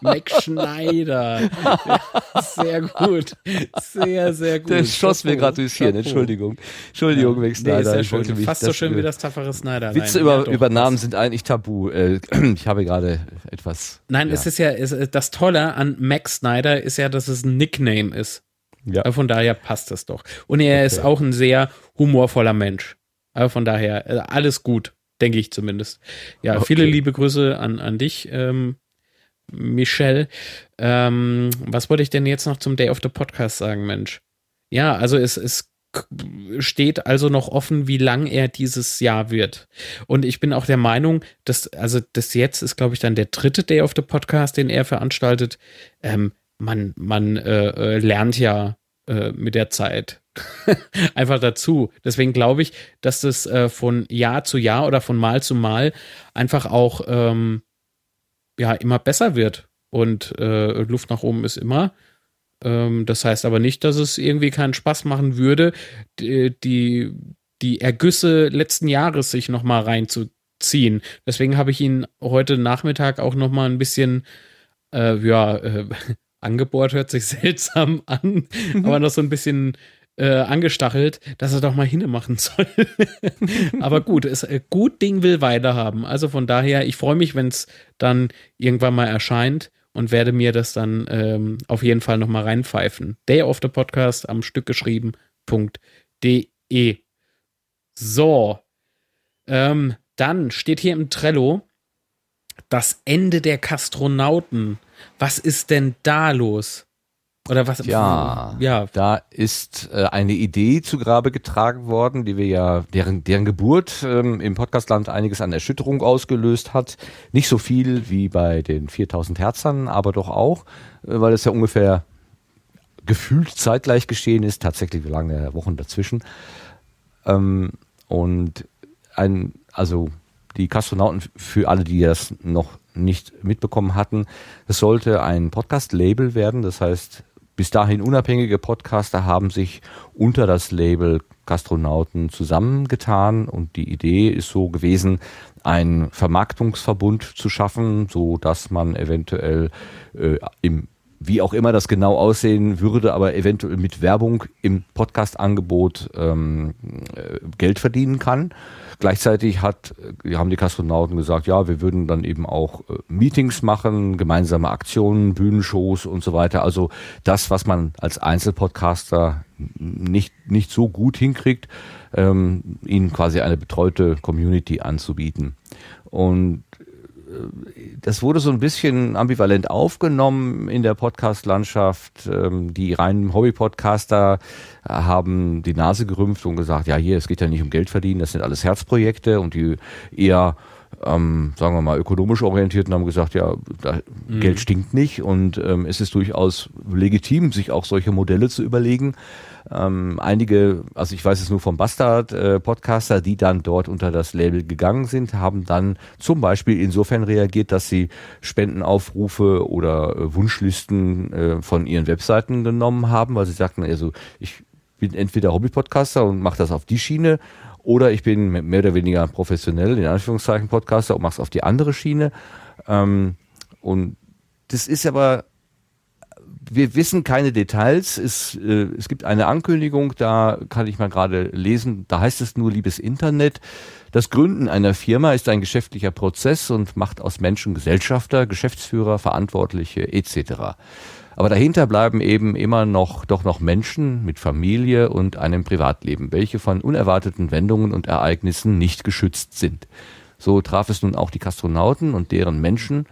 Mac Schneider. Sehr gut. Sehr, sehr gut. Das schoss mir gerade durchs Hirn. Entschuldigung. Entschuldigung, Mac Nee, Schneider. sehr Ich wollte mich Fast so schön äh, wie das tapfere Snyder. Witze über, über Namen sind eigentlich tabu. Äh, Ich habe gerade etwas. Nein, ja. es ist ja, es, das Tolle an Max Snyder ist ja, dass es ein Nickname ist. Ja. Von daher passt es doch. Und er ist auch ein sehr humorvoller Mensch. Aber von daher, äh, alles gut, denke ich zumindest. Ja, viele Okay. liebe Grüße an, an dich, ähm, Michelle. Ähm, was wollte ich denn jetzt noch zum Day of the Podcast sagen, Mensch? Ja, also es, es steht also noch offen, wie lang er dieses Jahr wird. Und ich bin auch der Meinung, dass, also das jetzt ist, glaube ich, dann der dritte Day of the Podcast, den er veranstaltet. Ähm, man man äh, äh, lernt ja äh, mit der Zeit einfach dazu. Deswegen glaube ich, dass das äh, von Jahr zu Jahr oder von Mal zu Mal einfach auch ähm, ja immer besser wird. Und äh, Luft nach oben ist immer. Ähm, das heißt aber nicht, dass es irgendwie keinen Spaß machen würde, die, die, die Ergüsse letzten Jahres sich nochmal reinzuziehen. Deswegen habe ich ihn heute Nachmittag auch nochmal ein bisschen, äh, ja, äh, angebohrt hört sich seltsam an, aber noch so ein bisschen äh, angestachelt, dass er doch mal hinmachen soll. aber gut, es, äh, gut Ding will weiterhaben. Also von daher, ich freue mich, wenn es dann irgendwann mal erscheint und werde mir das dann ähm, auf jeden Fall nochmal reinpfeifen. Day of the Podcast am Stück geschrieben.de. So. Ähm, dann steht hier im Trello das Ende der Kastronauten. Was ist denn da los? Oder was? Ja, ja. Da ist äh, eine Idee zu Grabe getragen worden, die wir ja, deren, deren Geburt ähm, im Podcastland einiges an Erschütterung ausgelöst hat. Nicht so viel wie bei den 4000 Herzern, aber doch auch, äh, weil es ja ungefähr gefühlt zeitgleich geschehen ist, tatsächlich lange Wochen dazwischen. Ähm, und ein, also die Kastronauten, für alle, die das noch nicht mitbekommen hatten, es sollte ein Podcast-Label werden. Das heißt, bis dahin unabhängige Podcaster haben sich unter das Label Gastronauten zusammengetan und die Idee ist so gewesen, einen Vermarktungsverbund zu schaffen, so dass man eventuell äh, im wie auch immer das genau aussehen würde, aber eventuell mit Werbung im Podcast-Angebot ähm, äh, Geld verdienen kann. Gleichzeitig hat, äh, haben die Kastronauten gesagt, ja, wir würden dann eben auch äh, Meetings machen, gemeinsame Aktionen, Bühnenshows und so weiter. Also das, was man als Einzelpodcaster nicht, nicht so gut hinkriegt, ähm, ihnen quasi eine betreute Community anzubieten. Und das wurde so ein bisschen ambivalent aufgenommen in der Podcast-Landschaft. Ähm, die reinen Hobby-Podcaster haben die Nase gerümpft und gesagt, ja, hier, es geht ja nicht um Geld verdienen, das sind alles Herzprojekte und die eher ähm, sagen wir mal, ökonomisch orientierten haben gesagt, ja, da, mhm. Geld stinkt nicht und ähm, es ist durchaus legitim, sich auch solche Modelle zu überlegen. Ähm, einige, also ich weiß es nur vom Bastard-Podcaster, äh, die dann dort unter das Label gegangen sind, haben dann zum Beispiel insofern reagiert, dass sie Spendenaufrufe oder äh, Wunschlisten äh, von ihren Webseiten genommen haben, weil sie sagten, also ich bin entweder Hobby-Podcaster und mache das auf die Schiene oder ich bin mehr oder weniger professionell, in Anführungszeichen, Podcaster und mache es auf die andere Schiene. Ähm, und das ist aber wir wissen keine Details. Es, äh, es gibt eine Ankündigung, da kann ich mal gerade lesen, da heißt es nur, liebes Internet, das Gründen einer Firma ist ein geschäftlicher Prozess und macht aus Menschen Gesellschafter, Geschäftsführer, Verantwortliche etc. Aber dahinter bleiben eben immer noch doch noch Menschen mit Familie und einem Privatleben, welche von unerwarteten Wendungen und Ereignissen nicht geschützt sind. So traf es nun auch die Kastronauten und deren Menschen,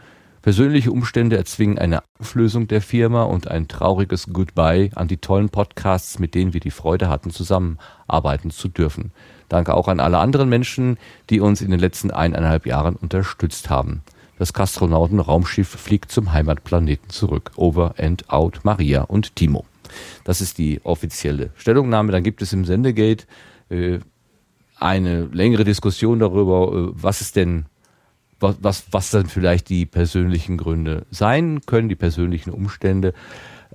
Persönliche Umstände erzwingen eine Auflösung der Firma und ein trauriges Goodbye an die tollen Podcasts, mit denen wir die Freude hatten, zusammenarbeiten zu dürfen. Danke auch an alle anderen Menschen, die uns in den letzten eineinhalb Jahren unterstützt haben. Das Kastronauten-Raumschiff fliegt zum Heimatplaneten zurück. Over and out Maria und Timo. Das ist die offizielle Stellungnahme. Dann gibt es im Sendegate äh, eine längere Diskussion darüber, äh, was ist denn was, was, was dann vielleicht die persönlichen Gründe sein können, die persönlichen Umstände.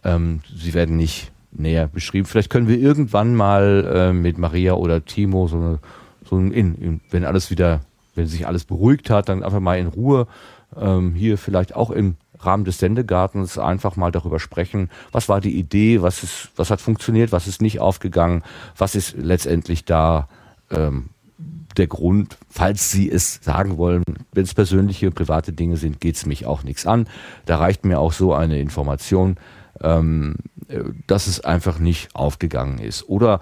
Ähm, sie werden nicht näher beschrieben. Vielleicht können wir irgendwann mal äh, mit Maria oder Timo so, eine, so ein, in, in, wenn alles wieder, wenn sich alles beruhigt hat, dann einfach mal in Ruhe ähm, hier vielleicht auch im Rahmen des Sendegartens einfach mal darüber sprechen, was war die Idee, was ist, was hat funktioniert, was ist nicht aufgegangen, was ist letztendlich da ähm, der Grund, falls Sie es sagen wollen, wenn es persönliche und private Dinge sind, geht es mich auch nichts an. Da reicht mir auch so eine Information, ähm, dass es einfach nicht aufgegangen ist. Oder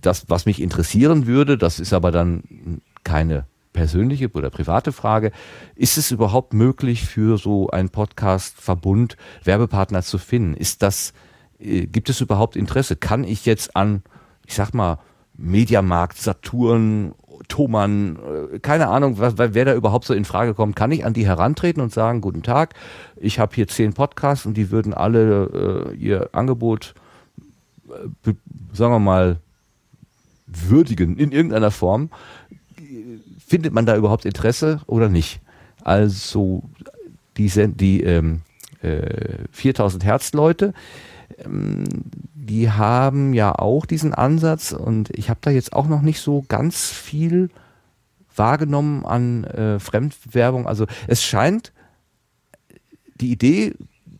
das, was mich interessieren würde, das ist aber dann keine persönliche oder private Frage, ist es überhaupt möglich für so einen Podcast-Verbund Werbepartner zu finden? Ist das, äh, gibt es überhaupt Interesse? Kann ich jetzt an, ich sag mal, Mediamarkt, Saturn, Thomann, äh, keine Ahnung, wer da überhaupt so in Frage kommt, kann ich an die herantreten und sagen, guten Tag, ich habe hier zehn Podcasts und die würden alle äh, ihr Angebot, äh, sagen wir mal, würdigen in irgendeiner Form. Findet man da überhaupt Interesse oder nicht? Also die, die ähm, äh, 4000 Hertz Leute, ähm, die haben ja auch diesen Ansatz und ich habe da jetzt auch noch nicht so ganz viel wahrgenommen an äh, Fremdwerbung. Also es scheint, die Idee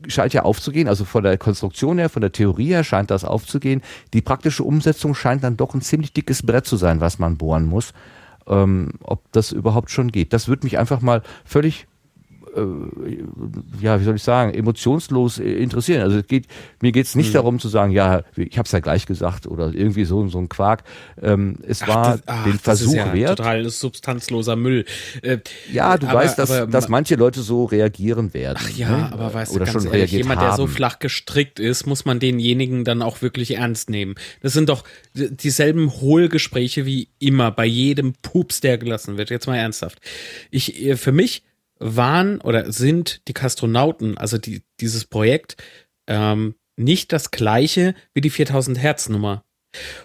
scheint ja aufzugehen, also von der Konstruktion her, von der Theorie her scheint das aufzugehen. Die praktische Umsetzung scheint dann doch ein ziemlich dickes Brett zu sein, was man bohren muss, ähm, ob das überhaupt schon geht. Das würde mich einfach mal völlig ja, wie soll ich sagen, emotionslos äh, interessieren. Also es geht, mir geht es nicht mhm. darum zu sagen, ja, ich habe es ja gleich gesagt oder irgendwie so, so ein Quark. Ähm, es ach, war das, ach, den Versuch ja wert. Total substanzloser Müll. Äh, ja, du aber, weißt, dass, aber, dass manche Leute so reagieren werden. Ach ja, ne? aber weißt oder du, ganz schon ehrlich, jemand, haben. der so flach gestrickt ist, muss man denjenigen dann auch wirklich ernst nehmen. Das sind doch dieselben Hohlgespräche wie immer bei jedem Pups, der gelassen wird. Jetzt mal ernsthaft. Ich, äh, für mich waren oder sind die Kastronauten, also die, dieses Projekt, ähm, nicht das gleiche wie die 4000 Hertz Nummer.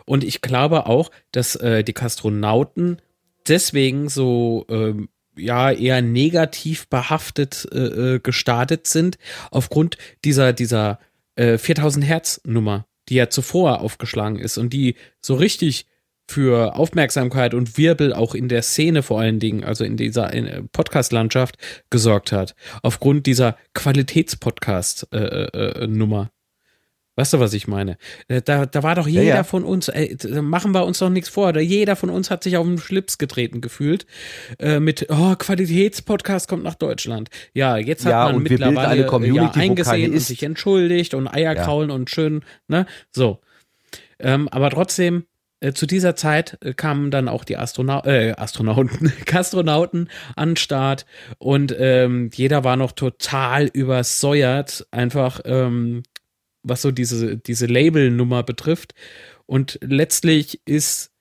Und ich glaube auch, dass äh, die Kastronauten deswegen so ähm, ja eher negativ behaftet äh, äh gestartet sind aufgrund dieser dieser äh, 4000 Hertz Nummer, die ja zuvor aufgeschlagen ist und die so richtig für Aufmerksamkeit und Wirbel auch in der Szene vor allen Dingen, also in dieser äh, Podcast-Landschaft gesorgt hat. Aufgrund dieser Qualitätspodcast-Nummer. Äh, äh, Weißt du, was ich meine? Äh, da, da war doch jeder ja, ja. von uns, ey, machen wir uns doch nichts vor. Jeder von uns hat sich auf den Schlips getreten gefühlt äh, mit, oh, Qualitätspodcast kommt nach Deutschland. Ja, jetzt hat ja, man mittlerweile ja, eingesehen und sich entschuldigt und Eierkraulen und schön, ne? So. Ähm, aber trotzdem, äh, zu dieser Zeit äh, kamen dann auch die Astronau äh, Astronauten, Kastronauten an Start und ähm, jeder war noch total übersäuert, einfach ähm, was so diese, diese Label-Nummer betrifft. Und letztlich ist,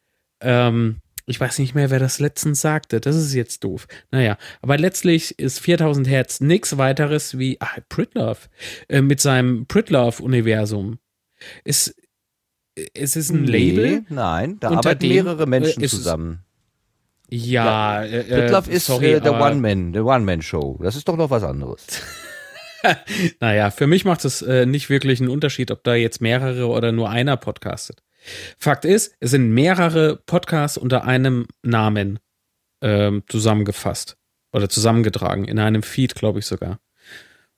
ähm, ich weiß nicht mehr, wer das letztens sagte, das ist jetzt doof. Naja, aber letztlich ist 4000 Hertz nichts weiteres wie ach, Pritlove äh, mit seinem Pritlove-Universum. Ist es ist ein nee, Label. Nein, da arbeiten dem, mehrere Menschen äh, zusammen. Ja, äh, Pritlove äh, ist sorry, äh, der One-Man, der One-Man-Show. Das ist doch noch was anderes. naja, für mich macht es äh, nicht wirklich einen Unterschied, ob da jetzt mehrere oder nur einer podcastet. Fakt ist, es sind mehrere Podcasts unter einem Namen ähm, zusammengefasst oder zusammengetragen, in einem Feed, glaube ich sogar.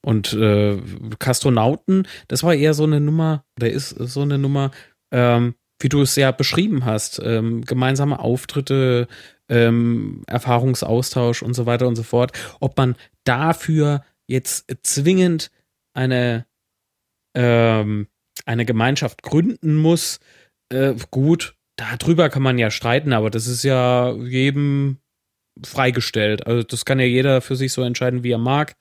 Und äh, Kastronauten, das war eher so eine Nummer, da ist so eine Nummer, ähm, wie du es ja beschrieben hast, ähm, gemeinsame Auftritte, ähm, Erfahrungsaustausch und so weiter und so fort, ob man dafür jetzt zwingend eine, ähm, eine Gemeinschaft gründen muss, äh, gut, darüber kann man ja streiten, aber das ist ja jedem freigestellt. Also das kann ja jeder für sich so entscheiden, wie er mag.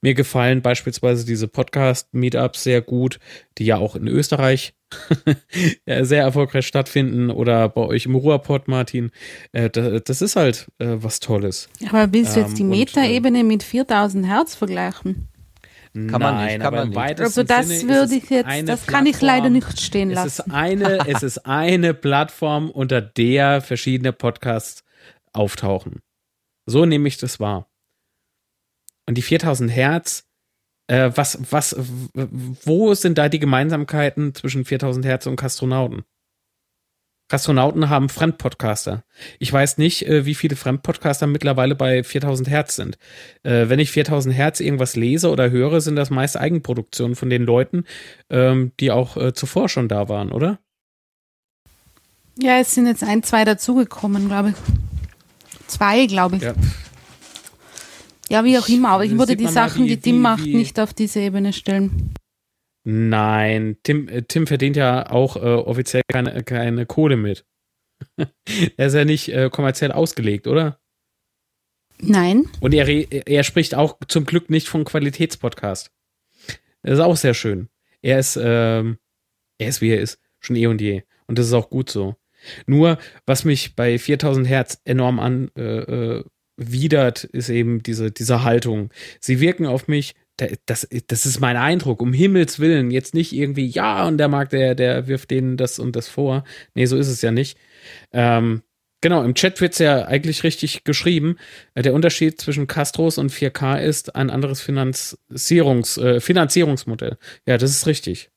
Mir gefallen beispielsweise diese Podcast-Meetups sehr gut, die ja auch in Österreich sehr erfolgreich stattfinden oder bei euch im Ruhrpott, Martin. Äh, das ist halt äh, was Tolles. Aber willst du jetzt die ähm, Metaebene mit 4000 Hertz vergleichen? Kann Nein, man nicht, kann man nicht. Also das Sinne würde ich jetzt, das kann ich leider nicht stehen lassen. Es ist eine, es ist eine Plattform, unter der verschiedene Podcasts auftauchen. So nehme ich das wahr. Und die 4000 Hertz, äh, was, was, wo sind da die Gemeinsamkeiten zwischen 4000 Hertz und Kastronauten? Kastronauten haben Fremdpodcaster. Ich weiß nicht, äh, wie viele Fremdpodcaster mittlerweile bei 4000 Hertz sind. Äh, wenn ich 4000 Hertz irgendwas lese oder höre, sind das meist Eigenproduktionen von den Leuten, ähm, die auch äh, zuvor schon da waren, oder? Ja, es sind jetzt ein, zwei dazugekommen, glaube ich. Zwei, glaube ich. Ja. ja. wie auch immer, aber ich würde die Sachen, wie, die Tim macht, nicht auf diese Ebene stellen. Nein, Tim, äh, Tim verdient ja auch äh, offiziell keine, keine Kohle mit. er ist ja nicht äh, kommerziell ausgelegt, oder? Nein. Und er, er spricht auch zum Glück nicht von Qualitätspodcast. Das ist auch sehr schön. Er ist, ähm, er ist wie er ist, schon eh und je. Und das ist auch gut so. Nur, was mich bei 4000 Hertz enorm an äh, äh, ist eben diese, diese Haltung. Sie wirken auf mich, das, das ist mein Eindruck, um Himmels Willen, jetzt nicht irgendwie, ja, und der mag, der, der wirft denen das und das vor. Nee, so ist es ja nicht. Ähm, genau, im Chat wird es ja eigentlich richtig geschrieben. Äh, der Unterschied zwischen Castros und 4K ist ein anderes Finanzierungs, äh, Finanzierungsmodell. Ja, das ist richtig.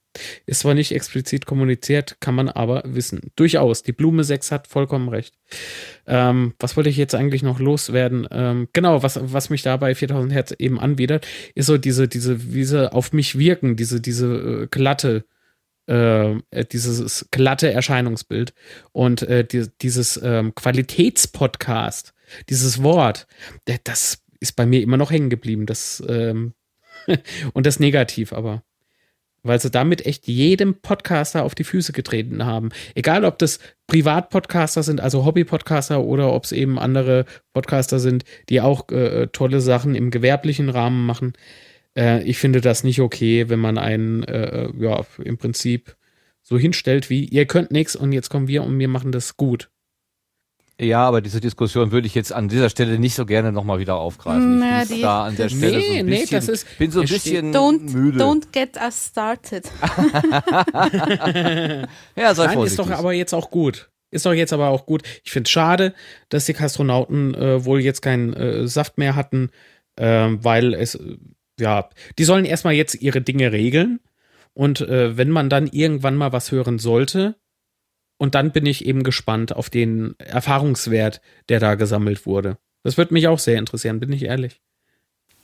Ist zwar nicht explizit kommuniziert, kann man aber wissen. Durchaus. Die Blume 6 hat vollkommen recht. Ähm, was wollte ich jetzt eigentlich noch loswerden? Ähm, genau, was, was mich da bei 4000 Hertz eben anbietet, ist so diese, diese, diese auf mich wirken, diese, diese äh, glatte, äh, dieses glatte Erscheinungsbild und äh, die, dieses ähm, Qualitätspodcast, dieses Wort, das ist bei mir immer noch hängen geblieben. Das, ähm, und das negativ, aber weil sie damit echt jedem Podcaster auf die Füße getreten haben. Egal, ob das Privatpodcaster sind, also Hobby-Podcaster oder ob es eben andere Podcaster sind, die auch äh, tolle Sachen im gewerblichen Rahmen machen. Äh, ich finde das nicht okay, wenn man einen, äh, ja, im Prinzip so hinstellt wie, ihr könnt nichts und jetzt kommen wir und wir machen das gut. Ja, aber diese Diskussion würde ich jetzt an dieser Stelle nicht so gerne nochmal wieder aufgreifen. Na, ich die- da an der Stelle Nee, so ein nee, bisschen, das ist- bin so ein bisschen Don't, müde. don't get us started. ja, sei Nein, ist vorsichtig. doch aber jetzt auch gut. Ist doch jetzt aber auch gut. Ich finde es schade, dass die Kastronauten äh, wohl jetzt keinen äh, Saft mehr hatten, ähm, weil es, äh, ja, die sollen erstmal jetzt ihre Dinge regeln. Und äh, wenn man dann irgendwann mal was hören sollte, und dann bin ich eben gespannt auf den Erfahrungswert, der da gesammelt wurde. Das würde mich auch sehr interessieren, bin ich ehrlich.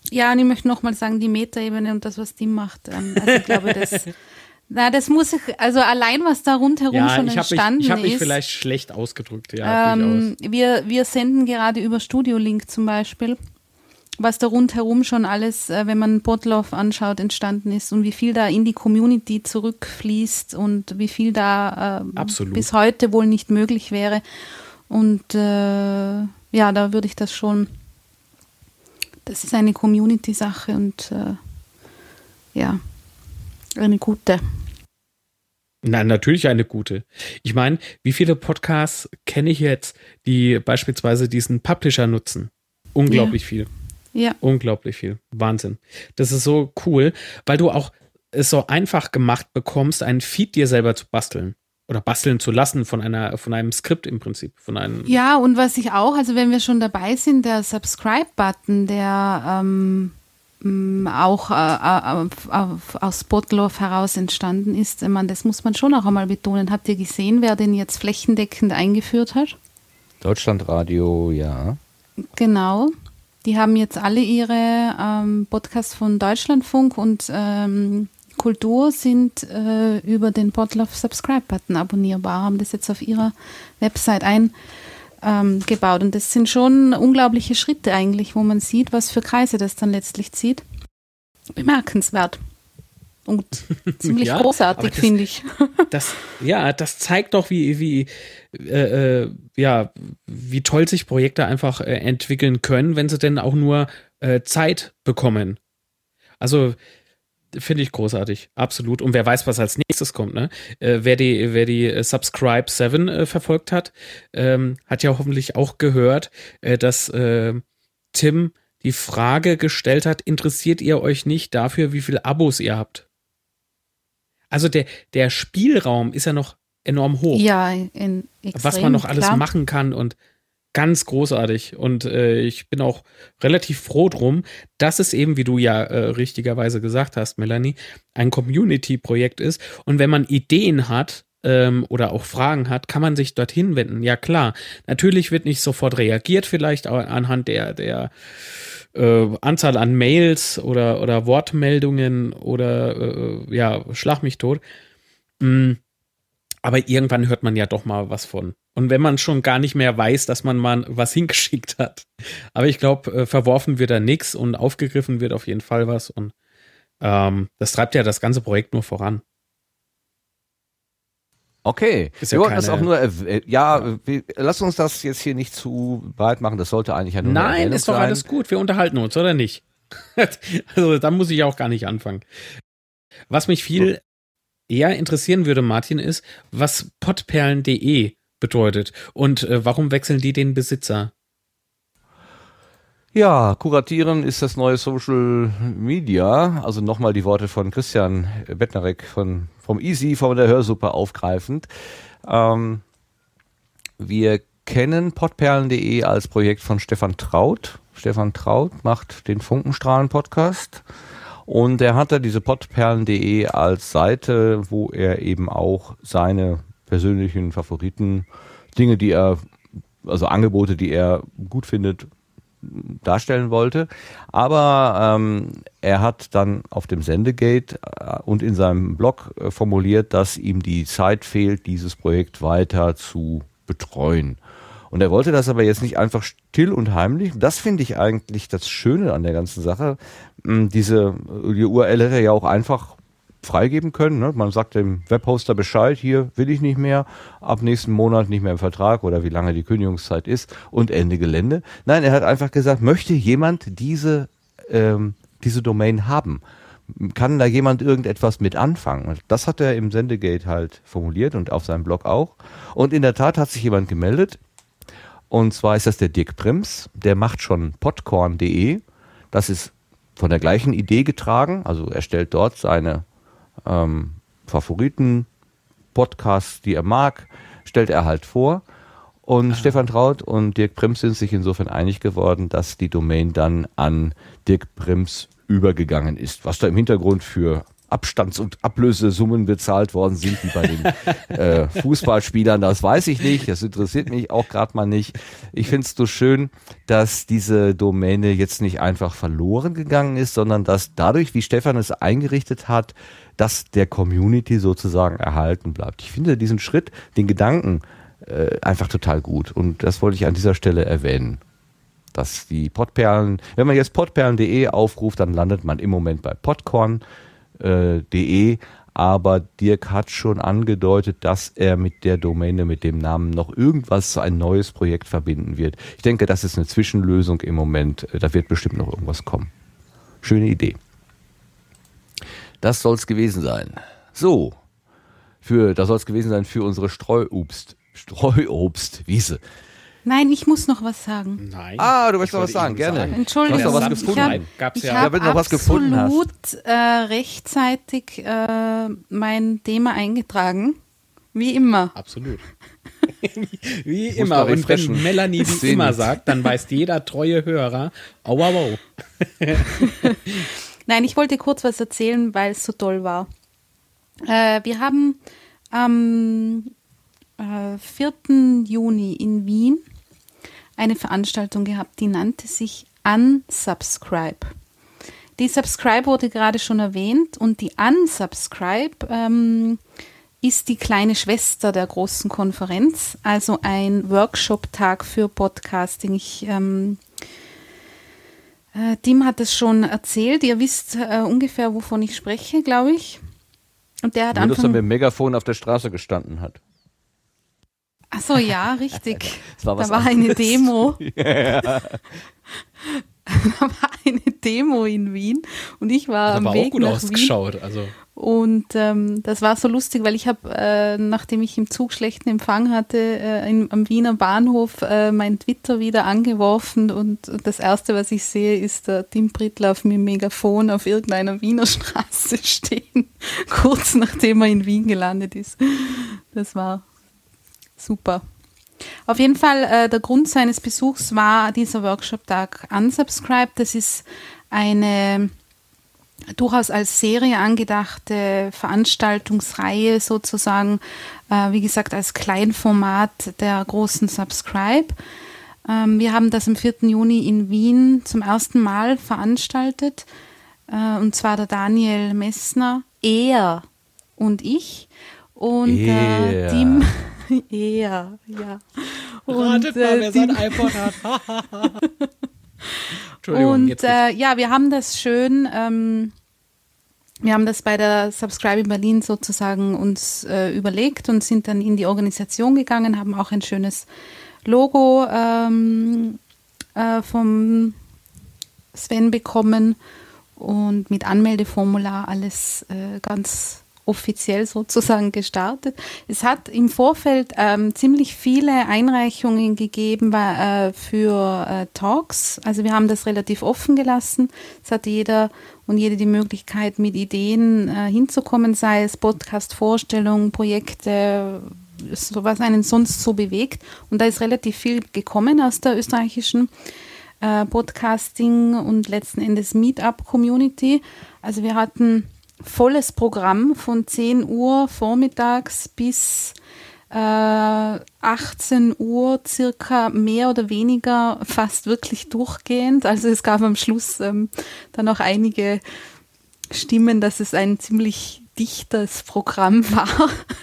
Ja, und ich möchte nochmal sagen, die Metaebene und das, was Tim macht. Ähm, also ich glaube, das, na, das muss ich, also allein was da rundherum Ja, schon ich habe mich, entstanden ich hab mich vielleicht schlecht ausgedrückt, ja, ähm, wir, wir senden gerade über Studio Link zum Beispiel, was da rundherum schon alles, äh, wenn man Botloff anschaut, entstanden ist und wie viel da in die Community zurückfließt und wie viel da Absolut. bis heute wohl nicht möglich wäre. Und äh, ja, da würde ich das schon, das ist eine Community-Sache und äh, ja, eine gute. Na, natürlich eine gute. Ich meine, wie viele Podcasts kenne ich jetzt, die beispielsweise diesen Publisher nutzen? Unglaublich viel. Ja. Unglaublich viel. Wahnsinn. Das ist so cool, weil du auch es so einfach gemacht bekommst, einen Feed dir selber zu basteln. Oder basteln zu lassen von einer, von einem Skript im Prinzip. Von einem. Ja, und was ich auch, also wenn wir schon dabei sind, der Subscribe-Button, der ähm, m, auch äh, äh, auf- auf- aus Botloff heraus entstanden ist, meine, das muss man schon auch einmal betonen. Habt ihr gesehen, wer den jetzt flächendeckend eingeführt hat? Deutschlandradio, ja. Genau. Die haben jetzt alle ihre ähm, Podcasts von Deutschlandfunk und ähm, Kultur sind äh, über den Podlove Subscribe-Button abonnierbar, haben das jetzt auf ihrer Website eingebaut. und das sind schon unglaubliche Schritte eigentlich, wo man sieht, was für Kreise das dann letztlich zieht. Bemerkenswert. Und ziemlich Ja, großartig, finde ich. Das, ja, das zeigt doch, wie, wie, äh, äh, ja, wie toll sich Projekte einfach äh, entwickeln können, wenn sie denn auch nur äh, Zeit bekommen. Also, finde ich großartig, absolut. Und wer weiß, was als nächstes kommt, ne? Äh, wer die, wer die äh, Subscribe 7 äh, verfolgt hat, ähm, hat ja hoffentlich auch gehört, dass Tim die Frage gestellt hat, interessiert ihr euch nicht dafür, wie viele Abos ihr habt? Also der, der Spielraum ist ja noch enorm hoch, Ja, in, was man noch alles klar. machen kann und ganz großartig. Und äh, ich bin auch relativ froh drum, dass es eben, wie du ja äh, richtigerweise gesagt hast, Melanie, ein Community-Projekt ist. Und wenn man Ideen hat, ähm, oder auch Fragen hat, kann man sich dorthin wenden. Ja klar, natürlich wird nicht sofort reagiert, vielleicht auch anhand der, der äh, Anzahl an Mails oder, oder Wortmeldungen oder äh, ja, schlag mich tot. Mm, aber irgendwann hört man ja doch mal was von. Und wenn man schon gar nicht mehr weiß, dass man mal was hingeschickt hat. Aber ich glaube, äh, verworfen wird da nichts und aufgegriffen wird auf jeden Fall was. Und ähm, das treibt ja das ganze Projekt nur voran. Okay, Ist wir ja wollten das keine- auch nur, äh, ja, wir, lass uns das jetzt hier nicht zu weit machen, das sollte eigentlich ja nur Nein, ist doch sein. alles gut. Wir unterhalten uns, oder nicht? also, da muss ich auch gar nicht anfangen. Was mich viel eher interessieren würde, Martin, ist, was potperlen.de bedeutet und äh, warum wechseln die den Besitzer? Ja, kuratieren ist das neue Social Media. Also nochmal die Worte von Christian Bettnarek von, vom Easy, von der Hörsuppe aufgreifend. Ähm, wir kennen potperlen.de als Projekt von Stefan Traut. Stefan Traut macht den Funkenstrahlen-Podcast. Und er hat da diese potperlen.de als Seite, wo er eben auch seine persönlichen Favoriten, Dinge, die er, also Angebote, die er gut findet, darstellen wollte. Aber ähm, er hat dann auf dem Sendegate äh, und in seinem Blog äh, formuliert, dass ihm die Zeit fehlt, dieses Projekt weiter zu betreuen. Und er wollte das aber jetzt nicht einfach still und heimlich. Das finde ich eigentlich das Schöne an der ganzen Sache. Diese die URL hätte er ja auch einfach freigeben können. Ne? Man sagt dem Webhoster Bescheid, hier will ich nicht mehr, ab nächsten Monat nicht mehr im Vertrag oder wie lange die Kündigungszeit ist und Ende Gelände. Nein, er hat einfach gesagt, möchte jemand diese, ähm, diese Domain haben? Kann da jemand irgendetwas mit anfangen? Das hat er im Sendegate halt formuliert und auf seinem Blog auch. Und in der Tat hat sich jemand gemeldet. Und zwar ist das der Dirk Prims, der macht schon podcorn.de. Das ist von der gleichen Idee getragen. Also er stellt dort seine ähm, Favoriten, Podcasts, die er mag, stellt er halt vor. Und Aha. Stefan Traut und Dirk Prims sind sich insofern einig geworden, dass die Domain dann an Dirk Prims übergegangen ist. Was da im Hintergrund für Abstands- und Ablösesummen bezahlt worden sind, wie bei den äh, Fußballspielern, das weiß ich nicht. Das interessiert mich auch gerade mal nicht. Ich finde es so schön, dass diese Domäne jetzt nicht einfach verloren gegangen ist, sondern dass dadurch, wie Stefan es eingerichtet hat, dass der Community sozusagen erhalten bleibt. Ich finde diesen Schritt, den Gedanken äh, einfach total gut. Und das wollte ich an dieser Stelle erwähnen dass die Podperlen, wenn man jetzt podperlen.de aufruft, dann landet man im Moment bei Podcorn äh, de, aber Dirk hat schon angedeutet, dass er mit der Domäne, mit dem Namen noch irgendwas, ein neues Projekt verbinden wird. Ich denke, das ist eine Zwischenlösung im Moment. Da wird bestimmt noch irgendwas kommen. Schöne Idee. Das soll es gewesen sein. So, für, das soll es gewesen sein für unsere Streuobst, Streuobstwiese. Nein, ich muss noch was sagen. Nein. Ah, du willst noch was sagen, gerne. Sagen. Entschuldigung, du hast noch was gefunden. Ich habe ja. hab noch was gefunden absolut äh, rechtzeitig äh, mein Thema eingetragen. Wie immer. Absolut. wie immer. Und wenn Melanie wie immer sagt, dann weiß jeder treue Hörer, au, au, au. Nein, ich wollte kurz was erzählen, weil es so toll war. Äh, wir haben am äh, 4. Juni in Wien eine Veranstaltung gehabt, die nannte sich Unsubscribe. Die Subscribe wurde gerade schon erwähnt und die Unsubscribe ähm, ist die kleine Schwester der großen Konferenz, also ein Workshop-Tag für Podcasting. Ich, ähm, äh, Tim hat es schon erzählt, ihr wisst äh, ungefähr, wovon ich spreche, glaube ich. Und der hat Nur, dass er mit dem Megafon auf der Straße gestanden hat. Ach so, ja, richtig. war da war eine Demo. ja. da war eine Demo in Wien und ich war am Weg auch gut nach ausgeschaut, Wien. Also. Und ähm, das war so lustig, weil ich habe, äh, nachdem ich im Zug schlechten Empfang hatte, äh, in, am Wiener Bahnhof äh, mein Twitter wieder angeworfen und das erste, was ich sehe, ist der Tim Brittlauf mit dem Megafon auf irgendeiner Wiener Straße stehen, kurz nachdem er in Wien gelandet ist. Das war super. Auf jeden Fall, äh, der Grund seines Besuchs war dieser Workshop-Tag Unsubscribe. Das ist eine durchaus als Serie angedachte Veranstaltungsreihe sozusagen, äh, wie gesagt, als Kleinformat der großen Subscribe. Ähm, wir haben das am 4. Juni in Wien zum ersten Mal veranstaltet, äh, und zwar der Daniel Messner, er und ich. Und äh, Tim, ja, ja. Und, Ratet mal, wer sein iPod hat. Entschuldigung, und äh, ja, wir haben das schön, ähm, wir haben das bei der Subscribe in Berlin sozusagen uns äh, überlegt und sind dann in die Organisation gegangen, haben auch ein schönes Logo ähm, äh, vom Sven bekommen und mit Anmeldeformular alles äh, ganz offiziell sozusagen gestartet. Es hat im Vorfeld ähm, ziemlich viele Einreichungen gegeben äh, für äh, Talks. Also wir haben das relativ offen gelassen. Es hatte jeder und jede die Möglichkeit, mit Ideen äh, hinzukommen, sei es Podcast-Vorstellungen, Projekte, so was einen sonst so bewegt. Und da ist relativ viel gekommen aus der österreichischen äh, Podcasting und letzten Endes Meetup-Community. Also wir hatten volles Programm von 10 Uhr vormittags bis äh, 18 Uhr circa mehr oder weniger fast wirklich durchgehend. Also es gab am Schluss ähm, dann auch einige Stimmen, dass es ein ziemlich dichtes Programm war,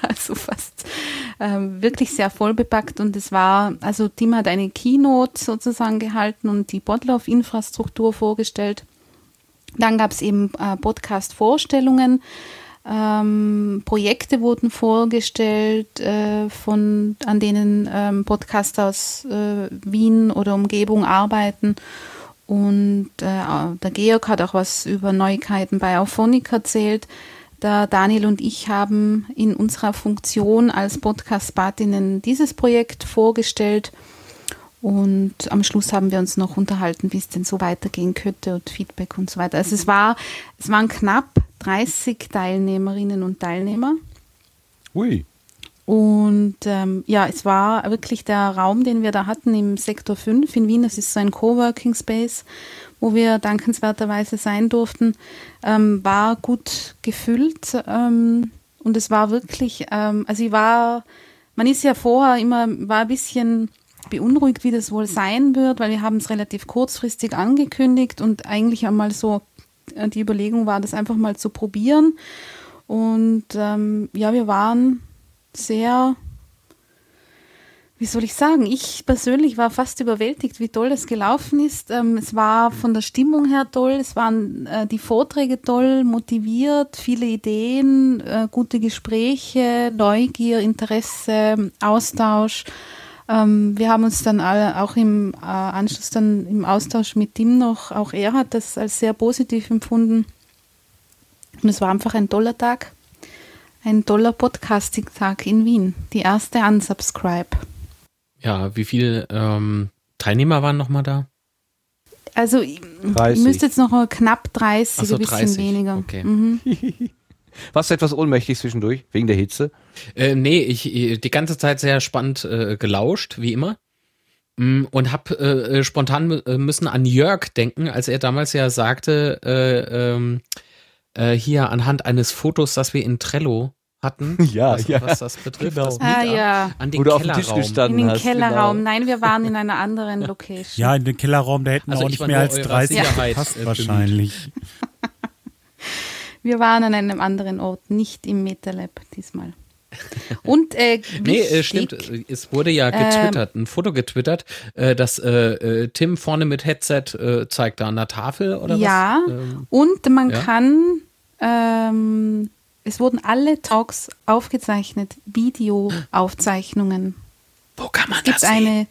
also fast ähm, wirklich sehr vollbepackt und es war, also Tim hat eine Keynote sozusagen gehalten und die Botlauf-Infrastruktur vorgestellt. Dann gab es eben äh, Podcast-Vorstellungen. Ähm, Projekte wurden vorgestellt, äh, von, an denen ähm, Podcaster aus äh, Wien oder Umgebung arbeiten. Und äh, der Georg hat auch was über Neuigkeiten bei Auphonic erzählt. Der Daniel und ich haben in unserer Funktion als Podcast-Patinnen dieses Projekt vorgestellt. Und am Schluss haben wir uns noch unterhalten, wie es denn so weitergehen könnte und Feedback und so weiter. Also es war, es waren knapp 30 Teilnehmerinnen und Teilnehmer. Ui. Und ähm, ja, es war wirklich der Raum, den wir da hatten im Sektor 5 in Wien. Das ist so ein Coworking Space, wo wir dankenswerterweise sein durften, ähm, war gut gefüllt. Ähm, und es war wirklich, ähm, also ich war, man ist ja vorher immer, war ein bisschen beunruhigt, wie das wohl sein wird, weil wir haben es relativ kurzfristig angekündigt und eigentlich einmal so äh, die Überlegung war, das einfach mal zu probieren. Und ähm, ja, wir waren sehr, wie soll ich sagen, ich persönlich war fast überwältigt, wie toll das gelaufen ist. Ähm, es war von der Stimmung her toll, es waren äh, die Vorträge toll, motiviert, viele Ideen, äh, gute Gespräche, Neugier, Interesse, Austausch. Ähm, wir haben uns dann alle auch im äh, Anschluss dann im Austausch mit ihm noch, auch er hat das als sehr positiv empfunden. Und es war einfach ein toller Tag ein toller Podcasting-Tag in Wien. Die erste Unsubscribe. Ja, wie viele ähm, Teilnehmer waren nochmal da? Also, 30. ich müsste jetzt noch knapp 30, so, ein bisschen 30. weniger. Okay. Mhm. Warst du etwas ohnmächtig zwischendurch, wegen der Hitze? Äh, nee, ich die ganze Zeit sehr spannend äh, gelauscht, wie immer. Mm, und hab äh, spontan äh, müssen an Jörg denken, als er damals ja sagte, äh, ähm, äh, hier anhand eines Fotos, das wir in Trello hatten, ja, was, ja. was das betrifft. Genau. Das ah, ja. an den Oder auf dem Tisch gestanden In den hast, Kellerraum. Genau. Nein, wir waren in einer anderen Location. Ja, in den Kellerraum, da hätten Also wir auch ich nicht mehr als eurer 30 Sicherheit, gepasst äh, wahrscheinlich. Wir waren an einem anderen Ort, nicht im MetaLab diesmal. Und äh, Nee, äh, wichtig- stimmt. Es wurde ja getwittert, ein Foto getwittert, äh, dass äh, äh, Tim vorne mit Headset äh, zeigt da an der Tafel oder Ja. was? Ähm, Und man Ja. kann, ähm, es wurden alle Talks aufgezeichnet, Videoaufzeichnungen. wo kann man Es gibt eine,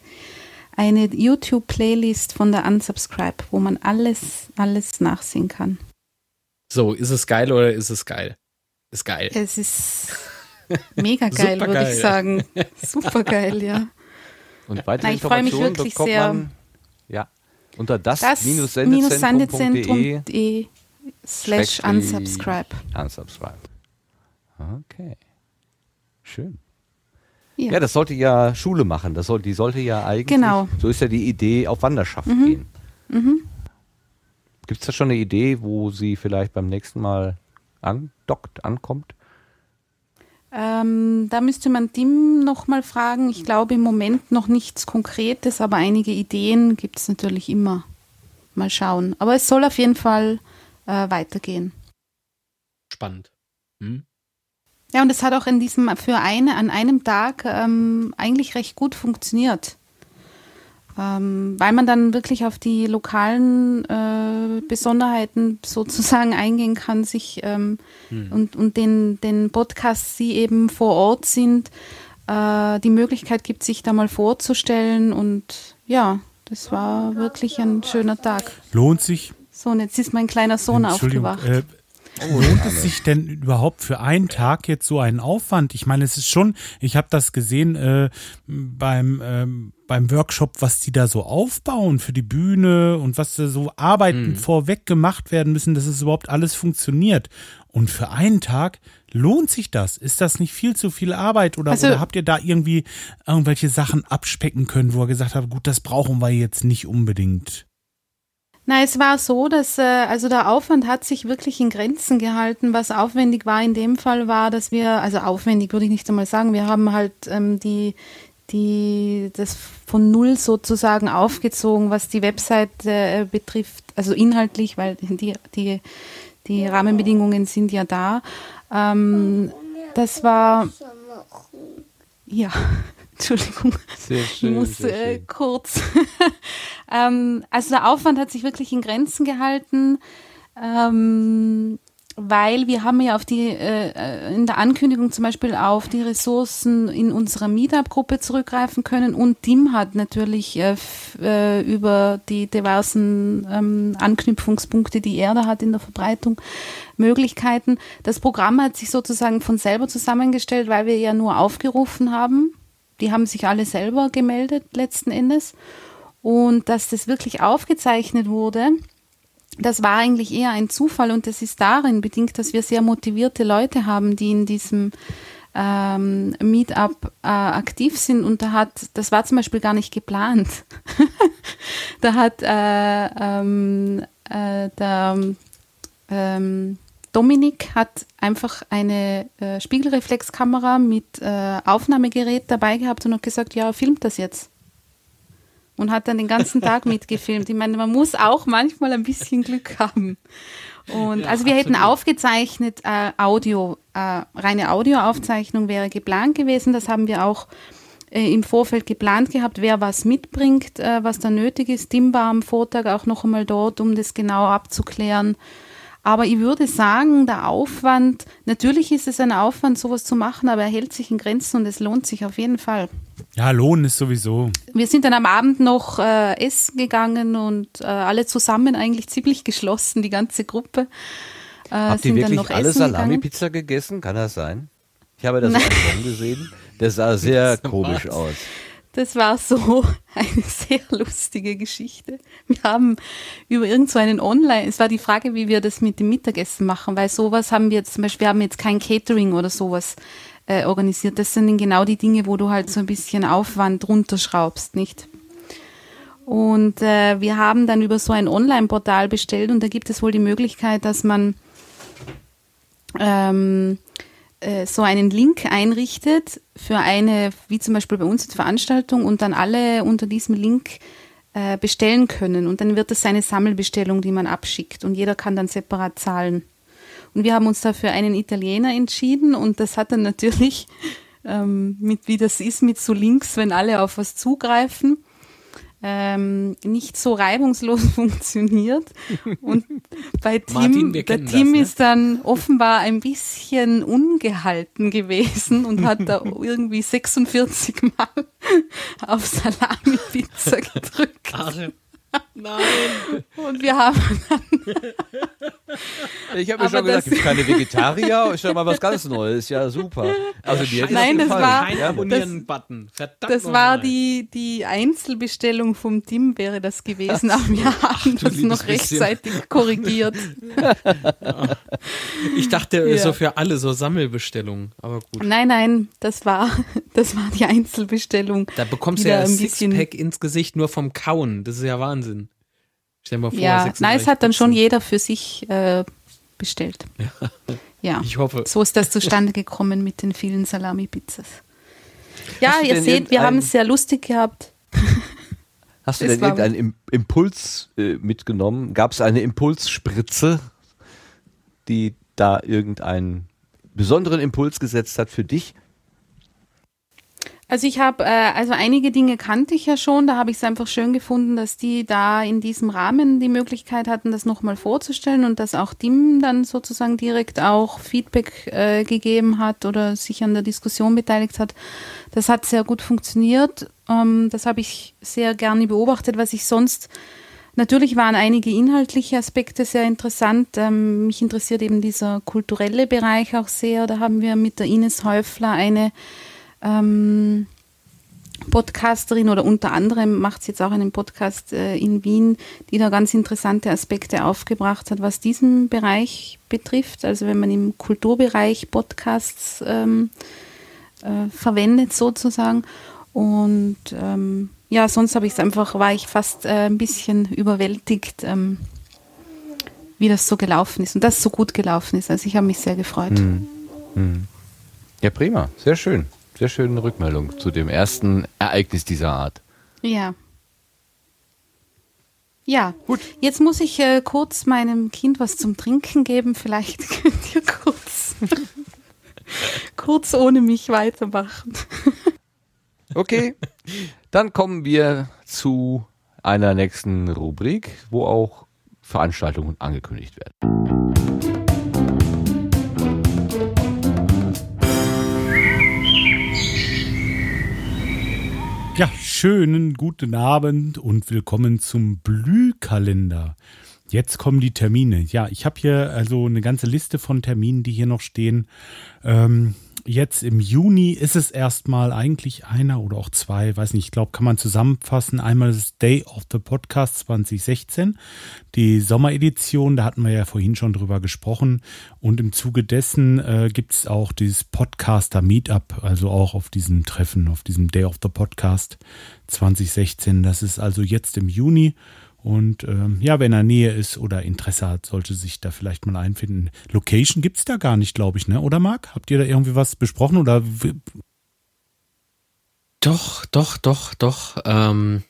eine YouTube-Playlist von der Unsubscribe, wo man alles, alles nachsehen kann. So, ist es geil oder ist es geil? Ist geil. Es ist mega geil, würde ich sagen. Super geil, ja. Und weitere Nein, ich freue mich Informationen wirklich sehr. man ja, unter Das das-sendezentrum.de sendezentrum.de slash unsubscribe. unsubscribe. Okay. Schön. Ja. Ja, das sollte ja Schule machen. Das soll, die sollte ja eigentlich, Genau. so ist ja die Idee, auf Wanderschaft gehen. Mhm. Gibt es da schon eine Idee, wo sie vielleicht beim nächsten Mal andockt, ankommt? Ähm, da müsste man Tim nochmal fragen. Ich glaube im Moment noch nichts Konkretes, aber einige Ideen gibt es natürlich immer. Mal schauen. Aber es soll auf jeden Fall äh, weitergehen. Spannend. Hm? Ja, und es hat auch in diesem für eine an einem Tag ähm, eigentlich recht gut funktioniert. Ähm, weil man dann wirklich auf die lokalen äh, Besonderheiten sozusagen eingehen kann, sich ähm, und, und den, den Podcasts, die eben vor Ort sind, äh, die Möglichkeit gibt, sich da mal vorzustellen. Und ja, das war wirklich ein schöner Tag. Lohnt sich, So, und jetzt ist mein kleiner Sohn aufgewacht. äh, lohnt es sich denn überhaupt für einen Tag jetzt so einen Aufwand? Ich meine, es ist schon, ich habe das gesehen äh, beim, ähm, beim Workshop, was die da so aufbauen für die Bühne und was da so Arbeiten vorweg gemacht werden müssen, dass es überhaupt alles funktioniert. Und für einen Tag lohnt sich das? Ist das nicht viel zu viel Arbeit oder, Also- oder habt ihr da irgendwie irgendwelche Sachen abspecken können, wo ihr gesagt habt, gut, das brauchen wir jetzt nicht unbedingt? Na, es war so, dass äh, also der Aufwand hat sich wirklich in Grenzen gehalten. Was aufwendig war in dem Fall war, dass wir, also aufwendig würde ich nicht einmal sagen, wir haben halt ähm, die, die das von null sozusagen aufgezogen, was die Webseite äh, betrifft, also inhaltlich, weil die, die, die Rahmenbedingungen sind ja da. Ähm, das war Ja, Entschuldigung. Sehr schön. ich muss äh, schön. kurz. ähm, also der Aufwand hat sich wirklich in Grenzen gehalten, ähm, weil wir haben ja auf die äh, in der Ankündigung zum Beispiel auf die Ressourcen in unserer Meetup-Gruppe zurückgreifen können und Tim hat natürlich äh, äh, über die diversen ähm, Anknüpfungspunkte, die er da hat in der Verbreitung, Möglichkeiten. Das Programm hat sich sozusagen von selber zusammengestellt, weil wir ja nur aufgerufen haben. Die haben sich alle selber gemeldet letzten Endes. Und dass das wirklich aufgezeichnet wurde, das war eigentlich eher ein Zufall und das ist darin bedingt, dass wir sehr motivierte Leute haben, die in diesem ähm, Meetup äh, aktiv sind und da hat, das war zum Beispiel gar nicht geplant. da hat äh, ähm, äh, der ähm, Dominik hat einfach eine äh, Spiegelreflexkamera mit äh, Aufnahmegerät dabei gehabt und hat gesagt, ja, filmt das jetzt. Und hat dann den ganzen Tag mitgefilmt. Ich meine, man muss auch manchmal ein bisschen Glück haben. Und also wir hätten aufgezeichnet, äh, Audio, äh, reine Audioaufzeichnung wäre geplant gewesen. Das haben wir auch äh, im Vorfeld geplant gehabt, wer was mitbringt, äh, was da nötig ist. Tim war am Vortag auch noch einmal dort, um das genau abzuklären. Aber ich würde sagen, der Aufwand, natürlich ist es ein Aufwand, sowas zu machen, aber er hält sich in Grenzen und es lohnt sich auf jeden Fall. Ja, Lohn ist sowieso. Wir sind dann am Abend noch äh, essen gegangen und äh, alle zusammen eigentlich ziemlich geschlossen, die ganze Gruppe. Äh, Habt ihr sind dann wirklich noch alle essen gegangen. Salami-Pizza gegessen? Kann das sein? Ich habe das Bon gesehen. Der sah sehr komisch aus. Das war so eine sehr lustige Geschichte. Wir haben über irgend so einen Online, es war die Frage, wie wir das mit dem Mittagessen machen, weil sowas haben wir jetzt zum Beispiel, wir haben jetzt kein Catering oder sowas äh, organisiert. Das sind genau die Dinge, wo du halt so ein bisschen Aufwand runterschraubst, nicht? Und äh, wir haben dann über so ein Online-Portal bestellt und da gibt es wohl die Möglichkeit, dass man ähm, äh, so einen Link einrichtet für eine, wie zum Beispiel bei uns eine Veranstaltung und dann alle unter diesem Link äh, bestellen können. Und dann wird es eine Sammelbestellung, die man abschickt und jeder kann dann separat zahlen. Und wir haben uns dafür einen Italiener entschieden und das hat dann natürlich, ähm, mit wie das ist mit so Links, wenn alle auf was zugreifen, ähm, nicht so reibungslos funktioniert. Und bei Tim, Martin, der Tim das, ne? ist dann offenbar ein bisschen ungehalten gewesen und hat da irgendwie 46 Mal auf Salami-Pizza gedrückt. Nein. Und wir haben Ich habe mir schon gesagt, das- gibt es keine Vegetarier? Ist ja mal was ganz Neues. Ja, super. Also mir hat Nein, das war- ja, Abonnieren-Button. Verdammt Das war die, die Einzelbestellung vom Tim, wäre das gewesen. Aber wir haben du das noch bisschen. rechtzeitig korrigiert. Ich dachte, Ja. so für alle so Sammelbestellungen. Aber gut. Nein, nein, das war, das war die Einzelbestellung. Da bekommst du ja ein Sixpack ins Gesicht nur vom Kauen. Das ist ja Wahnsinn. Stell mal vor, Ja, 36 nein, es hat dann schon jeder für sich äh, bestellt. Ja. Ich hoffe. So ist das zustande gekommen mit den vielen Salami-Pizzas. Ja, ihr seht, wir haben es sehr lustig gehabt. Hast du denn irgendeinen Im Impuls äh, mitgenommen? Gab es eine Impulsspritze, die da irgendeinen besonderen Impuls gesetzt hat für dich? Also ich habe, äh, also einige Dinge kannte ich ja schon, da habe ich es einfach schön gefunden, dass die da in diesem Rahmen die Möglichkeit hatten, das nochmal vorzustellen und dass auch Tim dann sozusagen direkt auch Feedback äh, gegeben hat oder sich an der Diskussion beteiligt hat. Das hat sehr gut funktioniert. Ähm, das habe ich sehr gerne beobachtet, was ich sonst Natürlich waren einige inhaltliche Aspekte sehr interessant. Ähm, mich interessiert eben dieser kulturelle Bereich auch sehr. Da haben wir mit der Ines Häufler eine ähm, Podcasterin oder unter anderem macht sie jetzt auch einen Podcast äh, in Wien, die da ganz interessante Aspekte aufgebracht hat, was diesen Bereich betrifft. Also wenn man im Kulturbereich Podcasts ähm, äh, verwendet sozusagen. Und ähm, ja, sonst habe ich es einfach, war ich fast äh, ein bisschen überwältigt, ähm, wie das so gelaufen ist und das so gut gelaufen ist. Also ich habe mich sehr gefreut. Ja, prima. Sehr schön. Sehr schöne Rückmeldung zu dem ersten Ereignis dieser Art. Ja. Ja, gut. Jetzt muss ich äh, kurz meinem Kind was zum Trinken geben. Vielleicht könnt ihr kurz, kurz ohne mich weitermachen. Okay, dann kommen wir zu einer nächsten Rubrik, wo auch Veranstaltungen angekündigt werden. Ja, schönen guten Abend und willkommen zum Blühkalender. Jetzt kommen die Termine. Ja, ich habe hier also eine ganze Liste von Terminen, die hier noch stehen. Ähm, jetzt im Juni ist es erstmal eigentlich einer oder auch zwei, weiß nicht, ich glaube, kann man zusammenfassen. Einmal das Day of the Podcast 2016, die Sommeredition, da hatten wir ja vorhin schon drüber gesprochen. Und im Zuge dessen äh, gibt es auch dieses Podcaster Meetup, also auch auf diesem Treffen, auf diesem Day of the Podcast 2016. Das ist also jetzt im Juni. Und ähm, ja, wenn er Nähe ist oder Interesse hat, sollte sich da vielleicht mal einfinden. Location gibt's da gar nicht, glaube ich, ne? Oder Marc? Habt ihr da irgendwie was besprochen oder? Doch, doch, doch, doch. Ähm,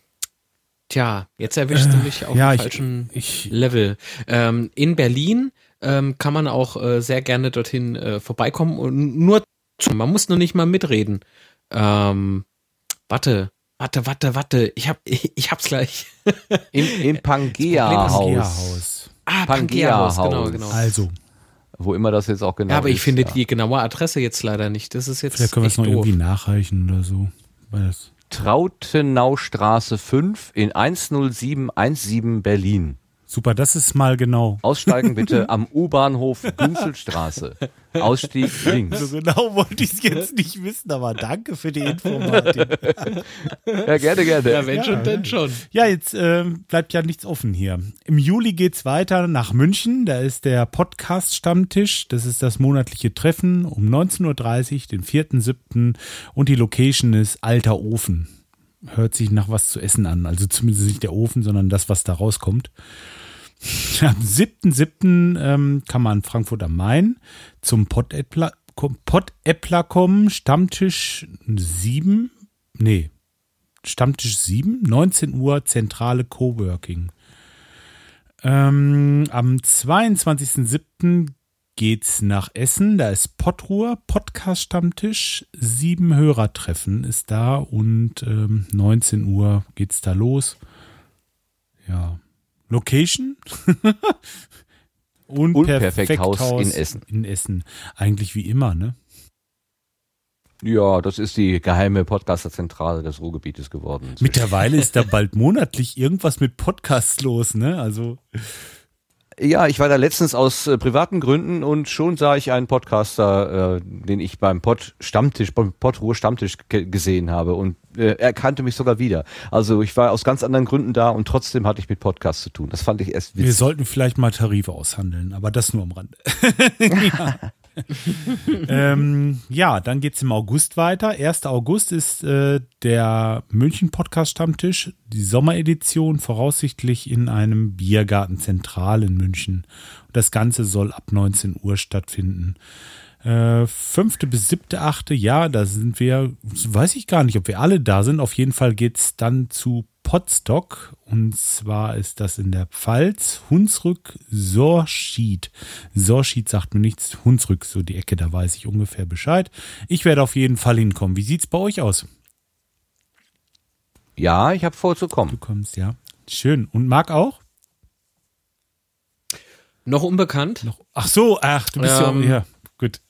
tja, jetzt erwischst du mich auf ja, dem ich- falschen ich- Level. Ähm, in Berlin ähm, kann man auch äh, sehr gerne dorthin äh, vorbeikommen und nur. Man muss nur nicht mal mitreden. Ähm, warte, warte, warte, warte. Ich hab, ich, ich hab's gleich. Im, im Pangea-Haus, Haus. Ah, Pangea-Haus. Genau, genau. Also, wo immer das jetzt auch genau ja, aber ich ist. finde ja. die genaue Adresse jetzt leider nicht. Das ist jetzt vielleicht können wir es noch doof. irgendwie nachreichen oder so. Trautenaustraße 5 in 10717 Berlin. Super, das ist mal genau. Aussteigen bitte am U-Bahnhof Günzelstraße. Ausstieg links. So genau wollte ich es jetzt nicht wissen, aber danke für die Info, Martin. Ja, gerne, gerne. Ja, wenn schon, denn schon. Ja, jetzt ähm, bleibt ja nichts offen hier. Im Juli geht's weiter nach München. Da ist der Podcast-Stammtisch. Das ist das monatliche Treffen um 19.30 Uhr, den 4.7. Und die Location ist Alter Ofen. Hört sich nach was zu essen an. Also zumindest nicht der Ofen, sondern das, was da rauskommt. Am 7.7. Ähm, kann man Frankfurt am Main zum Pottäppler kommen. Stammtisch 7. Nee, Stammtisch 7, 19 Uhr, zentrale Coworking. Ähm, am 22.07. geht's nach Essen. Da ist Pottruhr, Podcast-Stammtisch. Sieben Hörertreffen ist da und ähm, 19 Uhr geht's da los. Ja. Location? Unperfekthaus in Essen. In Essen. Eigentlich wie immer, ne? Ja, das ist die geheime Podcasterzentrale des Ruhrgebietes geworden. Mittlerweile ist da bald monatlich irgendwas mit Podcasts los, ne? Also. Ja, ich war da letztens aus äh, privaten Gründen und schon sah ich einen Podcaster, äh, den ich beim Pod Stammtisch, beim Podruhe Stammtisch ge gesehen habe und äh, er kannte mich sogar wieder. Also ich war aus ganz anderen Gründen da und trotzdem hatte ich mit Podcasts zu tun. Das fand ich erst Wir witzig. sollten vielleicht mal Tarife aushandeln, aber das nur am Rande. ja. ähm, ja, dann geht's im August weiter. 1. August ist äh, der München Podcast Stammtisch, die Sommeredition, voraussichtlich in einem Biergarten Zentral in München. Das Ganze soll ab 19 Uhr stattfinden. Äh, fünfte bis siebte, achte, ja, da sind wir, weiß ich gar nicht, ob wir alle da sind. Auf jeden Fall geht's dann zu Potsdok und zwar ist das in der Pfalz, Hunsrück, Sorschied. Sorschied sagt mir nichts, Hunsrück, so die Ecke, da weiß ich ungefähr Bescheid. Ich werde auf jeden Fall hinkommen. Wie sieht's bei euch aus? Ja, ich habe Du vorzukommen. kommst, ja. Schön. Und Marc auch? Noch unbekannt. Noch. Ach so, ach, du bist Ähm, ja, ja, gut.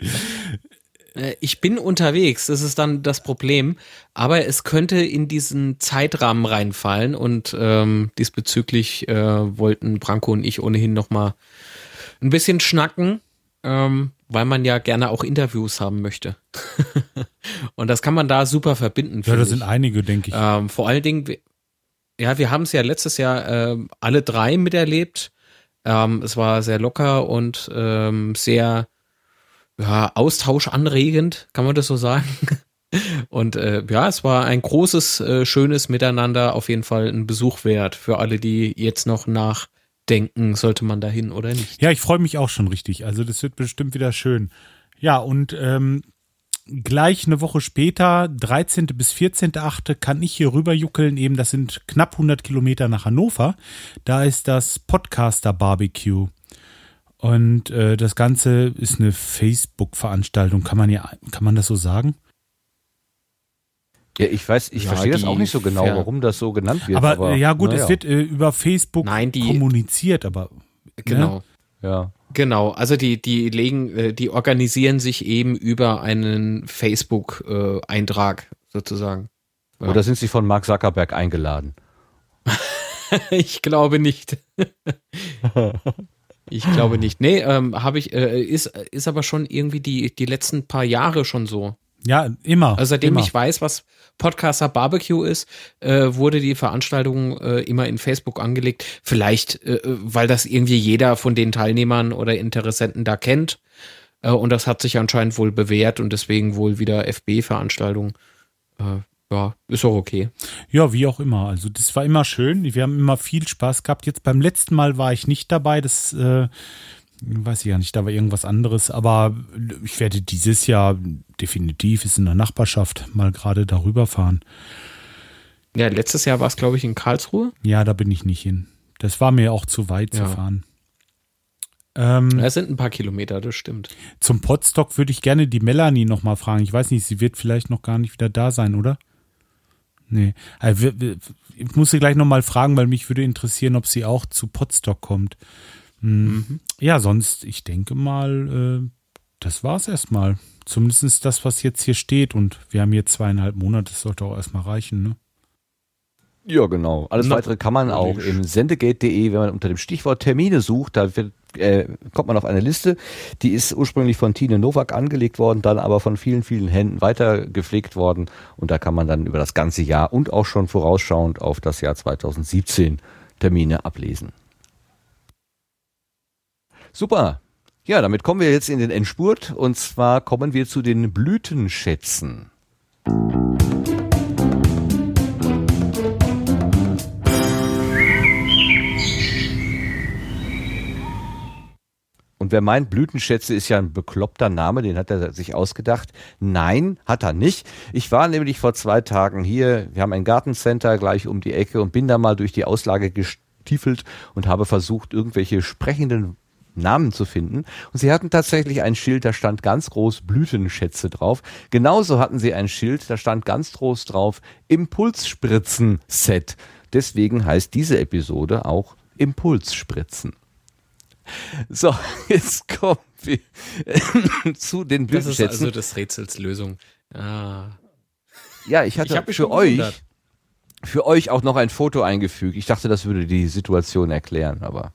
Äh, Ich bin unterwegs, das ist dann das Problem. Aber es könnte in diesen Zeitrahmen reinfallen und ähm, diesbezüglich äh, wollten Branko und ich ohnehin noch mal ein bisschen schnacken, ähm, weil man ja gerne auch Interviews haben möchte. und das kann man da super verbinden. Ja, da ich. sind einige, denke ich. Ähm, vor allen Dingen, ja, wir haben es ja letztes Jahr ähm, alle drei miterlebt. Ähm, es war sehr locker und ähm, sehr ja, austauschanregend, kann man das so sagen. Und äh, ja, es war ein großes, äh, schönes Miteinander, auf jeden Fall ein Besuch wert für alle, die jetzt noch nachdenken, sollte man dahin oder nicht. Ja, ich freue mich auch schon richtig. Also das wird bestimmt wieder schön. Ja, und ähm, gleich eine Woche später, 13. bis 14.8., kann ich hier rüberjuckeln. Eben, das sind knapp 100 Kilometer nach Hannover. Da ist das Podcaster Barbecue. Und äh, das Ganze ist eine Facebook-Veranstaltung. Kann man ja, kann man das so sagen? Ja, ich weiß, ich Ja, verstehe das auch nicht so genau, warum das so genannt wird. aber, Aber, äh, ja gut, naja. es wird äh, über Facebook Nein, die- kommuniziert, aber Genau. Ja. Genau, also die, die legen, äh, die organisieren sich eben über einen Facebook-Eintrag sozusagen. Ja. Oder sind sie von Mark Zuckerberg eingeladen? Ich glaube nicht. ich glaube nicht. Nee, ähm, habe ich, äh, ist, ist aber schon irgendwie die, die letzten paar Jahre schon so. ja, immer. Also seitdem immer. ich weiß, was Podcaster Barbecue ist, äh, wurde die Veranstaltung äh, immer in Facebook angelegt. Vielleicht, äh, weil das irgendwie jeder von den Teilnehmern oder Interessenten da kennt. Äh, und das hat sich anscheinend wohl bewährt und deswegen wohl wieder FB-Veranstaltung. Ja, ist auch okay. Ja, wie auch immer. Also das war immer schön. Wir haben immer viel Spaß gehabt. Jetzt beim letzten Mal war ich nicht dabei. Das äh, weiß ich ja nicht. Da war irgendwas anderes. Aber ich werde dieses Jahr definitiv, ist in der Nachbarschaft, mal gerade darüber fahren. Ja, letztes Jahr war es, glaube ich, in Karlsruhe. Ja, da bin ich nicht hin. Das war mir auch zu weit Ja. zu fahren. Ähm, Es sind ein paar Kilometer, das stimmt. zum Podstock würde ich gerne die Melanie noch mal fragen. Ich weiß nicht, sie wird vielleicht noch gar nicht wieder da sein, oder? Nee. Also, Ich muss sie gleich noch mal fragen, weil mich würde interessieren, ob sie auch zu Podstock kommt. Hm. Ja, sonst, ich denke mal, äh, das war's erstmal. Zumindest das, was jetzt hier steht. Und wir haben hier zweieinhalb Monate, das sollte auch erstmal reichen, ne? Ja, genau. Alles Na, weitere kann man auch im sendegate.de, wenn man unter dem Stichwort Termine sucht, da wird, äh, kommt man auf eine Liste. Die ist ursprünglich von Tine Nowak angelegt worden, dann aber von vielen, vielen Händen weiter gepflegt worden. Und da kann man dann über das ganze Jahr und auch schon vorausschauend auf das Jahr 2017 Termine ablesen. Super. Ja, damit kommen wir jetzt in den Endspurt und zwar kommen wir zu den Blütenschätzen. Und wer meint, Blütenschätze ist ja ein bekloppter Name, den hat er sich ausgedacht. Nein, hat er nicht. Ich war nämlich vor zwei Tagen hier, wir haben ein Gartencenter gleich um die Ecke und bin da mal durch die Auslage gestiefelt und habe versucht, irgendwelche sprechenden Namen zu finden. Und sie hatten tatsächlich ein Schild, da stand ganz groß Blütenschätze drauf. Genauso hatten sie ein Schild, da stand ganz groß drauf Impulsspritzen-Set. Deswegen heißt diese Episode auch Impulsspritzen. So, jetzt kommen wir zu den Das ist Blütenschätzen. also des Rätsels Lösung. Ah. ja, ich hatte Ich für euch, gewundert. für euch auch noch ein Foto eingefügt. Ich dachte, das würde die Situation erklären, aber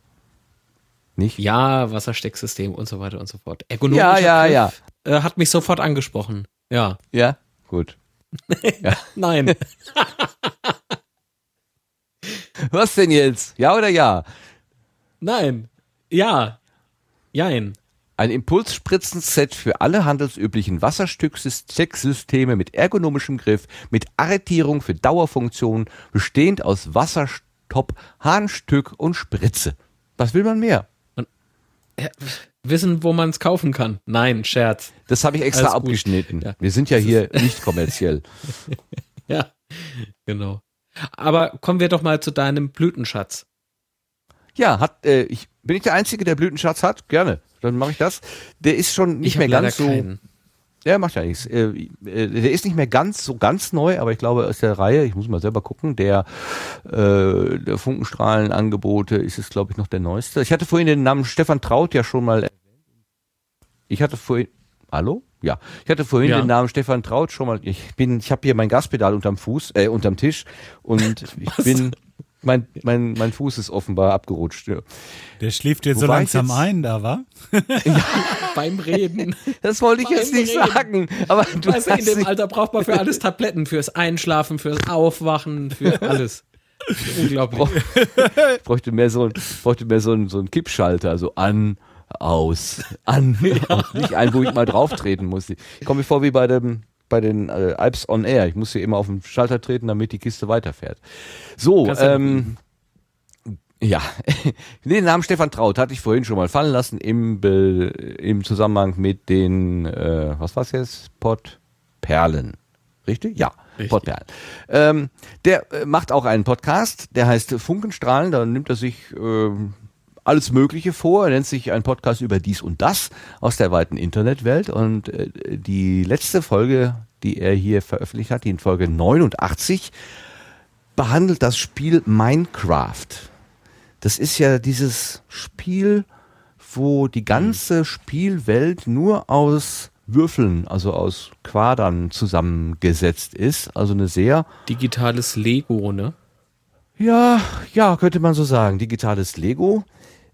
nicht. Ja, Wasserstecksystem und so weiter und so fort. Ergonomischer Ja, ja, Griff, Äh, hat mich sofort angesprochen. Ja. Ja, gut. Nein. Was denn jetzt? Ja oder ja? Nein. Ja. Jein. Ein Impulsspritzen-Set für alle handelsüblichen Wasserstecksysteme mit ergonomischem Griff, mit Arretierung für Dauerfunktion, bestehend aus Wasserstopp, Harnstück und Spritze. Was will man mehr? Wissen, wo man es kaufen kann. Nein, Scherz. Das habe ich extra Alles abgeschnitten. Ja. Wir sind ja hier nicht kommerziell. Ja. Genau. Aber kommen wir doch mal zu deinem Blütenschatz. Ja, hat, äh, ich, bin ich der Einzige, der Blütenschatz hat? Gerne. Dann mache ich das. Der ist schon nicht ich mehr ganz so. keinen. Ja, macht ja nichts. Äh, äh, der ist nicht mehr ganz so ganz neu, aber ich glaube aus der Reihe, ich muss mal selber gucken, der, äh, der Funkenstrahlenangebote ist es, glaube ich, noch der neueste. Ich hatte vorhin den Namen Stefan Traut ja schon mal. Ich hatte vorhin. Hallo? Ja, ich hatte vorhin Ja. den Namen Stefan Traut schon mal. Ich bin, ich habe hier mein Gaspedal unterm Fuß, äh, unterm Tisch und ich bin, mein, mein, mein Fuß ist offenbar abgerutscht. Ja. Der schläft jetzt Wo so langsam jetzt? ein, da war. Beim Reden. Das wollte ich jetzt Beim nicht Reden. sagen, aber du weißt du, in dem Alter braucht man für alles Tabletten, fürs Einschlafen, fürs Aufwachen, für alles. Unglaublich. Ich bräuchte mehr so ein, bräuchte mehr so ein, so ein Kippschalter, so an, aus, an, aus. nicht ein, wo ich mal drauf treten muss. Ich komme mir vor wie bei dem, bei den äh, Alps on Air. Ich muss hier immer auf den Schalter treten, damit die Kiste weiterfährt. So, Kannst ähm, ja, den Namen Stefan Traut hatte ich vorhin schon mal fallen lassen im, Be im Zusammenhang mit den, äh, was war's jetzt? Pottperlen. Richtig? Ja, Richtig. Pottperlen. Ähm, der äh, macht auch einen Podcast, der heißt Funkenstrahlen, da nimmt er sich ähm, alles Mögliche vor. Er nennt sich ein Podcast über dies und das aus der weiten Internetwelt. Und äh, die letzte Folge, die er hier veröffentlicht hat, die in Folge 89, behandelt das Spiel Minecraft. Das ist ja dieses Spiel, wo die ganze Spielwelt nur aus Würfeln, also aus Quadern zusammengesetzt ist. Also eine sehr digitales Lego, ne? Ja, ja, könnte man so sagen. Digitales Lego.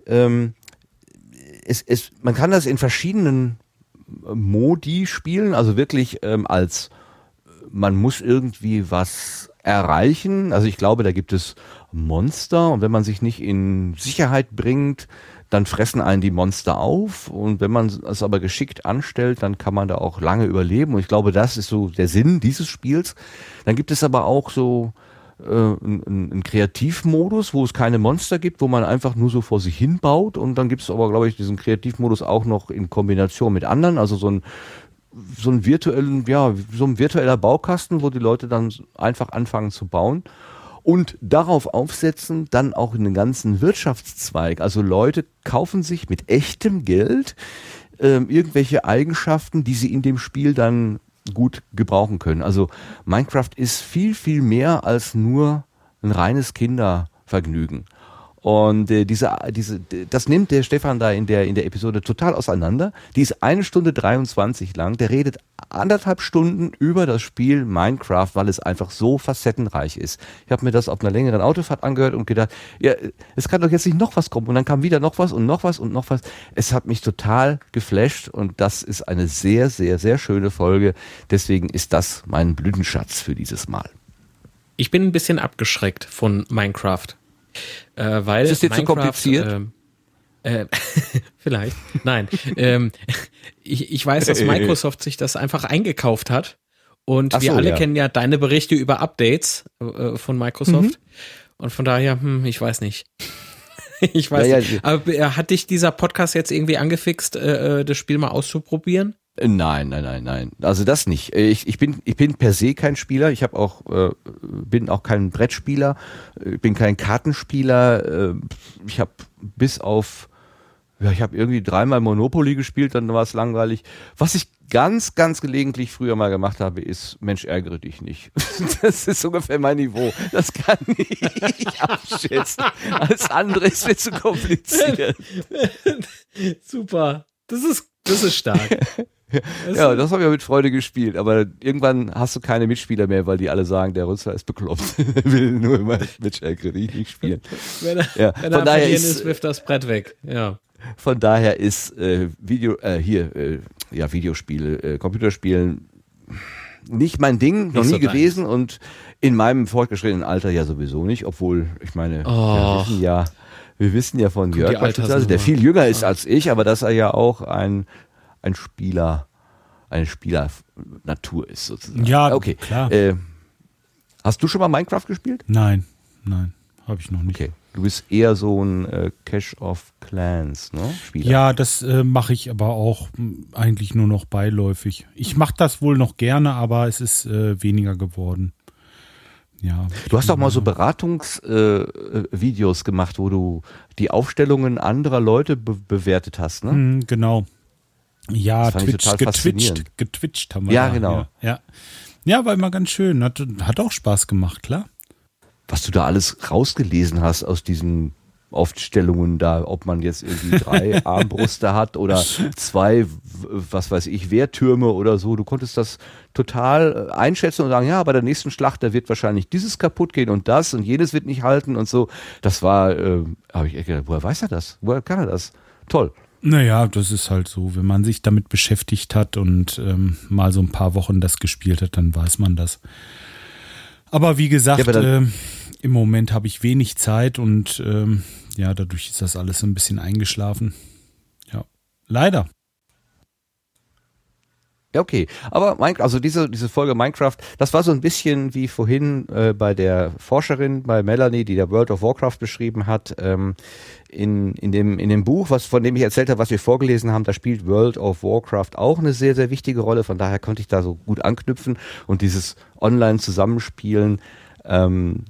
Ähm, es, es, man kann das in verschiedenen äh, Modi spielen, also wirklich ähm, als man muss irgendwie was erreichen. Also ich glaube, da gibt es Monster und wenn man sich nicht in Sicherheit bringt, dann fressen einen die Monster auf und wenn man es aber geschickt anstellt, dann kann man da auch lange überleben und ich glaube, das ist so der Sinn dieses Spiels. Dann gibt es aber auch so äh, einen, einen Kreativmodus, wo es keine Monster gibt, wo man einfach nur so vor sich hin baut und dann gibt es aber, glaube ich, diesen Kreativmodus auch noch in Kombination mit anderen, also so ein so ein virtuellen, ja, so ein virtueller Baukasten, wo die Leute dann einfach anfangen zu bauen und darauf aufsetzen dann auch einen ganzen Wirtschaftszweig. Also Leute kaufen sich mit echtem Geld äh, irgendwelche Eigenschaften, die sie in dem Spiel dann gut gebrauchen können. Also Minecraft ist viel, viel mehr als nur ein reines Kindervergnügen. Und äh, diese, diese, das nimmt der Stefan da in der, in der Episode total auseinander. Die ist eine Stunde 23 lang. Der redet anderthalb Stunden über das Spiel Minecraft, weil es einfach so facettenreich ist. Ich habe mir das auf einer längeren Autofahrt angehört und gedacht, ja, es kann doch jetzt nicht noch was kommen. Und dann kam wieder noch was und noch was und noch was. Es hat mich total geflasht und das ist eine sehr, sehr, sehr schöne Folge. Deswegen ist das mein Blütenschatz für dieses Mal. Ich bin ein bisschen abgeschreckt von Minecraft. Äh, weil ist es dir zu kompliziert? Äh, äh, vielleicht. Nein. ähm, ich, ich weiß, dass Microsoft sich das einfach eingekauft hat. Und so, wir alle ja. kennen ja deine Berichte über Updates äh, von Microsoft. Mhm. Und von daher, hm, ich weiß nicht. ich weiß ja, nicht. Ja. Aber äh, hat dich dieser Podcast jetzt irgendwie angefixt, äh, äh das Spiel mal auszuprobieren? Nein, nein, nein, nein. Also das nicht. Ich, ich bin ich bin per se kein Spieler. Ich habe auch äh, bin auch kein Brettspieler. Ich bin kein Kartenspieler. Äh, ich habe bis auf ja, ich habe irgendwie dreimal Monopoly gespielt, dann war es langweilig. Was ich ganz, ganz gelegentlich früher mal gemacht habe, ist Mensch, ärgere dich nicht. Das ist ungefähr mein Niveau. Das kann ich abschätzen. Alles andere ist mir zu kompliziert. Super. Das ist, das ist stark. ja, das habe ich mit Freude gespielt, aber irgendwann hast du keine Mitspieler mehr, weil die alle sagen, der Rüster ist bekloppt. will nur immer mit nicht spielen. wenn er, ja, wenn er von daher ist, ist, wirft das Brett weg. Ja. Von daher ist äh, Video, äh, hier, äh, ja, Videospiele, äh, Computerspielen nicht mein Ding, nicht noch nie so gewesen dein. und in meinem fortgeschrittenen Alter ja sowieso nicht, obwohl, ich meine, oh. wir wissen ja, wir wissen ja von Jörg der viel jünger ist als ich, aber dass er ja auch ein ein Spieler, eine Spielernatur ist sozusagen. Ja, okay. Klar. Äh, hast du schon mal Minecraft gespielt? Nein, nein, habe ich noch nicht. Okay. Du bist eher so ein äh, Cash of Clans, ne? Spieler. Ja, das äh, mache ich aber auch eigentlich nur noch beiläufig. Ich mache das wohl noch gerne, aber es ist äh, weniger geworden. Ja. Du hast auch mal so Beratungsvideos äh, gemacht, wo du die Aufstellungen anderer Leute be bewertet hast, ne? Mm, genau. Ja, Twitch, getwitcht, getwitcht haben wir. Ja, da. genau. Ja, ja. war immer ganz schön. Hat, hat auch Spaß gemacht, klar. Was du da alles rausgelesen hast aus diesen Aufstellungen da, ob man jetzt irgendwie drei Armbrüste hat oder zwei, was weiß ich, Wehrtürme oder so. Du konntest das total äh, einschätzen und sagen, ja, bei der nächsten Schlacht, da wird wahrscheinlich dieses kaputt gehen und das und jenes wird nicht halten und so. Das war, äh, habe ich gedacht, woher weiß er das? Woher kann er das? Toll. Naja, das ist halt so. Wenn man sich damit beschäftigt hat und ähm, mal so ein paar Wochen das gespielt hat, dann weiß man das. Aber wie gesagt, ja, äh, im Moment habe ich wenig Zeit und ähm, ja, dadurch ist das alles so ein bisschen eingeschlafen. Ja, leider. Ja, okay. Aber Minecraft, also diese, diese Folge Minecraft, das war so ein bisschen wie vorhin äh, bei der Forscherin, bei Melanie, die der World of Warcraft beschrieben hat. Ähm, in, in, dem, in dem Buch, was, von dem ich erzählt habe, was wir vorgelesen haben, da spielt World of Warcraft auch eine sehr, sehr wichtige Rolle. Von daher konnte ich da so gut anknüpfen und dieses Online-Zusammenspielen, ähm,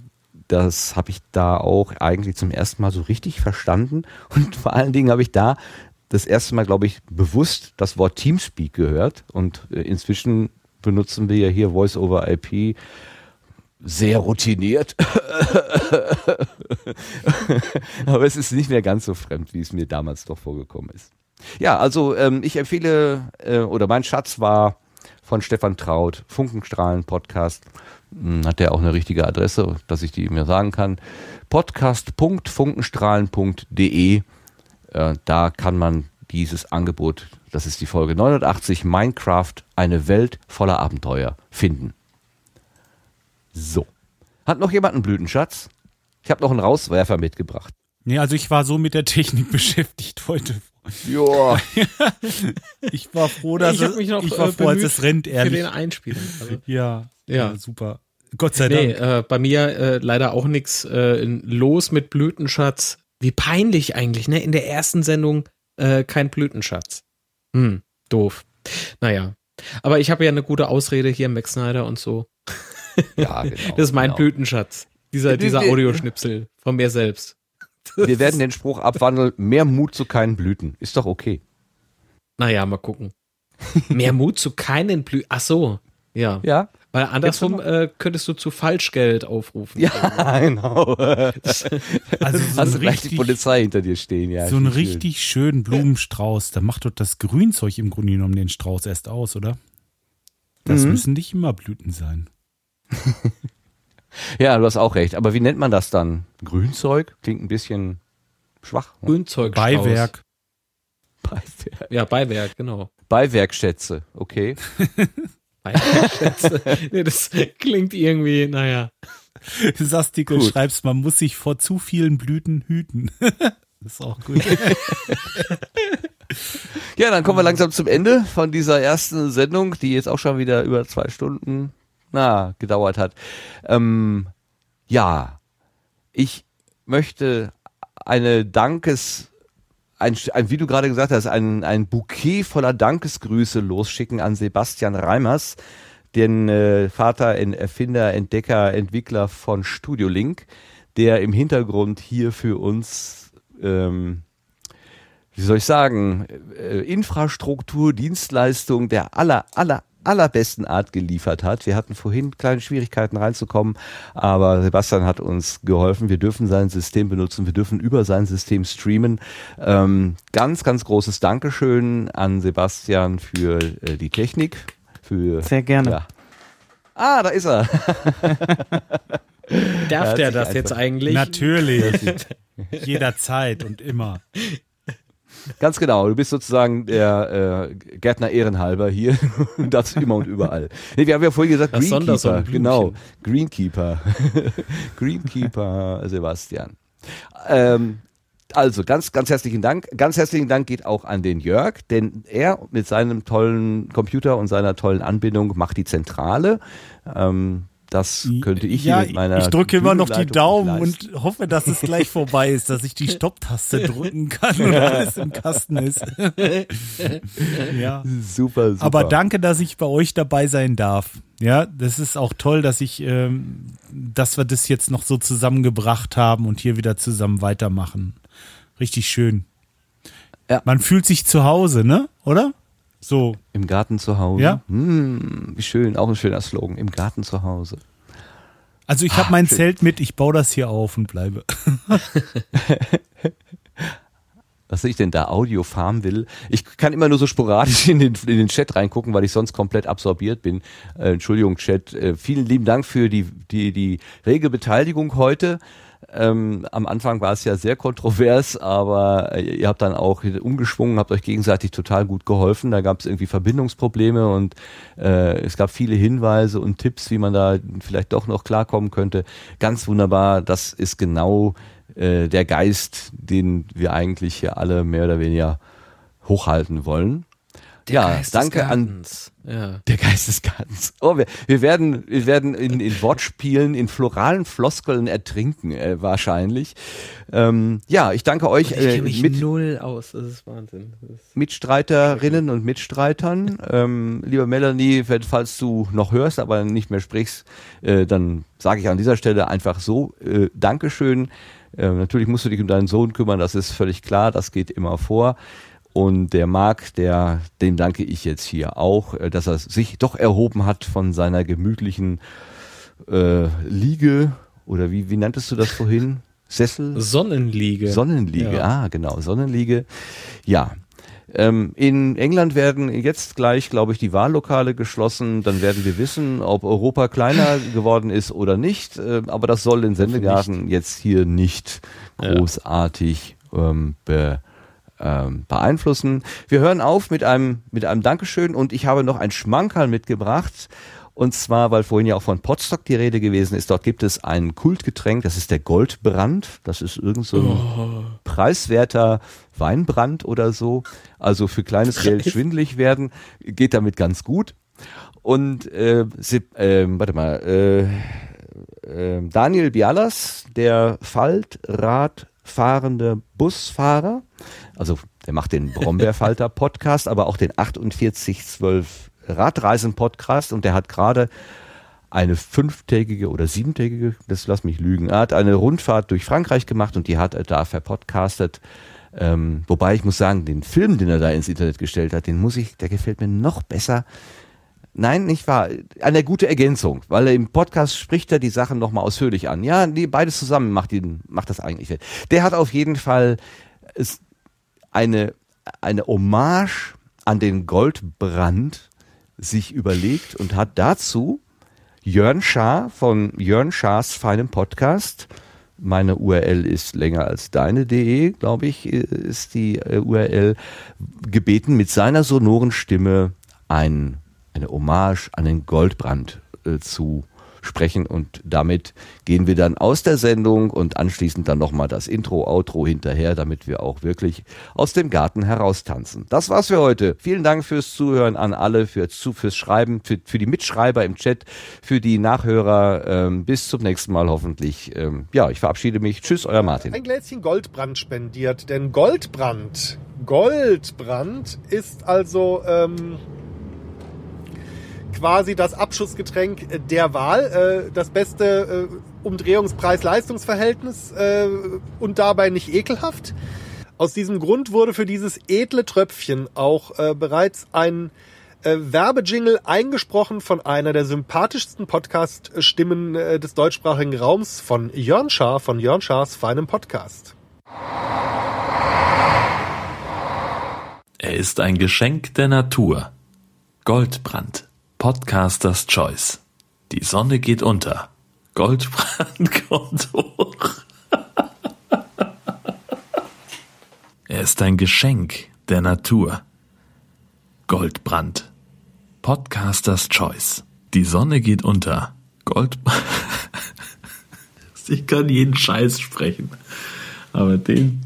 das habe ich da auch eigentlich zum ersten Mal so richtig verstanden. Und vor allen Dingen habe ich da das erste Mal, glaube ich, bewusst das Wort Teamspeak gehört und äh, inzwischen benutzen wir ja hier Voice over IP sehr routiniert. Aber es ist nicht mehr ganz so fremd, wie es mir damals doch vorgekommen ist. Ja, also ähm, ich empfehle, äh, oder mein Schatz war von Stefan Traut, Funkenstrahlen Podcast. Hm, hat der auch eine richtige Adresse, dass ich die mir sagen kann. Podcast.funkenstrahlen.de. Äh, da kann man dieses Angebot, das ist die Folge 89, Minecraft, eine Welt voller Abenteuer, finden. So. Hat noch jemand einen Blütenschatz? Ich habe noch einen Rauswerfer mitgebracht. Nee, also ich war so mit der Technik beschäftigt heute. Ja. ich war froh, dass ich, mich noch, ich war äh, froh, als es rennt, ehrlich. Für den Einspielen. Also, ja, ja. ja, super. Gott sei nee, Dank. Äh, bei mir äh, leider auch nichts äh, los mit Blütenschatz. Wie peinlich eigentlich, ne? In der ersten Sendung äh, kein Blütenschatz. Hm, doof. Naja. Aber ich habe ja eine gute Ausrede hier, Max Snyder und so. Ja, genau. das ist mein genau. Blütenschatz. Dieser, dieser Audioschnipsel von mir selbst. Wir werden den Spruch abwandeln, mehr Mut zu keinen Blüten. Ist doch okay. Naja, mal gucken. Mehr Mut zu keinen Blüten. Ach so, ja. Ja, Weil andersrum äh, könntest du zu Falschgeld aufrufen. ja, genau. Also so Hast ein du gleich die richtig, Polizei hinter dir stehen, ja. so einen schön. richtig schönen Blumenstrauß. Da macht doch das Grünzeug im Grunde genommen den Strauß erst aus, oder? Das Mhm. müssen nicht immer Blüten sein. Ja, du hast auch recht. Aber wie nennt man das dann? Grünzeug? Klingt ein bisschen schwach. ne? Grünzeug. Beiwerk. Beiwerk. Ja, Beiwerk, genau. Beiwerkschätze, okay. Nee, das klingt irgendwie, naja. Sastikel Gut. schreibst, man muss sich vor zu vielen Blüten hüten. das ist auch gut. Ja, dann kommen wir langsam zum Ende von dieser ersten Sendung, die jetzt auch schon wieder über zwei Stunden na, gedauert hat. Ähm, ja, ich möchte eine Dankes, ein, ein, wie du gerade gesagt hast, ein, ein Bouquet voller Dankesgrüße losschicken an Sebastian Reimers, den äh, Vater, Erfinder, Entdecker, Entwickler von Studio Link, der im Hintergrund hier für uns ähm, wie soll ich sagen, äh, Infrastruktur, Dienstleistung der aller, aller, allerbesten Art geliefert hat. Wir hatten vorhin kleine Schwierigkeiten reinzukommen, aber Sebastian hat uns geholfen. Wir dürfen sein System benutzen, wir dürfen über sein System streamen. Ähm, ganz, ganz großes Dankeschön an Sebastian für äh, die Technik. Für, Sehr gerne. ja. Ah, da ist er. Darf der das jetzt eigentlich? Natürlich. Jederzeit und immer. Ganz genau, du bist sozusagen der äh, Gärtner Ehrenhalber hier und das immer und überall. Nee, wir haben ja vorhin gesagt Das Greenkeeper, genau, Greenkeeper, Greenkeeper Sebastian. Ähm, also ganz, ganz herzlichen Dank. Ganz herzlichen Dank geht auch an den Jörg, denn er mit seinem tollen Computer und seiner tollen Anbindung macht die Zentrale. Ähm, das könnte ich hier ja, mit meiner ich drücke immer noch die Daumen und hoffe, dass es gleich vorbei ist, dass ich die Stopptaste drücken kann und alles im Kasten ist. ja. super, super. Aber danke, dass ich bei euch dabei sein darf. Ja, das ist auch toll, dass ich, ähm, dass wir das jetzt noch so zusammengebracht haben und hier wieder zusammen weitermachen. Richtig schön. Ja. Man fühlt sich zu Hause, ne? Oder? So. Im Garten zu Hause. Ja. Hm, wie schön, auch ein schöner Slogan. Im Garten zu Hause. Also ich habe mein Zelt mit, ich baue das hier auf und bleibe. Was ich denn da Audio farm will. Ich kann immer nur so sporadisch in den, in den Chat reingucken, weil ich sonst komplett absorbiert bin. Äh, Entschuldigung, Chat. Äh, vielen lieben Dank für die, die, die rege Beteiligung heute. Ähm, am Anfang war es ja sehr kontrovers, aber äh, ihr habt dann auch umgeschwungen, habt euch gegenseitig total gut geholfen. Da gab es irgendwie Verbindungsprobleme und äh, es gab viele Hinweise und Tipps, wie man da vielleicht doch noch klarkommen könnte. Ganz wunderbar. Das ist genau äh, der Geist, den wir eigentlich hier alle mehr oder weniger hochhalten wollen. Ja, Geist danke an. Ja. der Geist des Gartens. Oh, wir, wir werden, wir werden in, in Wortspielen, in floralen Floskeln ertrinken, äh, wahrscheinlich. Ähm, ja, ich danke euch Ich äh, kenne mich mit, null aus. Das ist Wahnsinn. Das ist Mitstreiterinnen und Mitstreitern. Ähm, lieber Melanie, falls du noch hörst, aber nicht mehr sprichst, äh, dann sage ich an dieser Stelle einfach so, äh, Dankeschön. Äh, natürlich musst du dich um deinen Sohn kümmern, das ist völlig klar, das geht immer vor. Und der Marc, der, dem danke ich jetzt hier auch, äh, dass er sich doch erhoben hat von seiner gemütlichen äh, Liege oder wie, wie nanntest du das vorhin? Sessel? Sonnenliege. Sonnenliege, ja. ah, genau, Sonnenliege. Ja. Ähm, in England werden jetzt gleich, glaube ich, die Wahllokale geschlossen. Dann werden wir wissen, ob Europa kleiner geworden ist oder nicht. Äh, aber das soll den Sendegarten jetzt hier nicht großartig ähm, be, ähm, beeinflussen. Wir hören auf mit einem, mit einem Dankeschön und ich habe noch ein Schmankerl mitgebracht. Und zwar, weil vorhin ja auch von Potstock die Rede gewesen ist, dort gibt es ein Kultgetränk, das ist der Goldbrand. Das ist irgend so ein oh. preiswerter Weinbrand oder so. Also für kleines. Geld schwindelig werden, geht damit ganz gut. Und äh, sie, äh, warte mal, äh, äh, Daniel Bialas, der Faltradfahrende Busfahrer, also der macht den Brombeerfalter Podcast, aber auch den 4812 Radreisen-Podcast und der hat gerade eine fünftägige oder siebentägige, das lass mich lügen, er hat eine Rundfahrt durch Frankreich gemacht und die hat er da verpodcastet. Ähm, wobei ich muss sagen, den Film, den er da ins Internet gestellt hat, den muss ich, der gefällt mir noch besser. Nein, nicht wahr. Eine gute Ergänzung, weil im Podcast spricht er die Sachen nochmal ausführlich an. Ja, nee, beides zusammen macht ihn, macht das eigentlich. Der hat auf jeden Fall eine, eine Hommage an den Goldbrand sich überlegt und hat dazu Jörn Schaar von Jörn Schaars feinem Podcast, meine URL ist länger als deine.de, glaube ich, ist die äh, URL, gebeten, mit seiner sonoren Stimme ein, eine Hommage an den Goldbrand äh, zu sprechen und damit gehen wir dann aus der Sendung und anschließend dann nochmal das Intro, Outro hinterher, damit wir auch wirklich aus dem Garten heraustanzen. Das war's für heute. Vielen Dank fürs Zuhören an alle, für, fürs Schreiben, für, für die Mitschreiber im Chat, für die Nachhörer. Ähm, bis zum nächsten Mal hoffentlich. Ähm, ja, ich verabschiede mich. Tschüss, euer Martin. Ein Gläschen Goldbrand spendiert, denn Goldbrand, Goldbrand ist also... Ähm quasi das Abschussgetränk der Wahl, äh, das beste äh, Umdrehungspreis-Leistungsverhältnis äh, und dabei nicht ekelhaft. Aus diesem Grund wurde für dieses edle Tröpfchen auch bereits ein Werbejingle eingesprochen von einer der sympathischsten Podcast-Stimmen des deutschsprachigen Raums von Jörn Schaar von Jörn Schaars feinem Podcast. Er ist ein Geschenk der Natur. Goldbrand. Podcasters Choice. Die Sonne geht unter. Goldbrand kommt hoch. er ist ein Geschenk der Natur. Goldbrand. Podcasters Choice. Die Sonne geht unter. Goldbrand. ich kann jeden Scheiß sprechen. Aber den,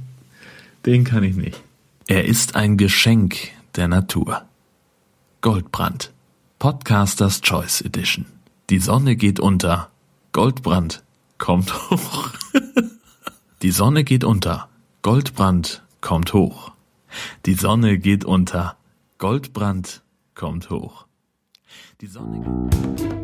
den kann ich nicht. Er ist ein Geschenk der Natur. Goldbrand. Podcasters Choice Edition. Die Sonne geht unter. Goldbrand kommt hoch. Die Sonne geht unter. Goldbrand kommt hoch. Die Sonne geht unter. Goldbrand kommt hoch. Die Sonne geht